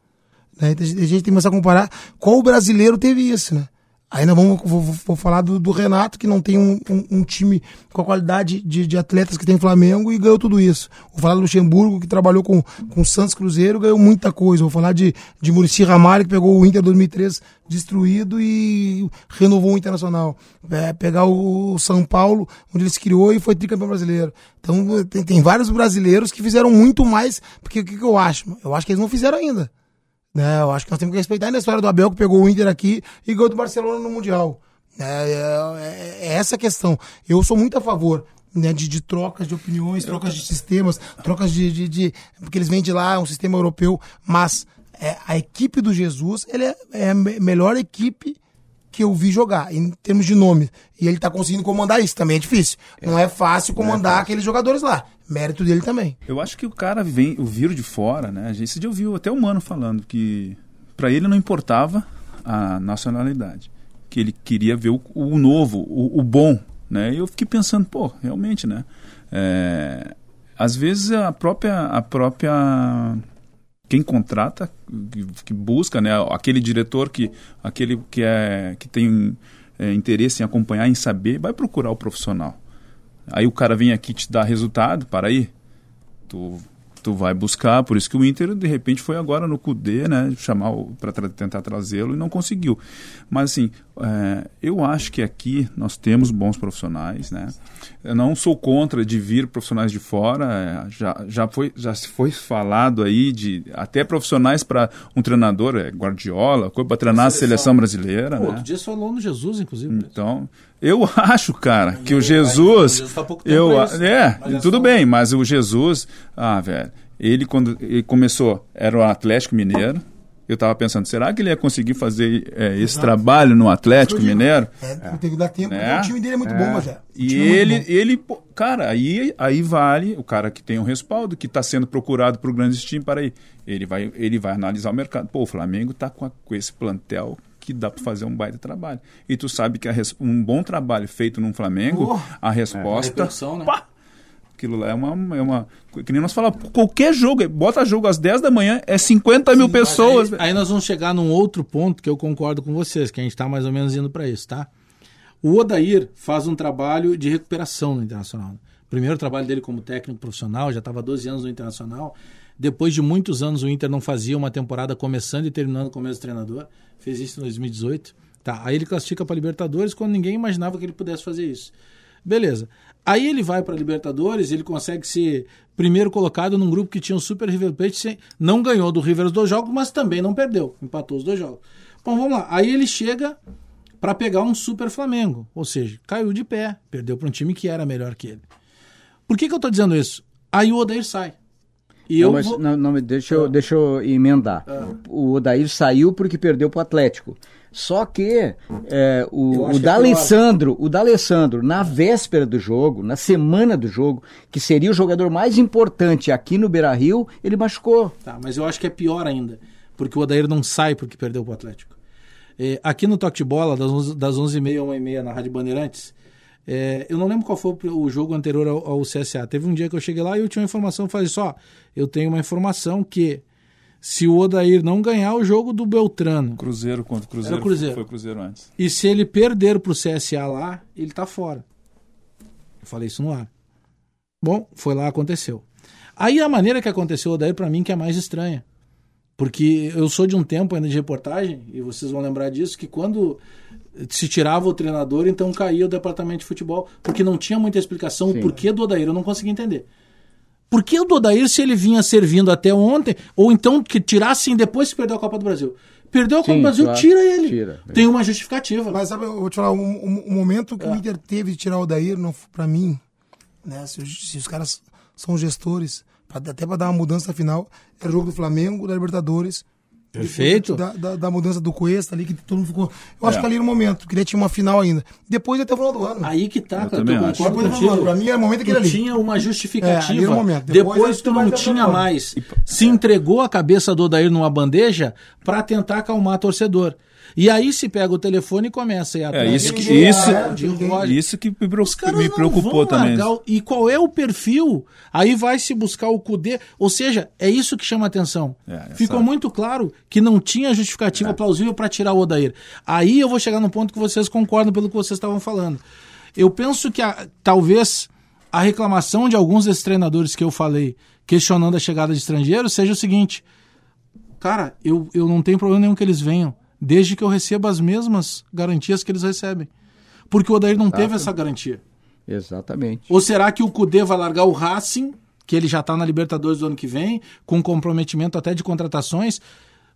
Né? Então, A gente tem que começar a comparar qual brasileiro teve isso, né? Ainda vamos vou, vou falar do, do, Renato, que não tem um, um, um time com a qualidade de, de, atletas que tem Flamengo e ganhou tudo isso. Vou falar do Luxemburgo, que trabalhou com o Santos Cruzeiro, ganhou muita coisa. Vou falar de, de Murici Ramalho, que pegou o Inter 2003 destruído e renovou o Internacional. É, pegar o São Paulo, onde ele se criou e foi tricampeão brasileiro. Então tem, tem vários brasileiros que fizeram muito mais, porque o que, que eu acho? Eu acho que eles não fizeram ainda. Né? Eu acho que nós temos que respeitar a história do Abel que pegou o Inter aqui e ganhou do Barcelona no Mundial. É, é, é essa a questão. Eu sou muito a favor né, de, de, trocas de opiniões, trocas de sistemas, trocas de, de, de, Porque eles vêm de lá, um sistema europeu, mas é, a equipe do Jesus ele é, é, a melhor equipe que eu vi jogar, em termos de nome. E ele tá conseguindo comandar isso, também é difícil. É. Não é fácil comandar é fácil. aqueles jogadores lá. Mérito dele também. Eu acho que o cara vem, o viro de fora, né? A gente esse dia ouviu até o Mano falando que para ele não importava a nacionalidade. Que ele queria ver o, o novo, o, o, bom, né? E eu fiquei pensando, pô, realmente, né? É, às vezes a própria, a própria quem contrata, que, busca, né, aquele diretor que, aquele que, é, que tem é, interesse em acompanhar, em saber, vai procurar o profissional. Aí o cara vem aqui te dar resultado, para aí, tu tu vai buscar, por isso que o Inter de repente foi agora no CUDE, né, chamar para tra tentar trazê-lo e não conseguiu. Mas assim, é, eu acho que aqui nós temos bons profissionais, né? Eu não sou contra de vir profissionais de fora, é, já, já foi já se foi falado aí de até profissionais para um treinador, é Guardiola, para treinar a seleção, a seleção brasileira, Pô, né? Outro dia falou no Jesus, inclusive. Então, eu acho, cara, que o Jesus. Tá eu, é, mas tudo bem, mas o Jesus. Ah, velho. Ele, quando ele começou, era o Atlético Mineiro. Eu estava pensando, será que ele ia conseguir fazer é, esse trabalho no Atlético Mineiro? É, tem que dar tempo. É. O time dele é muito é. bom, mas é. E ele, ele, cara, aí, aí vale o cara que tem um respaldo, que está sendo procurado por grandes times para aí. Ele vai, ele vai analisar o mercado. Pô, o Flamengo está com, com esse plantel que dá para fazer um baita trabalho. E tu sabe que um bom trabalho feito num Flamengo, oh, a resposta. É, né? pá, aquilo lá é uma, é uma. Que nem nós falamos, qualquer jogo, bota jogo às 10 da manhã, é 50 Sim, mil pessoas. Aí, aí, nós vamos chegar num outro ponto que eu concordo com vocês, que a gente está mais ou menos indo para isso, tá? O Odair faz um trabalho de recuperação no Internacional. Primeiro trabalho dele como técnico profissional, já estava 12 anos no Internacional. Depois de muitos anos, o Inter não fazia uma temporada começando e terminando com o mesmo treinador. Fez isso em 2018. Tá, aí ele classifica para Libertadores quando ninguém imaginava que ele pudesse fazer isso. Beleza. Aí ele vai para Libertadores, ele consegue ser primeiro colocado num grupo que tinha o Super River Plate, não ganhou do River os dois jogos, mas também não perdeu, empatou os dois jogos. Bom, vamos lá. Aí ele chega para pegar um Super Flamengo, ou seja, caiu de pé, perdeu para um time que era melhor que ele. Por que, que eu estou dizendo isso? Aí o Odair sai. E não, eu mas, vou... não, não, deixa, eu, ah. deixa eu emendar. Ah. O Odair saiu porque perdeu para o Atlético. Só que é, o, o é D'Alessandro, o D'Alessandro, na véspera do jogo, na semana do jogo, que seria o jogador mais importante aqui no Beira-Rio, ele machucou. Tá, mas eu acho que é pior ainda, porque o Odair não sai porque perdeu para o Atlético. É, aqui no Toque de Bola, das 11h30 das 11 h 1h30 na Rádio Bandeirantes, é, eu não lembro qual foi o jogo anterior ao, ao, CSA. Teve um dia que eu cheguei lá e eu tinha uma informação, falei só, eu tenho uma informação que se o Odair não ganhar o jogo do Beltrano. Cruzeiro contra o Cruzeiro. Cruzeiro. Foi, Cruzeiro antes. E se ele perder pro CSA lá, ele tá fora. Eu falei isso no ar. Bom, foi lá, aconteceu. Aí a maneira que aconteceu o Odair, para mim, que é mais estranha. Porque eu sou de um tempo ainda de reportagem, e vocês vão lembrar disso, que quando se tirava o treinador, então caía o departamento de futebol, porque não tinha muita explicação Sim. o porquê do Odair, eu não conseguia entender. Por que o Odair, se ele vinha servindo até ontem, ou então que tirassem depois que perdeu a Copa do Brasil? Perdeu a Copa Sim, do Brasil, claro. tira ele. Tira, é. Tem uma justificativa. Mas sabe, eu vou te falar, o um, um, um momento que é. o Inter teve de tirar o Odair, não, pra mim, né, se, se os caras são gestores, pra, até para dar uma mudança final, era o jogo do Flamengo, da Libertadores, Perfeito. Da, da, da, mudança do Cuesta ali, que todo mundo ficou. Eu acho é. que ali no momento, queria tinha uma final ainda. Depois até o final do ano. Aí que tá, eu cara. Eu concordo contigo. Pra mim é o momento que ali. tinha uma justificativa. É, momento. Depois, Depois tu não tinha mais. Se entregou a cabeça do Odair numa bandeja para tentar acalmar torcedor. E aí se pega o telefone e começa a ir É, atrás isso de que, isso, isso que me, me preocupou também. o- E qual é o perfil? Aí vai se buscar o Cudê. Ou seja, é isso que chama atenção. É, essa- Ficou muito claro que não tinha justificativa plausível para tirar o Odair. Aí eu vou chegar no ponto que vocês concordam pelo que vocês estavam falando. Eu penso que a- talvez a reclamação de alguns desses treinadores que eu falei, questionando a chegada de estrangeiros, seja o seguinte: cara, eu, eu não tenho problema nenhum que eles venham, desde que eu receba as mesmas garantias que eles recebem. Porque o Odair não teve essa garantia. Exatamente. Ou será que o Cudê vai largar o Racing, que ele já está na Libertadores do ano que vem, com comprometimento até de contratações,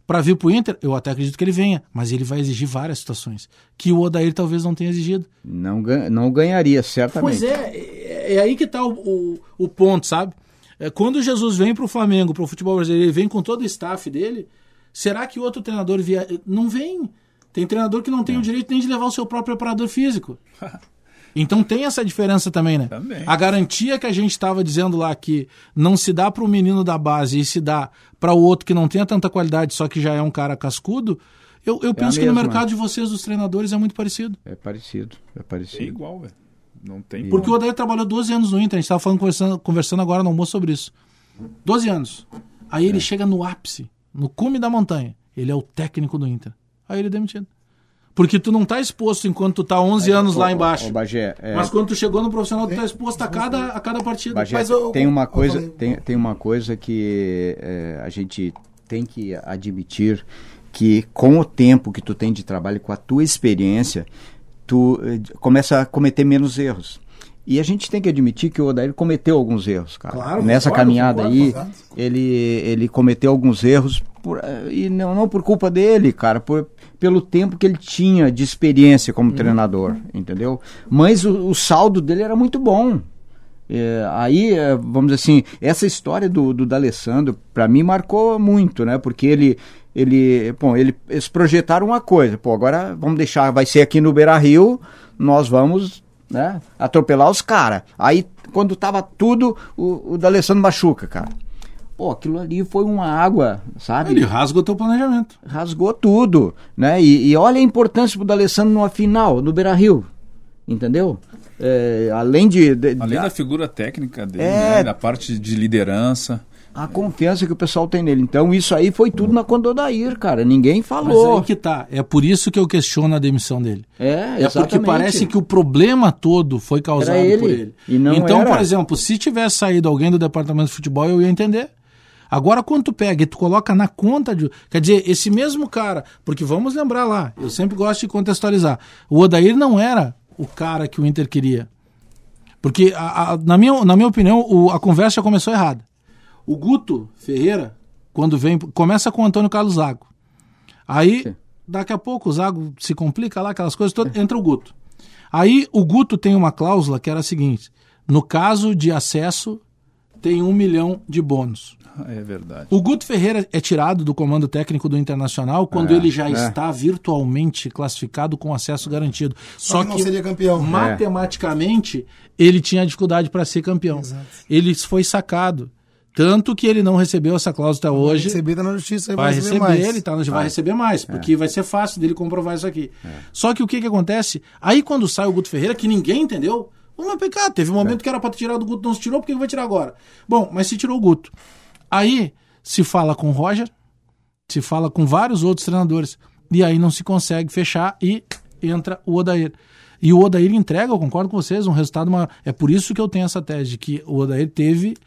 para vir para o Inter? Eu até acredito que ele venha, mas ele vai exigir várias situações que o Odair talvez não tenha exigido. Não, não ganharia, certamente. Pois é, é, é aí que está o, o, o ponto, sabe? É, quando Jesus vem para o Flamengo, para o futebol brasileiro, ele vem com todo o staff dele, será que outro treinador via... não vem? Tem treinador que não tem o direito nem de levar o seu próprio preparador físico. Então tem essa diferença também, né? Também. A garantia que a gente estava dizendo lá que não se dá para o menino da base e se dá para o outro que não tenha tanta qualidade, só que já é um cara cascudo, eu, eu penso que no mercado de vocês, dos treinadores, é muito parecido. É parecido, é É parecido. igual, velho. Não tem Porque o como. Odair trabalhou 12 anos no Inter, a gente estava falando, conversando, conversando agora no almoço sobre isso. 12 anos. Aí ele chega no ápice, no cume da montanha. Ele é o técnico do Inter. Aí ele é demitido. Porque tu não tá exposto enquanto tu tá 11 anos lá embaixo. Ô, Bagé, é, Mas quando tu chegou no profissional, tu tá exposto a cada, a cada partida. Bagé, Mas eu- tem uma coisa, falei- tem, tem uma coisa que é, a gente tem que admitir que com o tempo que tu tem de trabalho, com a tua experiência, tu eh, começa a cometer menos erros. E a gente tem que admitir que o Odair cometeu alguns erros, cara. Claro, Nessa concordo, caminhada concordo, aí, concordo. ele, ele cometeu alguns erros por, e não, não por culpa dele, cara, por, pelo tempo que ele tinha de experiência como treinador, entendeu? Mas o, o saldo dele era muito bom. É, aí, é, vamos dizer assim, essa história do, do D'Alessandro, para mim, marcou muito, né? Porque ele, ele, bom, ele, eles projetaram uma coisa, pô, agora vamos deixar, vai ser aqui no Beira-Rio, nós vamos, né, atropelar os caras. Aí, quando tava tudo, o, o D'Alessandro machuca, cara. Pô, aquilo ali foi uma água, sabe? Ele rasga o teu planejamento. rasgou tudo, né? E, e olha a importância do D'Alessandro numa final, no Beira-Rio, entendeu? É, além de, de- Além de- da figura técnica dele, É. né, da parte de liderança. A confiança que o pessoal tem nele. Então isso aí foi tudo na Condodair, cara. Ninguém Mas falou. aí que tá. É por isso que eu questiono a demissão dele. É, É porque exatamente. parece que o problema todo foi causado ele, por ele. e não então, era. por exemplo, se tivesse saído alguém do departamento de futebol, eu ia entender. Agora, quando tu pega e tu coloca na conta de. Quer dizer, esse mesmo cara. Porque vamos lembrar lá, eu sempre gosto de contextualizar. O Odair não era o cara que o Inter queria. Porque, a- a- na, minha, na minha opinião, o- a conversa já começou errada. O Guto Ferreira, quando vem. Começa com o Antônio Carlos Zago. Aí, Sim. daqui a pouco, o Zago se complica lá, aquelas coisas todas, entra o Guto. Aí, o Guto tem uma cláusula que era a seguinte: no caso de acesso, tem um milhão de bônus. Ah, É verdade. O Guto Ferreira é tirado do comando técnico do Internacional quando É, ele já é. está virtualmente classificado com acesso garantido. Só, Só que não seria campeão. matematicamente ele tinha dificuldade para ser campeão. Ele foi sacado. Tanto que ele não recebeu essa cláusula até hoje. Receber tá na justiça, aí Vai receber, mais. ele, tá, vai receber mais, porque vai ser fácil dele comprovar isso aqui. Só que o que que acontece? Aí quando sai o Guto Ferreira, que ninguém entendeu, vamos pecar, teve um momento que era para tirar do Guto, não se tirou, por que vai tirar agora? Bom, mas se tirou o Guto. Aí se fala com o Roger, se fala com vários outros treinadores, e aí não se consegue fechar e entra o Odair. E o Odair entrega, eu concordo com vocês, um resultado maior. É por isso que eu tenho essa tese, de que o Odair teve,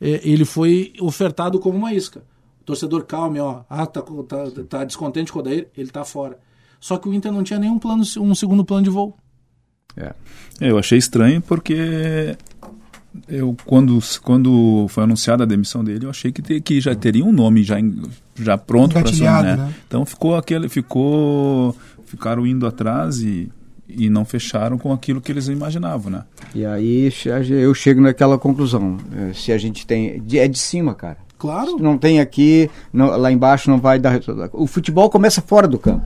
ele foi ofertado como uma isca. O torcedor calme, ó, ah, tá, tá, tá descontente com o Odair, ele tá fora. Só que o Inter não tinha nenhum plano, um segundo plano de voo. É. Eu achei estranho porque eu quando, quando foi anunciada a demissão dele, eu achei que, te- que já teria um nome já, já pronto para assumir, né? né? Então ficou aquele ficou ficaram indo atrás e e não fecharam com aquilo que eles imaginavam, né? E aí eu chego naquela conclusão. eh, Se a gente tem. de- É de cima, cara. Claro. Se não tem aqui, não- lá embaixo não vai dar resultado. O futebol começa fora do campo.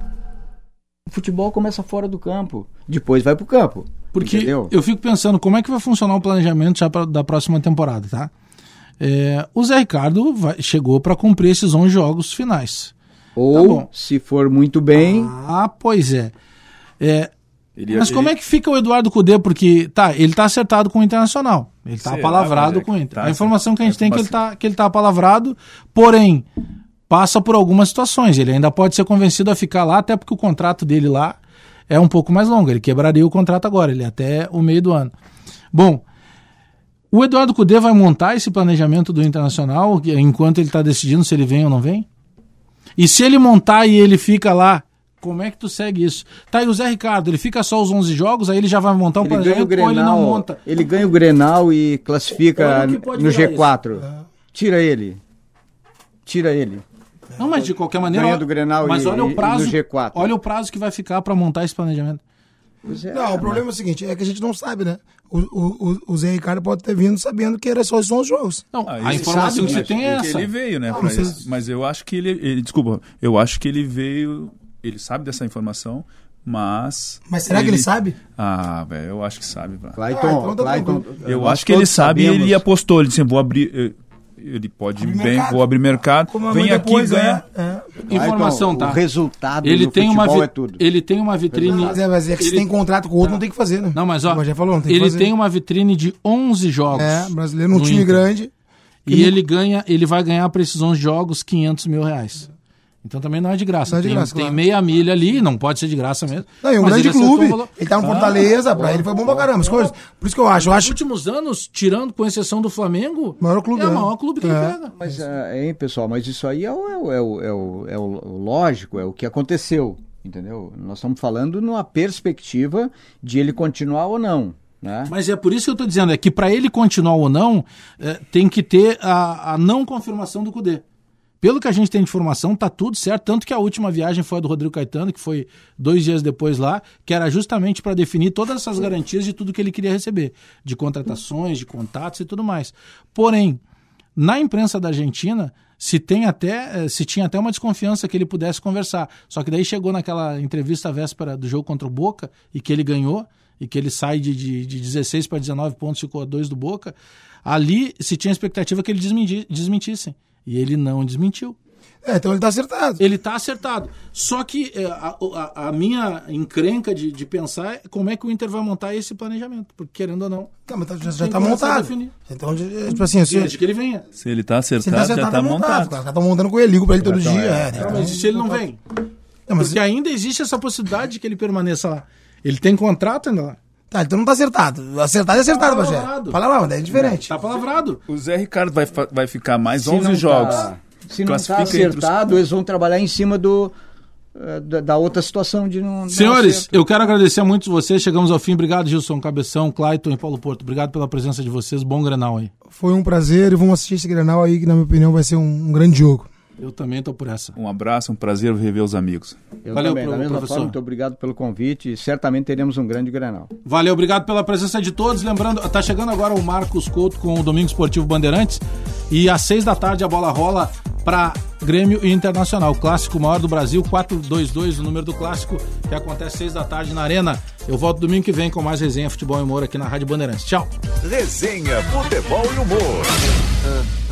O futebol começa fora do campo. Depois vai pro campo. Porque entendeu? eu fico pensando como é que vai funcionar o planejamento já pra, da próxima temporada, tá? É, o Zé Ricardo vai- chegou para cumprir esses 11 jogos finais. Ou, Tá se for muito bem, Ah, pois é. É, Ele- mas como ele- é que fica o Eduardo Cudê? Porque, tá, ele tá acertado com o Internacional. Ele tá Será, apalavrado com o Inter. Tá, a informação que a gente é, tem é que mas- ele, tá, que ele tá apalavrado, porém, passa por algumas situações. Ele ainda pode ser convencido a ficar lá, até porque o contrato dele lá é um pouco mais longo. Ele quebraria o contrato agora, ele é até o meio do ano. Bom, o Eduardo Cudê vai montar esse planejamento do Internacional enquanto ele está decidindo se ele vem ou não vem? E se ele montar e ele fica lá, como é que tu segue isso? Tá aí o Zé Ricardo, ele fica só os 11 jogos, aí ele já vai montar um ele ganha o planejamento ou ele não Grenal, monta? ele ganha o Grenal e classifica no virar G4. Tira ele. Tira ele. Não, mas de qualquer maneira, Ganha do Grenal mas e- olha e- o e prazo, no G4. olha o prazo que vai ficar para montar esse planejamento. É, Não, o problema é o seguinte, é que a gente não sabe, né? O, o, o- Zé Ricardo pode ter vindo sabendo que era só esses 11 jogos. Não, Ah, a informação sabe, que você mas tem é essa. Ele veio, né, pra mas isso. Mas eu acho que ele, ele- Desculpa, eu acho que ele veio. Ele sabe dessa informação, mas. Mas será que ele sabe? Ah, velho, eu acho que sabe. Clayton, Ah, então tá Clayton. Eu acho que ele sabe e ele apostou. Ele disse: vou abrir. Ele pode Abrir bem, mercado. vou abrir mercado. Como vem amanhã aqui depois, e ganha. é, é. Informação, Clayton, tá? O resultado Ele do tem uma é tudo. ele tem uma vitrine Mas é, mas é que se ele- tem contrato com o outro, não tem que fazer, né? Não, mas ó, Como já falou, não tem que ele fazer. tem uma vitrine de 11 jogos. É, brasileiro num time Inter. grande. E ele ganha, ele vai ganhar para esses 11 jogos 500 mil reais. Então também não é de graça. Não é de tem, graça, tem claro. meia milha ali, não pode ser de graça mesmo. Não, e um grande clube. valor. Ele tá no Fortaleza, pra ele foi bom pra caramba, as coisas. Por isso que eu acho, eu Nos acho últimos anos, tirando com exceção do Flamengo, Maior clube, é o né? maior clube que É. ele pega. Mas, ah, hein, pessoal, mas isso aí é o, é o, é o, é o, é o- lógico, é o que aconteceu, entendeu? Nós estamos falando numa perspectiva de ele continuar ou não, né? Mas é por isso que eu estou dizendo, é que para ele continuar ou não, é, tem que ter a, a não confirmação do Cudê. Pelo que a gente tem de informação, tá tudo certo. Tanto que a última viagem foi a do Rodrigo Caetano, que foi dois dias depois lá, que era justamente para definir todas essas garantias de tudo que ele queria receber, de contratações, de contatos e tudo mais. Porém, na imprensa da Argentina, se tem até, eh, se tinha até uma desconfiança que ele pudesse conversar. Só que daí chegou naquela entrevista véspera do jogo contra o Boca e que ele ganhou e que ele sai de, de, de 16 para 19 pontos, ficou a 2 do Boca. Ali se tinha expectativa que ele desmenti, desmentissem. E ele não desmentiu. É, então ele tá acertado. Ele está acertado. Só que é, a, a- a minha encrenca de, de pensar é como é que o Inter vai montar esse planejamento. Porque, querendo ou não, Tá, mas tá- já, já tá a montado. Então, já- tipo assim, se, desde que ele venha. Se ele tá se acertado, tá já acertado, tá tá montado. montado. Caras estão montando com ele, ligo pra ele todo Então, dia. é. É, mas e se ele não vem? Não, mas- Porque ainda existe essa possibilidade de que ele permaneça lá. Ele tem contrato ainda lá. Tá, então não tá acertado. Acertado é acertado, Tá Bagé. palavrado. Palavra, é diferente. Tá palavrado. O Zé Ricardo vai, vai ficar mais Se 11 não jogos. Tá, se não está Classifica entre os- acertado, eles vão trabalhar em cima do, eh, da, da outra situação de não. Senhores, eu quero agradecer a muitos vocês. Chegamos ao fim. Obrigado, Gilson Cabeção, Clayton e Paulo Porto. Obrigado pela presença de vocês. Bom granal aí. Foi um prazer e vamos assistir esse Grenal aí, que na minha opinião vai ser um, um grande jogo. Eu também tô por essa. Um abraço, um prazer rever os amigos. Eu Valeu, também, da pro- mesma professor. forma, muito obrigado pelo convite e certamente teremos um grande granal. Valeu, obrigado pela presença de todos. Lembrando, tá chegando agora o Marcos Couto com o Domingo Esportivo Bandeirantes. E às seis da tarde a bola rola para Grêmio e Internacional. Clássico maior do Brasil, 422, o número do clássico, que acontece às seis da tarde na Arena. Eu volto domingo que vem com mais resenha, futebol e humor aqui na Rádio Bandeirantes. Tchau. Resenha, futebol e humor.